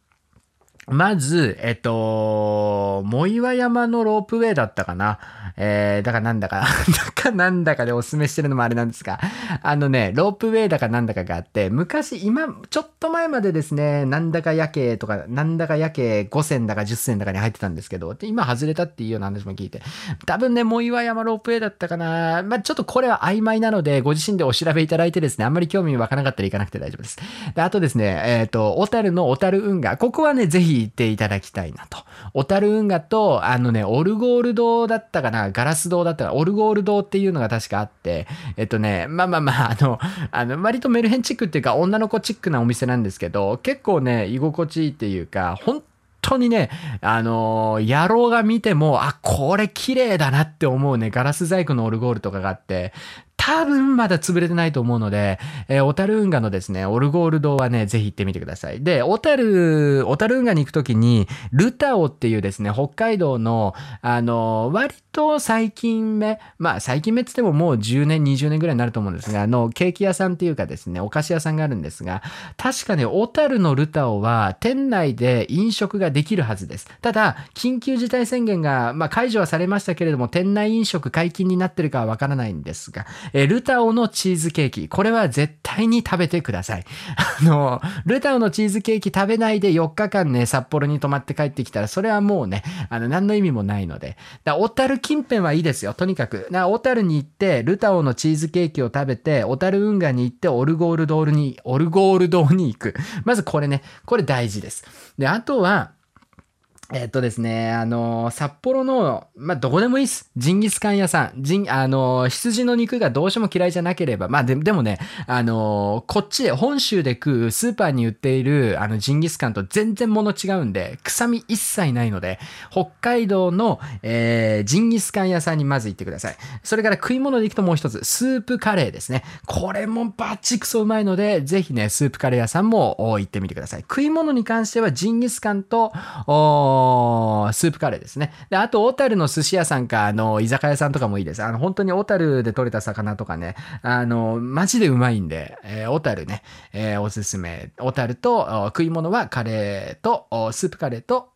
Speaker 1: まず、えっと、藻岩山のロープウェイだったかな。えー、だからなんだか、だかなんだかでおすすめしてるのもあれなんですが、あのね、ロープウェイだかなんだかがあって、昔、今、ちょっと前までですね、なんだか夜景とか、なんだか夜景5選だか10選だかに入ってたんですけど、で今外れたっていうような話も聞いて、多分ね、藻岩山ロープウェイだったかな。まあ、ちょっとこれは曖昧なので、ご自身でお調べいただいてですね、あんまり興味湧かなかったら行かなくて大丈夫です。で、あとですね、えっ、と、小樽の小樽運河。ここはね、ぜひひ行っていただきたいなと。小樽運河と、あのね、オルゴール堂だったかな、ガラス堂だったかな、オルゴール堂っていうのが確かあって、えっとね、まあまあまあ、あの、あの、割とメルヘンチックっていうか、女の子チックなお店なんですけど、結構ね、居心地いいっていうか、本当にね、あのー、野郎が見ても、あ、これ綺麗だなって思うね、ガラス細工のオルゴールとかがあって、多分まだ潰れてないと思うので、えー、小樽運河のですね、オルゴール堂はね、ぜひ行ってみてください。で、小樽、小樽運河に行くときに、ルタオっていうですね、北海道の、あの、割と最近目、まあ最近目って言ってももう10年、20年ぐらいになると思うんですが、あの、ケーキ屋さんっていうかですね、お菓子屋さんがあるんですが、確かね、小樽のルタオは店内で飲食ができるはずです。ただ、緊急事態宣言が、まあ解除はされましたけれども、店内飲食解禁になってるかはわからないんですが、えルタオのチーズケーキ。これは絶対に食べてください。あの、ルタオのチーズケーキ食べないで4日間ね、札幌に泊まって帰ってきたら、それはもうね、あの、何の意味もないので。だ小樽近辺はいいですよ。とにかく。な小樽に行って、ルタオのチーズケーキを食べて、小樽運河に行って、オルゴールドールに、オルゴール堂に行く。まずこれね、これ大事です。で、あとは、えっとですね、あのー、札幌の、まあ、どこでもいいっす。ジンギスカン屋さん。ジン、あのー、羊の肉がどうしても嫌いじゃなければ、まあ、ででもね、あのー、こっちで、本州で食うスーパーに売っている、あの、ジンギスカンと全然物違うんで、臭み一切ないので、北海道の、えー、ジンギスカン屋さんにまず行ってください。それから食い物で行くともう一つ、スープカレーですね。これもバッチクソうまいので、ぜひね、スープカレー屋さんも行ってみてください。食い物に関しては、ジンギスカンと、おスープカレーですね。で、あと、小樽の寿司屋さんか、あの、居酒屋さんとかもいいです。あの、本当に小樽で取れた魚とかね、あの、マジでうまいんで、えー、小樽ね、えー、おすすめ。小樽と、食い物はカレーと、スープカレーと、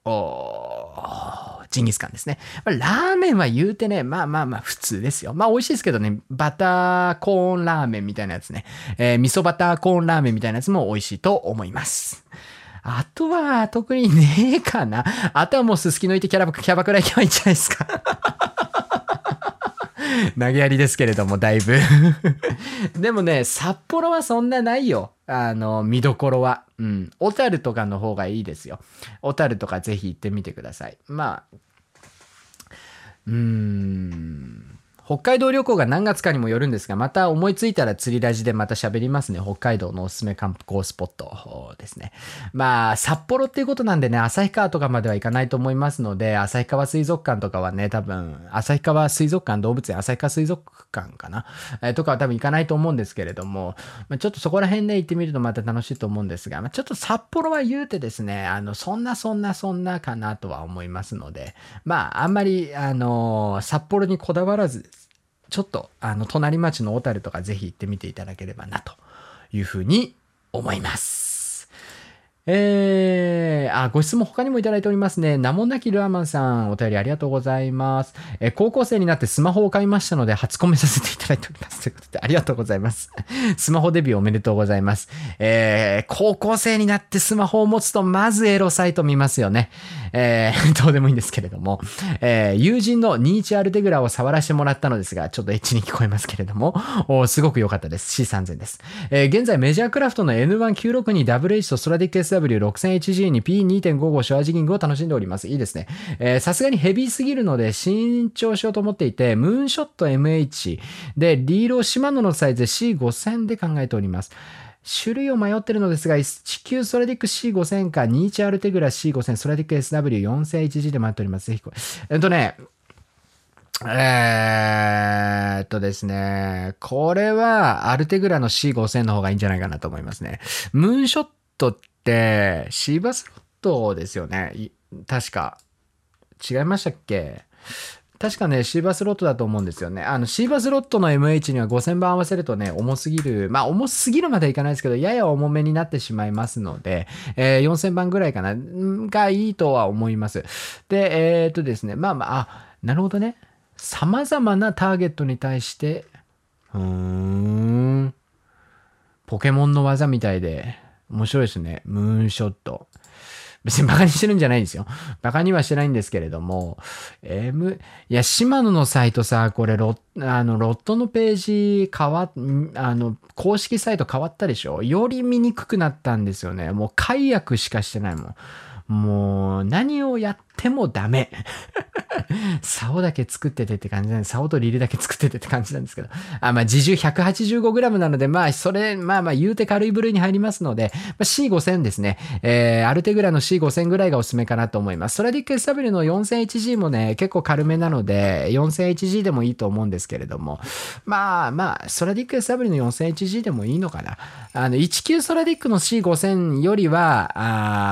Speaker 1: ジンギスカンですね。ラーメンは言うてね、まあまあまあ普通ですよ。まあ美味しいですけどね、バターコーンラーメンみたいなやつね、えー、味噌バターコーンラーメンみたいなやつも美味しいと思います。あとは、特にねえかな。あとはもうすすきのいてキャラキャバクラ行けばいいんじゃないですか。投げやりですけれども、だいぶ でもね、札幌はそんなないよ。あの、見どころは。うん。小樽とかの方がいいですよ。小樽とかぜひ行ってみてください。まあ、うーん。北海道旅行が何月かにもよるんですが、また思いついたら釣りラジでまた喋りますね。北海道のおすすめ観光スポットですね。まあ、札幌っていうことなんでね、旭川とかまでは行かないと思いますので、旭川水族館とかはね、多分、旭川水族館動物園、旭川水族館かな、えー、とかは多分行かないと思うんですけれども、まあ、ちょっとそこら辺で行ってみるとまた楽しいと思うんですが、まあ、ちょっと札幌は言うてですね、あの、そんなそんなそんなかなとは思いますので、まあ、あんまり、あのー、札幌にこだわらずちょっと、あの、隣町の小樽とかぜひ行ってみていただければな、というふうに思います。えー、あ、ご質問他にもいただいておりますね。名もなきルアマンさん、お便りありがとうございます。え、高校生になってスマホを買いましたので、初コメさせていただいております。ということで、ありがとうございます。スマホデビューおめでとうございます。えー、高校生になってスマホを持つと、まずエロサイト見ますよね。えー、どうでもいいんですけれども、えー、友人のニーチアルテグラを触らせてもらったのですが、ちょっとエッチに聞こえますけれども、おすごく良かったです。C3000 です。えー、現在メジャークラフトの N196WH とストラディック SW6000HG に P2.55 ショアジギングを楽しんでおります。いいですね。えさすがにヘビーすぎるので新調しようと思っていて、ムーンショット MH で、リーロシマノのサイズ C5000 で考えております。種類を迷ってるのですが、地球ソラディック C5000 か、ニーチアルテグラ C5000、ソラディック SW4001G で迷っております。ぜひこれ。えっとね、えー、っとですね、これはアルテグラの C5000 の方がいいんじゃないかなと思いますね。ムーンショットシーバスロットですよね。確か。違いましたっけ？確かね、シーバスロットだと思うんですよね。あの、シーバスロットの MH には5000番合わせるとね、重すぎる、まあ、重すぎるまではいかないですけど、やや重めになってしまいますので、えー、4000番ぐらいかな、がいいとは思います。で、えー、っとですね、まあまあ、あ、なるほどね。様々なターゲットに対して、うーん、ポケモンの技みたいで、面白いですね。ムーンショット。別にバカにしてるんじゃないんですよ。バカにはしてないんですけれども、M、いや、シマノのサイトさ、これロ、あの、ロットのページ変わっ、あの、公式サイト変わったでしょ？より見にくくなったんですよね。もう解約しかしてないもん。もう、何をやってもダメ。竿だけ作っててって感じなんで、竿とリールだけ作っててって感じなんですけど。あ、まあ、自重 185g なので、まあ、それ、まあまあ、言うて軽い部類に入りますので、まあ、C5000 ですね。えー、アルテグラの C5000 ぐらいがおすすめかなと思います。ソラディック SW の 4000HG もね、結構軽めなので、4000HG でもいいと思うんですけれども、まあまあ、ソラディック SW の 4000HG でもいいのかな。あの、19ソラディックの C5000 よりは、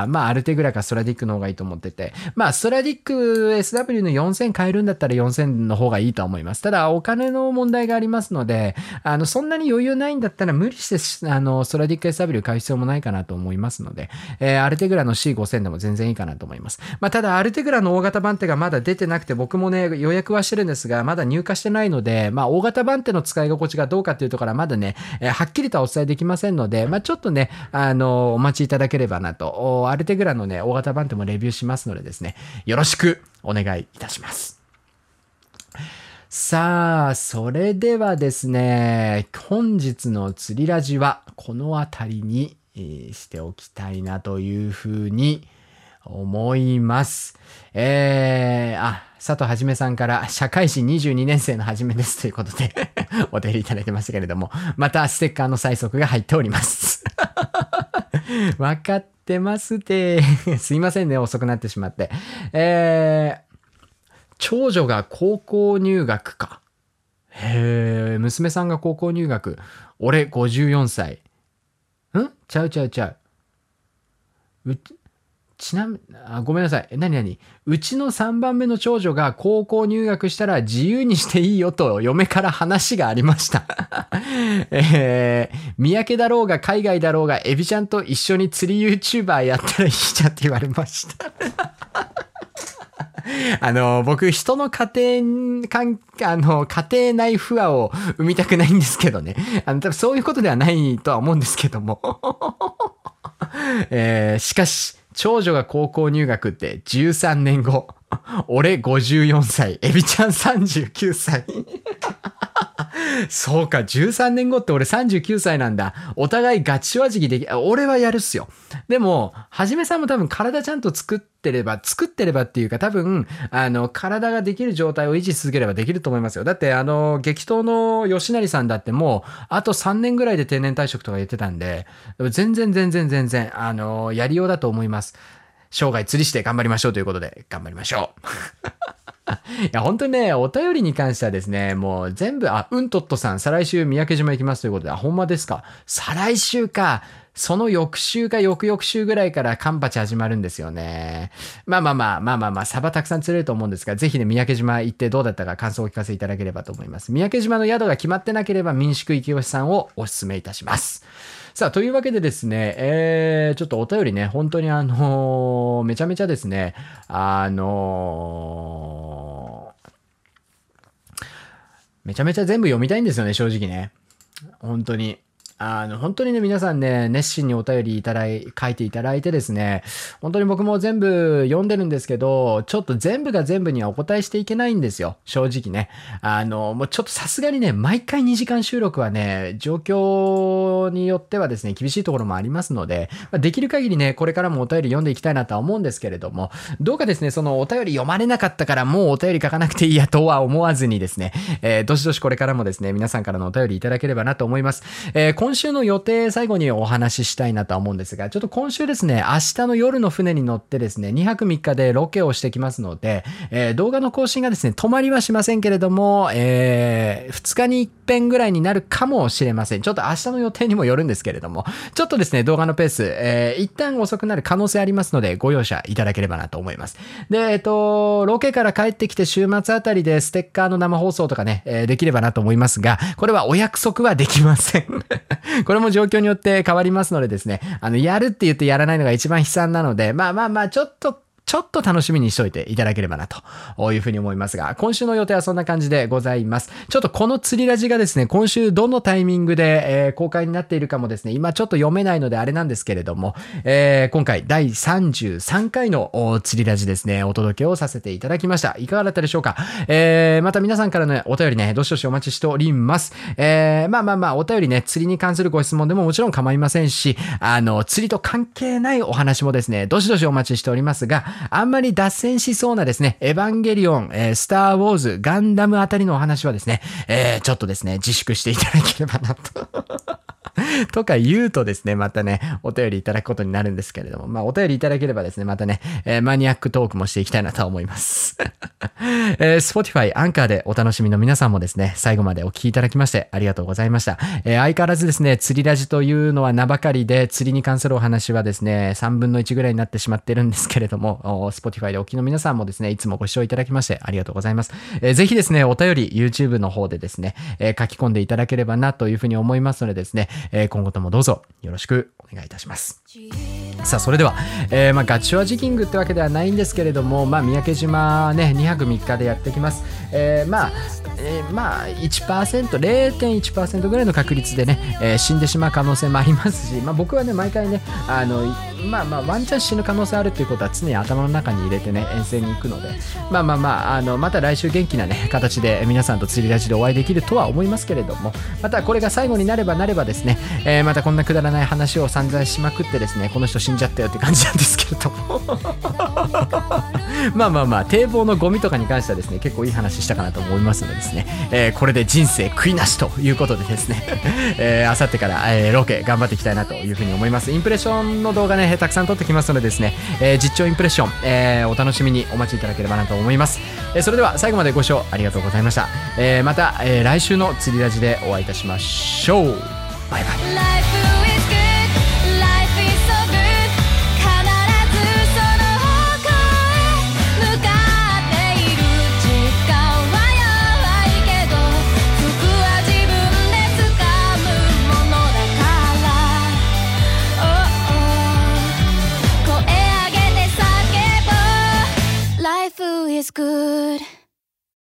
Speaker 1: あまあ、アルテグラかソラディックの方がいいと思ってて、まあ、ストラディック SW の4000買えるんだったら4000の方がいいと思います。ただ、お金の問題がありますので、あの、そんなに余裕ないんだったら無理して、あの、ストラディック SW 買う必要もないかなと思いますので、えー、アルテグラの C5000 でも全然いいかなと思います。まあ、ただ、アルテグラの大型版手がまだ出てなくて、僕もね、予約はしてるんですが、まだ入荷してないので、まあ、大型版手の使い心地がどうかっていうところはまだね、えー、はっきりとはお伝えできませんので、まあ、ちょっとね、あの、お待ちいただければなと、アルテグラのね、大型版手もレビューしますのでですね、よろしくお願いいたします。さあ、それではですね、本日の釣りラジはこの辺りに、しておきたいなというふうに思います。えー、あ、佐藤はじめさんから社会人22年生のはじめですということで お手入れいただいてましたけれども、またステッカーの催促が入っております わかってますて。すいませんね、遅くなってしまって。えー、長女が高校入学か。へえ、娘さんが高校入学。俺54歳。ん？ちゃうちゃうちゃう。うちなみあ、ごめんなさい。なになにうちの3番目の長女が高校入学したら自由にしていいよと嫁から話がありました。えー、三宅だろうが海外だろうがエビちゃんと一緒に釣り YouTuber やったらいいじゃんって言われました。あの、僕、人の家庭、かん、あの、家庭内不和を生みたくないんですけどね。あの、多分そういうことではないとは思うんですけども。えー、しかし、長女が高校入学って13年後。俺54歳、エビちゃん39歳。そうか、13年後って俺39歳なんだ。お互いガチはじきでき、俺はやるっすよ。でも、はじめさんも多分体ちゃんと作ってれば、作ってればっていうか多分、あの、体ができる状態を維持し続ければできると思いますよ。だって、あの、激闘の吉成さんだってもう、あと3年ぐらいで定年退職とか言ってたんで、全然全然全然、あの、やりようだと思います。生涯釣りして頑張りましょうということで、頑張りましょう。いや、本当にね、お便りに関してはですね、もう全部、あ、うんとっとさん、再来週三宅島行きますということで、あ、ほんまですか。再来週か。その翌週か翌々週ぐらいからカンパチ始まるんですよね。まあまあまあ、まあまあまあ、サバたくさん釣れると思うんですが、ぜひね、三宅島行ってどうだったか感想をお聞かせいただければと思います。三宅島の宿が決まってなければ民宿池吉さんをお勧めいたします。さあ、というわけでですね、えー、ちょっとお便りね、本当にあのー、めちゃめちゃですね、あのー、めちゃめちゃ全部読みたいんですよね、正直ね。本当に。あの、本当にね、皆さんね、熱心にお便りいただい、書いていただいてですね、本当に僕も全部読んでるんですけど、ちょっと全部が全部にはお答えしていけないんですよ。正直ね。あの、もうちょっとさすがにね、毎回2時間収録はね、状況によってはですね、厳しいところもありますので、まできる限りね、これからもお便り読んでいきたいなとは思うんですけれども、どうかですね、そのお便り読まれなかったからもうお便り書かなくていいやとは思わずにですね、えー、どしどしこれからもですね、皆さんからのお便りいただければなと思います。えー今週の予定最後にお話ししたいなとは思うんですが、ちょっと今週ですね、明日の夜の船に乗ってですね、2泊3日でロケをしてきますので、えー、動画の更新がですね、止まりはしませんけれども、えー、2日に一遍ぐらいになるかもしれません。ちょっと明日の予定にもよるんですけれども、ちょっとですね、動画のペース、えー、一旦遅くなる可能性ありますので、ご容赦いただければなと思います。で、えっ、と、ロケから帰ってきて週末あたりでステッカーの生放送とかね、え、できればなと思いますが、これはお約束はできません。これも状況によって変わりますのでですね、あの、やるって言ってやらないのが一番悲惨なので、まあまあまあ、ちょっとちょっと楽しみにしといていただければなというふうに思いますが、今週の予定はそんな感じでございます。ちょっとこの釣りラジがですね、今週どのタイミングで、え、公開になっているかもですね、今ちょっと読めないのであれなんですけれども、え、今回第33回の釣りラジですね、お届けをさせていただきました。いかがだったでしょうか？え、また皆さんからのお便りね、どしどしお待ちしております。え、まあまあまあ、お便りね、釣りに関するご質問でももちろん構いませんし、あの、釣りと関係ないお話もですね、どしどしお待ちしておりますが、あんまり脱線しそうなですね、エヴァンゲリオン、えー、スター・ウォーズ、ガンダムあたりのお話はですね、えー、ちょっとですね、自粛していただければなと とか言うとですね、またね、お便りいただくことになるんですけれども、まあ、お便りいただければですね、またね、えー、マニアックトークもしていきたいなと思います。えー、Spotify、アンカーでお楽しみの皆さんもですね、最後までお聞きいただきましてありがとうございました。えー、相変わらずですね、釣りラジというのは名ばかりで、釣りに関するお話はですね、3分の1ぐらいになってしまってるんですけれども、Spotify でお聞きの皆さんもですね、いつもご視聴いただきましてありがとうございます。えー、ぜひですね、お便り YouTube の方でですね、えー、書き込んでいただければなというふうに思いますのでですね、えー、今後ともどうぞよろしくお願いいたします。さあそれでは、えー、まあ、ガチュアジキングってわけではないんですけれども、まあ、三宅島ね2泊3日でやってきます、えー、まあえー、まあ1%、0.1%ぐらいの確率でね、えー、死んでしまう可能性もありますし、まあ、僕はね、毎回ね、あの、まあまあ、ワンチャン死ぬ可能性あるっていうことは常に頭の中に入れてね、遠征に行くので、まあまあまあ、あの、また来週元気なね、形で皆さんと釣りラジでお会いできるとは思いますけれども、またこれが最後になればなればですね、えー、またこんなくだらない話を散々しまくってですね、この人死んじゃったよって感じなんですけれども。まあまあまあ、堤防のゴミとかに関してはですね、結構いい話したかなと思いますのでですね、えー、これで人生悔いなしということでですね、えー、あさってから、えー、ロケ頑張っていきたいなというふうに思います。インプレッションの動画ね、たくさん撮ってきますのでですね、えー、実況インプレッション、えー、お楽しみにお待ちいただければなと思います。えー、それでは最後までご視聴ありがとうございました。えー、また、えー、来週の釣りラジでお会いいたしましょう。バイバイ。is good.